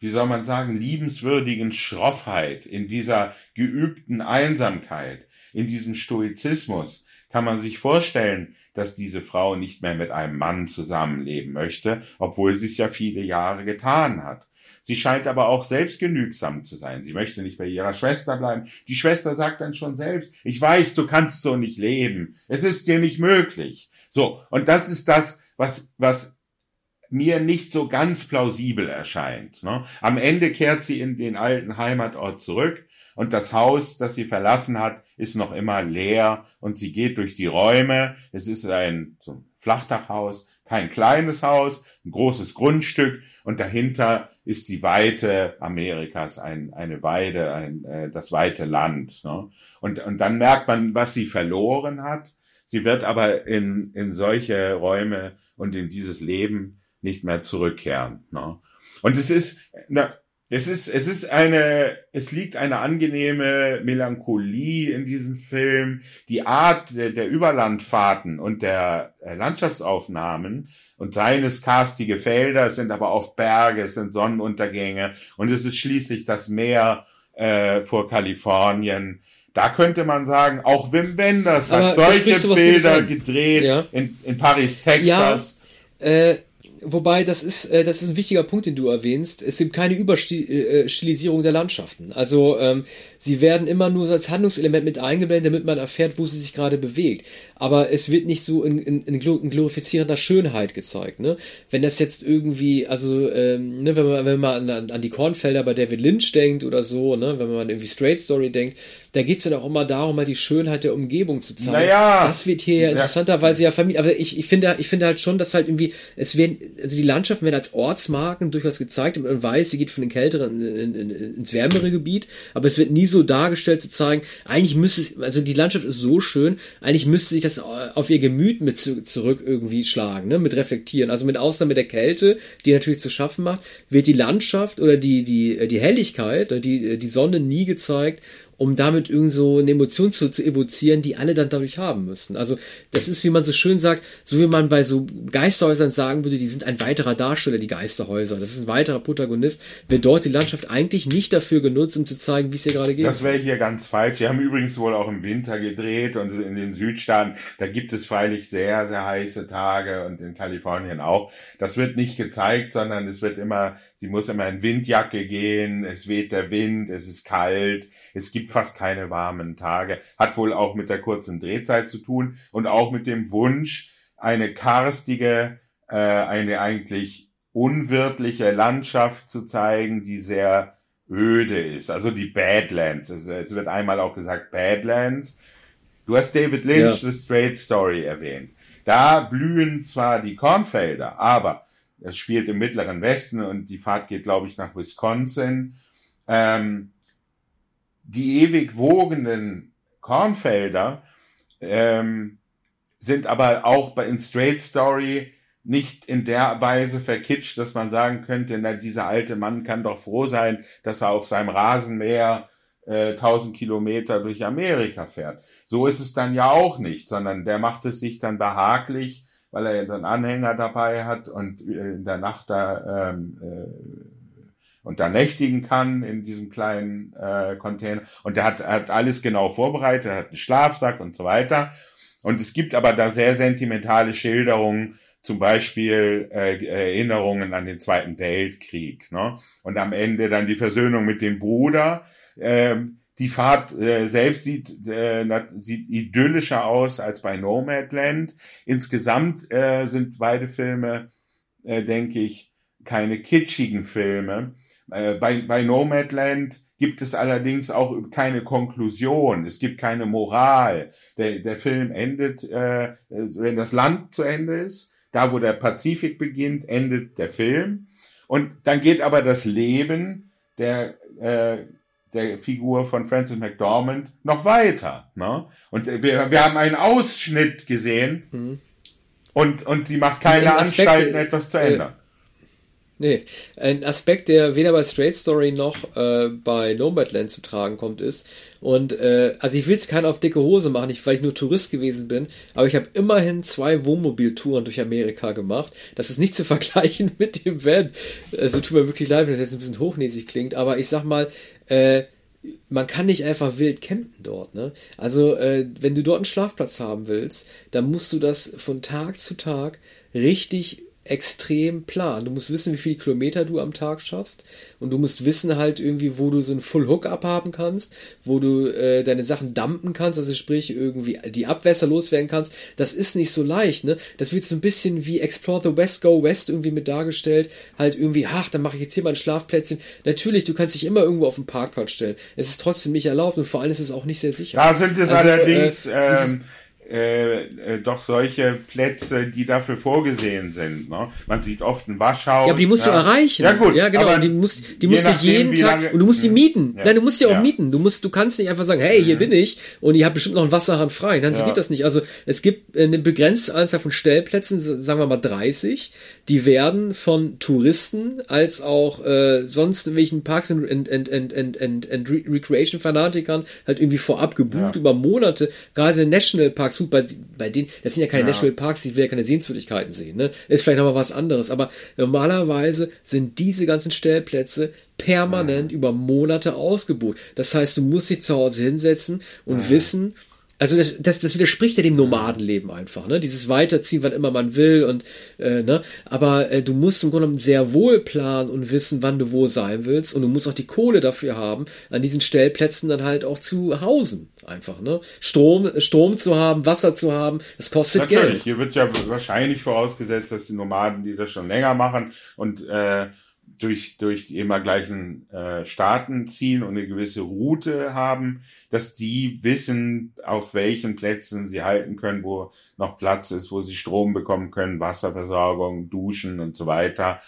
S2: wie soll man sagen, liebenswürdigen Schroffheit, in dieser geübten Einsamkeit, in diesem Stoizismus, kann man sich vorstellen, dass diese Frau nicht mehr mit einem Mann zusammenleben möchte, obwohl sie es ja viele Jahre getan hat. Sie scheint aber auch selbstgenügsam zu sein. Sie möchte nicht bei ihrer Schwester bleiben. Die Schwester sagt dann schon selbst, ich weiß, du kannst so nicht leben. Es ist dir nicht möglich. So. Und das ist das, was, was mir nicht so ganz plausibel erscheint. Ne? Am Ende kehrt sie in den alten Heimatort zurück und das Haus, das sie verlassen hat, ist noch immer leer und sie geht durch die Räume. Es ist ein so Flachdachhaus, kein kleines Haus, ein großes Grundstück und dahinter ist die Weite Amerikas, ein, eine Weide, ein, äh, das weite Land. Ne? Und, und dann merkt man, was sie verloren hat. Sie wird aber in, in solche Räume und in dieses Leben nicht mehr zurückkehren. Ne? Und es ist, na, es ist, es ist eine, es liegt eine angenehme Melancholie in diesem Film. Die Art der, der Überlandfahrten und der äh, Landschaftsaufnahmen und seines karstige Felder sind aber auf Berge, es sind Sonnenuntergänge und es ist schließlich das Meer äh, vor Kalifornien. Da könnte man sagen, auch Wim Wenders aber hat solche Bilder gedreht ja. in, in Paris, Texas.
S1: Ja, äh Wobei, das ist, äh, das ist ein wichtiger Punkt, den du erwähnst. Es gibt keine Überstilisierung der Landschaften. Also ähm, sie werden immer nur als Handlungselement mit eingeblendet, damit man erfährt, wo sie sich gerade bewegt. Aber es wird nicht so in, in, in glorifizierender Schönheit gezeigt. Ne? Wenn das jetzt irgendwie, also ähm, ne, wenn man, wenn man an, an die Kornfelder bei David Lynch denkt oder so, ne, wenn man irgendwie Straight Story denkt, da geht's dann auch immer darum, mal die Schönheit der Umgebung zu zeigen.
S2: Naja,
S1: das wird hier ja interessanterweise ja vermieden. Aber ich, ich finde, ich finde halt schon, dass halt irgendwie, es werden, also die Landschaften werden als Ortsmarken durchaus gezeigt. Man weiß, sie geht von den kälteren in, ins wärmere Gebiet, aber es wird nie so dargestellt zu zeigen, eigentlich müsste also die Landschaft ist so schön, eigentlich müsste sich das auf ihr Gemüt mit zu, zurück irgendwie schlagen, ne, mit reflektieren. Also mit Ausnahme der Kälte, die natürlich zu schaffen macht, wird die Landschaft oder die, die, die Helligkeit, die, die Sonne nie gezeigt um damit irgend so eine Emotion zu, zu evozieren, die alle dann dadurch haben müssen. Also das ist, wie man so schön sagt, so wie man bei so Geisterhäusern sagen würde, die sind ein weiterer Darsteller, die Geisterhäuser. Das ist ein weiterer Protagonist, wird dort die Landschaft eigentlich nicht dafür genutzt, um zu zeigen, wie es hier gerade geht.
S2: Das wäre hier ganz falsch. Die haben übrigens wohl auch im Winter gedreht und in den Südstaaten, da gibt es freilich sehr, sehr heiße Tage und in Kalifornien auch. Das wird nicht gezeigt, sondern es wird immer, sie muss immer in Windjacke gehen, es weht der Wind, es ist kalt, es gibt fast keine warmen Tage. Hat wohl auch mit der kurzen Drehzeit zu tun und auch mit dem Wunsch, eine karstige, äh, eine eigentlich unwirtliche Landschaft zu zeigen, die sehr öde ist. Also die Badlands. Also es wird einmal auch gesagt Badlands. Du hast David Lynch, ja. The Straight Story erwähnt. Da blühen zwar die Kornfelder, aber es spielt im Mittleren Westen und die Fahrt geht, glaube ich, nach Wisconsin. Ähm, die ewig wogenden Kornfelder ähm, sind aber auch bei in Straight Story nicht in der Weise verkitscht, dass man sagen könnte, na, dieser alte Mann kann doch froh sein, dass er auf seinem Rasenmäher äh, 1000 Kilometer durch Amerika fährt. So ist es dann ja auch nicht, sondern der macht es sich dann behaglich, weil er ja einen Anhänger dabei hat und äh, in der Nacht da ähm, äh, und da nächtigen kann in diesem kleinen äh, Container. Und der hat, hat alles genau vorbereitet, er hat einen Schlafsack und so weiter. Und es gibt aber da sehr sentimentale Schilderungen, zum Beispiel äh, Erinnerungen an den Zweiten Weltkrieg. Ne? Und am Ende dann die Versöhnung mit dem Bruder. Ähm, die Fahrt äh, selbst sieht, äh, sieht idyllischer aus als bei Nomadland. Insgesamt äh, sind beide Filme, äh, denke ich, keine kitschigen Filme, äh, bei, bei Nomadland gibt es allerdings auch keine Konklusion, es gibt keine Moral. Der, der Film endet, äh, wenn das Land zu Ende ist, da wo der Pazifik beginnt, endet der Film. Und dann geht aber das Leben der, äh, der Figur von Francis McDormand noch weiter. Ne? Und wir, wir haben einen Ausschnitt gesehen mhm. und, und sie macht keine Anstalten, etwas zu ändern.
S1: Nee, ein Aspekt, der weder bei Straight Story noch äh, bei Nomadland zu tragen kommt, ist, und äh, also ich will es keine auf dicke Hose machen, nicht, weil ich nur Tourist gewesen bin, aber ich habe immerhin zwei Wohnmobiltouren durch Amerika gemacht. Das ist nicht zu [LAUGHS] vergleichen mit dem Van. Also tut mir wirklich leid, wenn das jetzt ein bisschen hochnäsig klingt, aber ich sag mal, äh, man kann nicht einfach wild campen dort, ne? Also, äh, wenn du dort einen Schlafplatz haben willst, dann musst du das von Tag zu Tag richtig extrem plan. Du musst wissen, wie viele Kilometer du am Tag schaffst und du musst wissen halt irgendwie, wo du so ein Full Hookup haben kannst, wo du äh, deine Sachen dumpen kannst, also sprich irgendwie die Abwässer loswerden kannst. Das ist nicht so leicht, ne? Das wird so ein bisschen wie Explore the West, Go West irgendwie mit dargestellt. Halt irgendwie, ach, dann mache ich jetzt hier mal ein Schlafplätzchen. Natürlich, du kannst dich immer irgendwo auf den Parkplatz stellen. Es ist trotzdem nicht erlaubt und vor allem ist es auch nicht sehr sicher.
S2: Da sind es also, allerdings äh, ähm, äh, äh, doch solche Plätze, die dafür vorgesehen sind. Ne? Man sieht oft ein Waschhaus.
S1: Ja, aber die musst
S2: ja.
S1: du erreichen.
S2: Ja gut.
S1: Ja, genau. die musst, die musst du jeden Tag
S2: lange-
S1: und du musst die
S2: Mhm.
S1: mieten.
S2: Ja.
S1: Nein, du musst die auch
S2: Ja. Mhm.
S1: mieten. Du musst, du kannst nicht einfach sagen, hey, hier bin ich und ihr habt bestimmt noch einen Wasserhahn frei. Nein, so
S2: Ja.
S1: geht das nicht. Also es gibt eine begrenzte Anzahl von Stellplätzen, sagen wir mal 30, die werden von Touristen als auch äh, sonst in welchen Parks und, und, und, und, und, und, und Re- Recreation-Fanatikern halt irgendwie vorab gebucht über Monate. Gerade in den Nationalparks, gut, bei, bei denen, das sind ja keine
S2: Ja.
S1: Nationalparks, die will ja keine Sehenswürdigkeiten sehen. Ne? Ist vielleicht nochmal was anderes, aber normalerweise sind diese ganzen Stellplätze permanent über Monate ausgebucht. Das heißt, du musst dich zu Hause hinsetzen und wissen, also das, das, das widerspricht ja dem Nomadenleben einfach, ne? Dieses Weiterziehen, wann immer man will und äh, ne, aber äh, du musst im Grunde genommen sehr wohl planen und wissen, wann du wo sein willst und du musst auch die Kohle dafür haben, an diesen Stellplätzen dann halt auch zu hausen, einfach, ne? Strom, Strom zu haben, Wasser zu haben, das kostet
S2: Natürlich,
S1: Geld.
S2: hier wird ja wahrscheinlich vorausgesetzt, dass die Nomaden, die das schon länger machen und äh, durch, durch die immer gleichen äh, Staaten ziehen und eine gewisse Route haben, dass die wissen, auf welchen Plätzen sie halten können, wo noch Platz ist, wo sie Strom bekommen können, Wasserversorgung, Duschen und so weiter.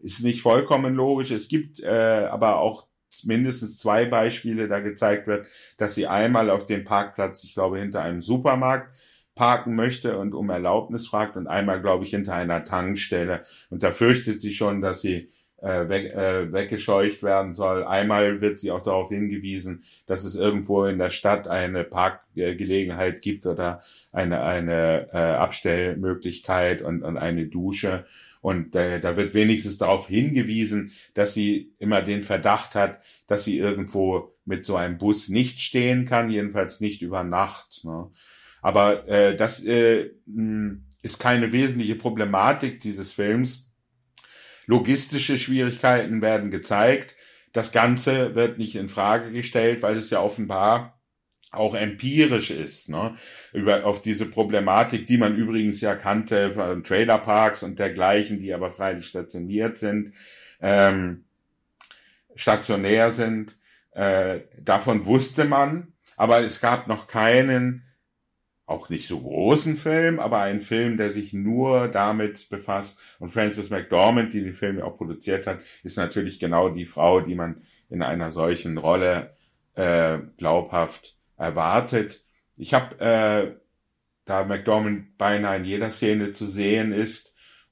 S2: Ist nicht vollkommen logisch. Es gibt äh, aber auch mindestens zwei Beispiele, da gezeigt wird, dass sie einmal auf dem Parkplatz, ich glaube, hinter einem Supermarkt parken möchte und um Erlaubnis fragt und einmal, glaube ich, hinter einer Tankstelle. Und da fürchtet sie schon, dass sie äh, weg, äh, weggescheucht werden soll. Einmal wird sie auch darauf hingewiesen, dass es irgendwo in der Stadt eine Parkgelegenheit gibt oder eine, eine äh, Abstellmöglichkeit und, und eine Dusche. Und äh, da wird wenigstens darauf hingewiesen, dass sie immer den Verdacht hat, dass sie irgendwo mit so einem Bus nicht stehen kann, jedenfalls nicht über Nacht. Ne? Aber äh, das äh, ist keine wesentliche Problematik dieses Films. Logistische Schwierigkeiten werden gezeigt. Das Ganze wird nicht in Frage gestellt, weil es ja offenbar auch empirisch ist, ne? über auf diese Problematik, die man übrigens ja kannte von Trailerparks und dergleichen, die aber freilich stationiert sind, ähm, stationär sind. Äh, davon wusste man, aber es gab noch keinen, auch nicht so großen Film, aber einen Film, der sich nur damit befasst. Und Frances McDormand, die den Film ja auch produziert hat, ist natürlich genau die Frau, die man in einer solchen Rolle äh, glaubhaft erwartet. Ich habe, äh, da McDormand beinahe in jeder Szene zu sehen ist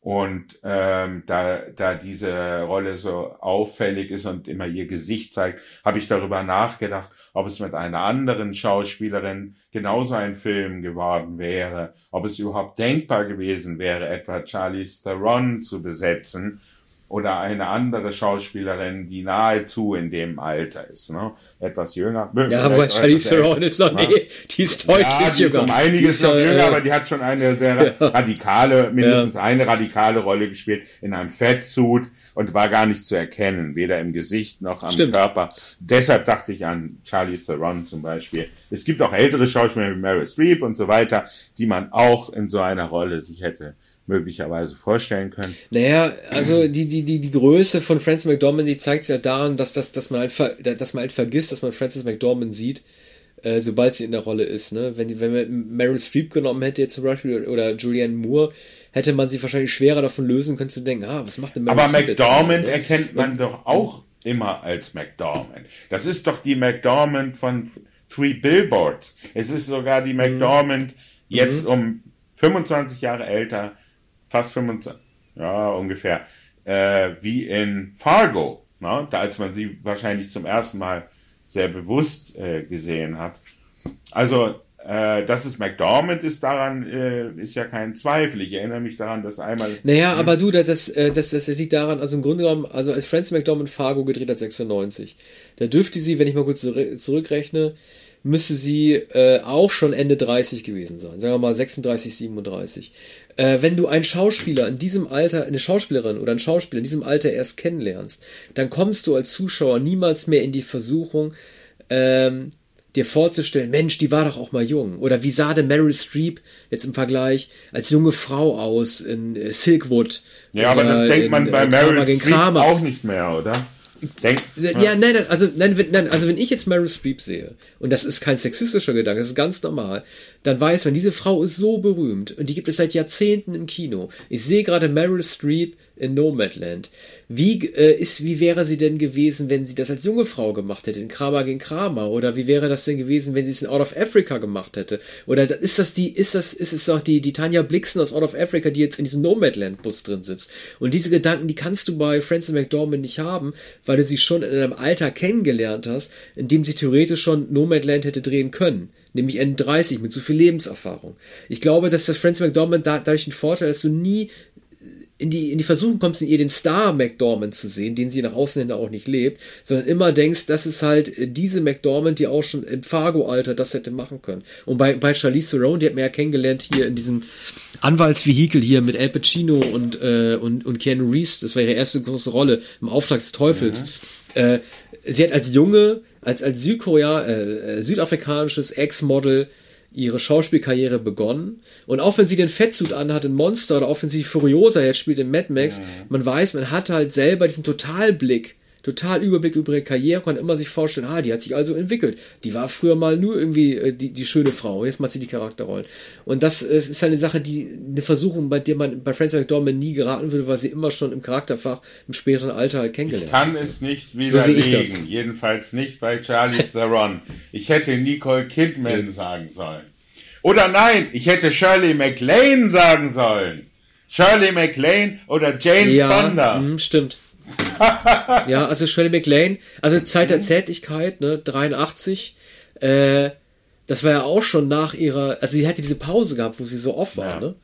S2: und ähm, da, da diese Rolle so auffällig ist und immer ihr Gesicht zeigt, habe ich darüber nachgedacht, ob es mit einer anderen Schauspielerin genauso ein Film geworden wäre, ob es überhaupt denkbar gewesen wäre, etwa Charlize Theron zu besetzen oder eine andere Schauspielerin, die nahezu in dem Alter ist, ne? etwas jünger.
S1: Ja, aber Charlize Theron ist noch,
S2: ne?
S1: nee, die ist deutlich
S2: Ja, die ist um einiges noch
S1: äh,
S2: jünger, aber die hat schon eine sehr [LAUGHS]
S1: Ja.
S2: radikale, mindestens eine radikale Rolle gespielt in einem Fettsuit und war gar nicht zu erkennen, weder im Gesicht noch am
S1: Stimmt.
S2: Körper. Deshalb dachte ich an Charlie Theron zum Beispiel. Es gibt auch ältere Schauspieler wie Meryl Streep und so weiter, die man auch in so einer Rolle sich hätte möglicherweise vorstellen können.
S1: Naja, also die, die, die, die Größe von Frances McDormand, die zeigt sich ja daran, dass, dass, dass, man halt ver, dass man halt vergisst, dass man Frances McDormand sieht, äh, sobald sie in der Rolle ist. Ne? Wenn, wenn man Meryl Streep genommen hätte jetzt zum Beispiel oder Julianne Moore, hätte man sie wahrscheinlich schwerer davon lösen können zu denken, ah, was macht denn Meryl
S2: Aber
S1: Streep jetzt
S2: McDormand
S1: ne?
S2: erkennt man doch auch immer als McDormand. Das ist doch die McDormand von Three Billboards. Es ist sogar die McDormand jetzt um 25 Jahre älter, fast 25, ja, ungefähr, äh, wie in Fargo, ne? da als man sie wahrscheinlich zum ersten Mal sehr bewusst äh, gesehen hat. Also, äh, dass es McDormand ist, daran äh, ist ja kein Zweifel. Ich erinnere mich daran, dass einmal
S1: Naja, aber du, das, das, äh, das, das liegt daran, also im Grunde genommen, also als Frances McDormand Fargo gedreht hat 96, da dürfte sie, wenn ich mal kurz zurück- zurückrechne, müsste sie äh, auch schon Ende 30 gewesen sein, sagen wir mal 36, 37. Äh, wenn du einen Schauspieler in diesem Alter, eine Schauspielerin oder einen Schauspieler in diesem Alter erst kennenlernst, dann kommst du als Zuschauer niemals mehr in die Versuchung, ähm, dir vorzustellen, Mensch, die war doch auch mal jung. Oder wie sah denn Meryl Streep jetzt im Vergleich als junge Frau aus in äh, Silkwood?
S2: Ja, aber das denkt man
S1: in,
S2: bei
S1: äh,
S2: Meryl Streep auch nicht mehr, oder? Denk,
S1: ja, nein, nein, also, nein, wenn, nein, also wenn ich jetzt Meryl Streep sehe, und das ist kein sexistischer Gedanke, das ist ganz normal, dann weiß man, diese Frau ist so berühmt und die gibt es seit Jahrzehnten im Kino. Ich sehe gerade Meryl Streep in Nomadland. Wie äh, ist, wie wäre sie denn gewesen, wenn sie das als junge Frau gemacht hätte, in Kramer gegen Kramer? Oder wie wäre das denn gewesen, wenn sie es in Out of Africa gemacht hätte? Oder ist das die, ist das, ist es doch die, die Tanja Blixen aus Out of Africa, die jetzt in diesem Nomadland-Bus drin sitzt? Und diese Gedanken, die kannst du bei Frances McDormand nicht haben, weil du sie schon in einem Alter kennengelernt hast, in dem sie theoretisch schon Nomadland hätte drehen können nämlich Ende 30 mit so viel Lebenserfahrung. Ich glaube, dass das Francis McDormand da, dadurch einen Vorteil, dass du nie in die, in die Versuchung kommst, in ihr den Star McDormand zu sehen, den sie nach außen hin auch nicht lebt, sondern immer denkst, das ist halt diese McDormand, die auch schon im Fargo-Alter das hätte machen können. Und bei, bei Charlize Theron, die hat man ja kennengelernt hier in diesem Anwaltsvehikel hier mit Al Pacino und, äh, und, und Keanu Reeves, das war ihre erste große Rolle im Auftrag des Teufels. Mhm. Äh, sie hat als junge, als, als Südkorea, äh, äh südafrikanisches Ex-Model ihre Schauspielkarriere begonnen. Und auch wenn sie den Fettsuit anhat in Monster oder auch wenn sie Furiosa jetzt spielt in Mad Max, mhm. man weiß, man hat halt selber diesen Totalblick, total Überblick über ihre Karriere, kann immer sich vorstellen, ah, die hat sich also entwickelt. Die war früher mal nur irgendwie äh, die, die schöne Frau, und jetzt macht sie die Charakterrollen. Und das äh, ist eine Sache, die, eine Versuchung, bei der man bei Frances McDormand nie geraten würde, weil sie immer schon im Charakterfach im späteren Alter halt kennengelernt
S2: hat. Ich kann es nicht widerlegen, so jedenfalls nicht bei Charlie [LAUGHS] Theron. Ich hätte Nicole Kidman sagen sollen. Oder nein, ich hätte Shirley MacLaine sagen sollen. Shirley MacLaine oder Jane ja, Fonda.
S1: Mh, stimmt. Ja, also Shirley MacLaine, also Zeit der Zärtlichkeit, ne, 83, äh, das war ja auch schon nach ihrer, also sie hatte diese Pause gehabt, wo sie so off war, ja. ne?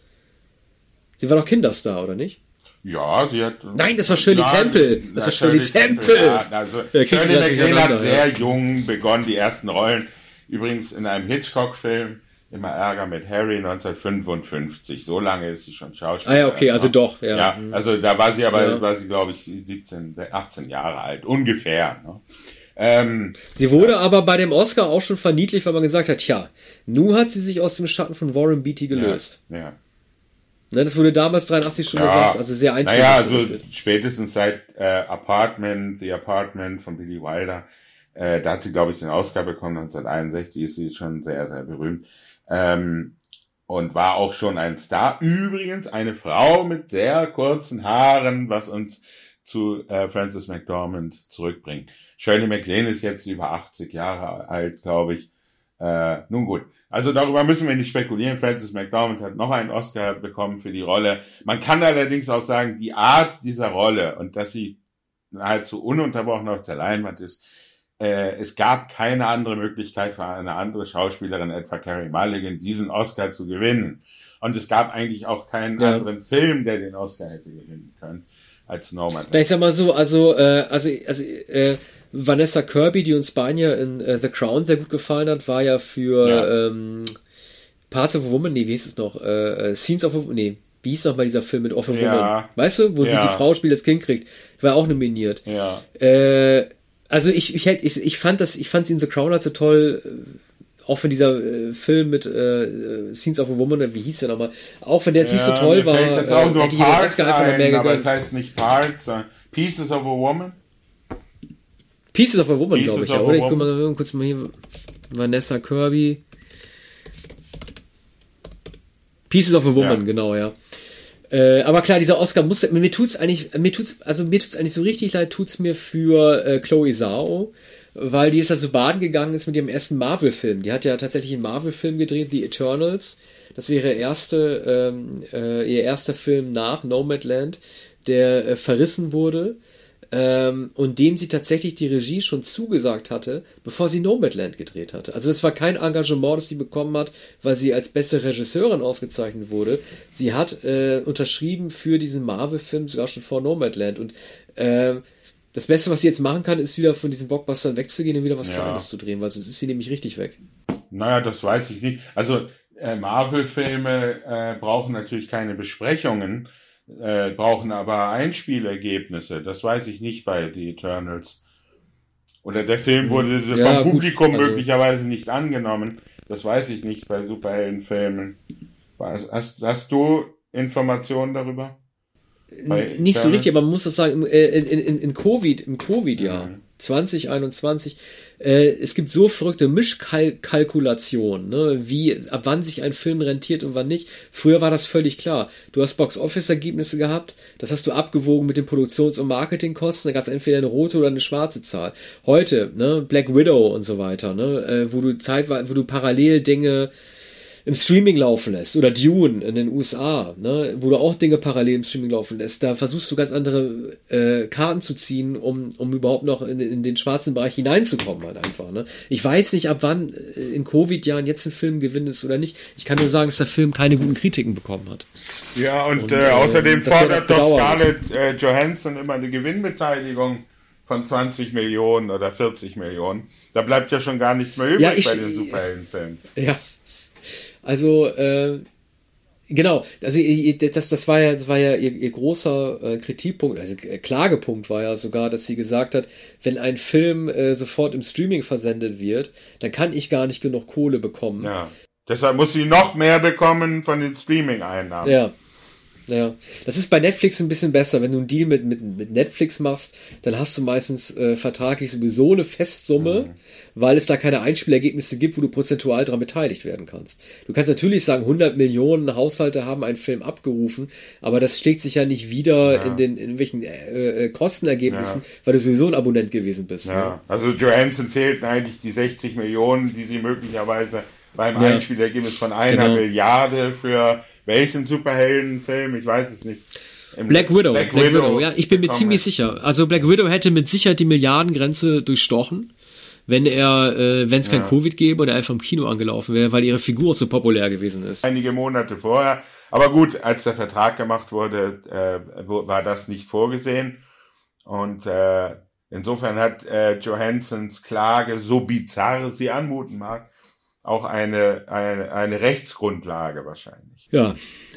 S1: Sie war doch Kinderstar, oder nicht?
S2: Ja, sie hat.
S1: Nein, das war Shirley nein, Temple. Das na, war Shirley, Shirley Temple. Temple. Ja,
S2: also ja, Shirley MacLaine hat sehr ja. jung begonnen, die ersten Rollen. Übrigens in einem Hitchcock-Film immer Ärger mit Harry 1955. So lange ist sie schon Schauspielerin.
S1: Ah ja, okay, also doch, ja.
S2: Ja, also da war sie aber, ja. war sie glaube ich 17, 18 Jahre alt, ungefähr. Ne?
S1: Ähm, sie wurde aber bei dem Oscar auch schon verniedlicht, weil man gesagt hat, tja, nun hat sie sich aus dem Schatten von Warren Beatty gelöst.
S2: Ja. ja.
S1: Ne, das wurde damals 83 schon ja, gesagt, also sehr
S2: eindeutig. Naja, also spätestens seit äh, Apartment, The Apartment von Billy Wilder, äh, da hat sie, glaube ich, den Oscar bekommen, 1961 ist sie schon sehr, sehr berühmt. Ähm, und war auch schon ein Star. Übrigens eine Frau mit sehr kurzen Haaren, was uns zu äh, Frances McDormand zurückbringt. Shirley MacLaine ist jetzt über 80 Jahre alt, glaube ich. Äh, nun gut. Also darüber müssen wir nicht spekulieren. Frances McDormand hat noch einen Oscar bekommen für die Rolle. Man kann allerdings auch sagen, die Art dieser Rolle und dass sie halt so ununterbrochen auf der Leinwand ist, äh, es gab keine andere Möglichkeit für eine andere Schauspielerin, etwa Carrie Mulligan, diesen Oscar zu gewinnen. Und es gab eigentlich auch keinen ja. anderen Film, der den Oscar hätte gewinnen können als Norman.
S1: Da ich sag mal so, also, äh, also, also äh, Vanessa Kirby, die uns Spanier in äh, The Crown sehr gut gefallen hat, war ja für ja. Ähm, Parts of a Woman, nee, wie hieß es noch? Äh, äh Scenes of a Woman, nee, wie hieß noch mal dieser Film mit Of a ja. Woman? Weißt du, wo ja. sie die Frau spielt, das Kind kriegt. War auch nominiert.
S2: Ja.
S1: Äh, also ich, ich, hätte, ich, ich fand das, ich fand sie in The Crown halt so toll, äh, auch wenn dieser äh, Film mit äh, Scenes of a Woman, wie hieß der nochmal, auch wenn der jetzt ja, nicht so toll war,
S2: jetzt auch äh, nur hätte Parts ich einfach noch mehr gegönnt. Aber es heißt nicht Parts, sondern Pieces of a Woman.
S1: Pieces of a Woman, glaube ich, ja, oder? Ich guck mal kurz mal hier, Vanessa Kirby. Pieces of a Woman, ja. genau, ja. Äh, aber klar, dieser Oscar muss, mir tut's eigentlich, mir tut's, also mir tut's eigentlich so richtig leid, tut's mir für äh, Chloe Zhao, weil die ist also baden gegangen ist mit ihrem ersten Marvel-Film. Die hat ja tatsächlich einen Marvel-Film gedreht, The Eternals. Das wäre ihr, erste, ähm, äh, ihr erster Film nach Nomadland, der äh, verrissen wurde ähm, und dem sie tatsächlich die Regie schon zugesagt hatte, bevor sie Nomadland gedreht hatte. Also das war kein Engagement, das sie bekommen hat, weil sie als beste Regisseurin ausgezeichnet wurde. Sie hat äh, unterschrieben für diesen Marvel-Film sogar schon vor Nomadland und äh, das Beste, was sie jetzt machen kann, ist wieder von diesen Blockbustern wegzugehen und wieder was ja. Kleines zu drehen, weil sonst ist sie nämlich richtig weg.
S2: Naja, das weiß ich nicht. Also äh, Marvel-Filme äh, brauchen natürlich keine Besprechungen, äh, brauchen aber Einspielergebnisse. Das weiß ich nicht bei The Eternals. Oder der Film wurde ja, vom Publikum also, möglicherweise nicht angenommen. Das weiß ich nicht bei Superheldenfilmen. Hast, hast du Informationen darüber?
S1: nicht so richtig, aber man muss das sagen, äh, in, in, in Covid, im Covid-Jahr mhm. 2021, äh, es gibt so verrückte Mischkalkulationen, ne, wie ab wann sich ein Film rentiert und wann nicht. Früher war das völlig klar. Du hast Box-Office-Ergebnisse gehabt, das hast du abgewogen mit den Produktions- und Marketingkosten, da gab es entweder eine rote oder eine schwarze Zahl. Heute, ne, Black Widow und so weiter, ne, äh, wo du Zeit, wo du parallel Dinge im Streaming laufen lässt oder Dune in den USA, ne, wo du auch Dinge parallel im Streaming laufen lässt, da versuchst du ganz andere äh, Karten zu ziehen, um, um überhaupt noch in, in den schwarzen Bereich hineinzukommen halt einfach. Ne. Ich weiß nicht, ab wann äh, in Covid-Jahren jetzt ein Film gewinnt oder nicht. Ich kann nur sagen, dass der Film keine guten Kritiken bekommen hat.
S2: Ja, und, und äh, außerdem äh, fordert doch Scarlett äh, Johansson immer eine Gewinnbeteiligung von 20 Millionen oder 40 Millionen. Da bleibt ja schon gar nichts mehr übrig ja, ich, bei den Superheldenfilmen.
S1: Ja, also, äh, genau, also das, das war ja, das war ja ihr, ihr großer äh, Kritikpunkt, also äh, Klagepunkt war ja sogar, dass sie gesagt hat, wenn ein Film äh, sofort im Streaming versendet wird, dann kann ich gar nicht genug Kohle bekommen.
S2: Ja. Deshalb muss sie noch mehr bekommen von den Streaming-Einnahmen.
S1: Ja. Ja, das ist bei Netflix ein bisschen besser. Wenn du einen Deal mit, mit, mit Netflix machst, dann hast du meistens äh, vertraglich sowieso eine Festsumme, mhm. weil es da keine Einspielergebnisse gibt, wo du prozentual daran beteiligt werden kannst. Du kannst natürlich sagen, 100 Millionen Haushalte haben einen Film abgerufen, aber das schlägt sich ja nicht wieder ja. in den in welchen äh, äh, Kostenergebnissen, ja. weil du sowieso ein Abonnent gewesen bist.
S2: Ja. Ne? Also Johansson fehlten eigentlich die 60 Millionen, die sie möglicherweise beim Einspielergebnis von einer genau. Milliarde für welchen Superheldenfilm, ich weiß es nicht.
S1: Black Widow, Black, Black Widow, Widow, ja, ich bin mir ziemlich sicher. Also Black Widow hätte mit Sicherheit die Milliardengrenze durchstochen, wenn er, äh, wenn es kein ja. Covid gäbe oder einfach im Kino angelaufen wäre, weil ihre Figur so populär gewesen ist.
S2: Einige Monate vorher. Aber gut, als der Vertrag gemacht wurde, äh, war das nicht vorgesehen. Und äh, insofern hat äh, Johansons Klage, so bizarr sie anmuten mag, auch eine, eine, eine Rechtsgrundlage wahrscheinlich.
S1: Ja.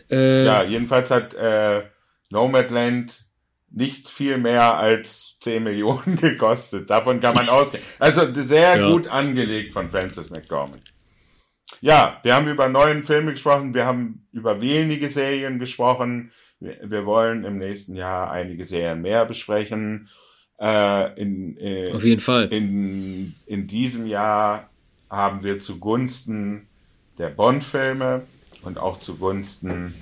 S2: Äh, ja, jedenfalls hat äh, Nomadland nicht viel mehr als 10 Millionen [LAUGHS] gekostet. Davon kann man ausgehen. Also sehr ja. gut angelegt von Francis McDormand. Ja, wir haben über neuen Filme gesprochen, wir haben über wenige Serien gesprochen. Wir, wir wollen im nächsten Jahr einige Serien mehr besprechen. Äh, in,
S1: äh, Auf jeden Fall.
S2: In, in diesem Jahr haben wir zugunsten der Bond-Filme und auch zugunsten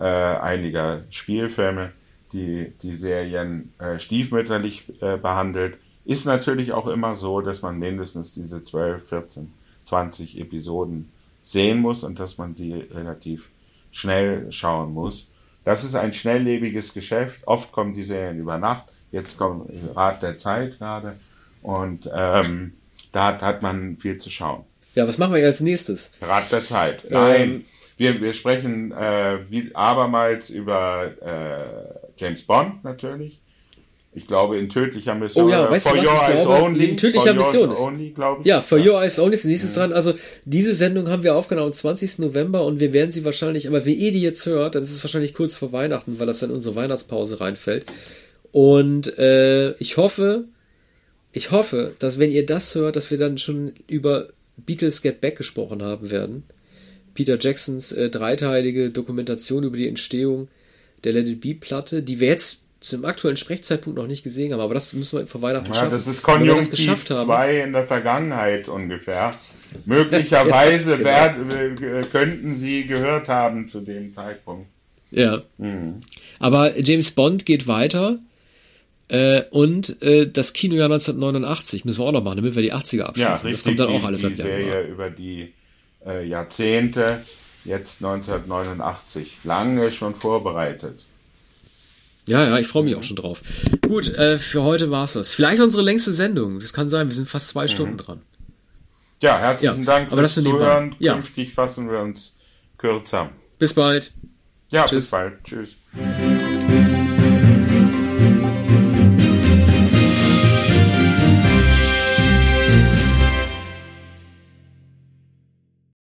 S2: äh, einiger Spielfilme die, die Serien äh, stiefmütterlich äh, behandelt. Ist natürlich auch immer so, dass man mindestens diese 12, 14, 20 Episoden sehen muss und dass man sie relativ schnell schauen muss. Das ist ein schnelllebiges Geschäft. Oft kommen die Serien über Nacht. Jetzt kommt Rat der Zeit gerade. Und ähm, da hat, hat man viel zu schauen.
S1: Ja, was machen wir als nächstes?
S2: Rat der Zeit. Nein, ähm, wir, wir sprechen äh, wie, abermals über äh, James Bond natürlich. Ich glaube, in tödlicher Mission.
S1: Oh ja, weißt du, was ich glaube? Only, in tödlicher Mission ist. Only, ja, For. Your Eyes Only ist nächstes ja. dran. Also, diese Sendung haben wir aufgenommen am 20. November und wir werden sie wahrscheinlich, aber wie ihr die jetzt hört, dann ist es wahrscheinlich kurz vor Weihnachten, weil das dann in unsere Weihnachtspause reinfällt. Und äh, ich hoffe, ich hoffe, dass wenn ihr das hört, dass wir dann schon über Beatles Get Back gesprochen haben werden. Peter Jacksons äh, dreiteilige Dokumentation über die Entstehung der Let It Be Platte, die wir jetzt zum aktuellen Sprechzeitpunkt noch nicht gesehen haben, aber das müssen wir vor Weihnachten ja,
S2: schaffen. Das ist Konjunktiv 2 in der Vergangenheit ungefähr. [LAUGHS] Möglicherweise ja, genau. Äh, könnten sie gehört haben zu dem Zeitpunkt.
S1: Ja. Mhm. Aber James Bond geht weiter äh, und äh, das Kinojahr 1989 müssen wir auch noch machen, damit wir die 80er abschließen. Ja, richtig,
S2: das kommt dann auch alles die Serie über die äh, Jahrzehnte, jetzt 1989, lange schon vorbereitet.
S1: Ja, ja, ich freue mich auch schon drauf. Gut, äh, für heute war's das. Vielleicht unsere längste Sendung. Das kann sein, wir sind fast zwei mhm. Stunden dran.
S2: Ja, herzlichen ja, Dank
S1: aber fürs Zuhören.
S2: Ja. Künftig fassen wir uns kürzer.
S1: Bis bald.
S2: Ja, Tschüss. bis bald. Tschüss.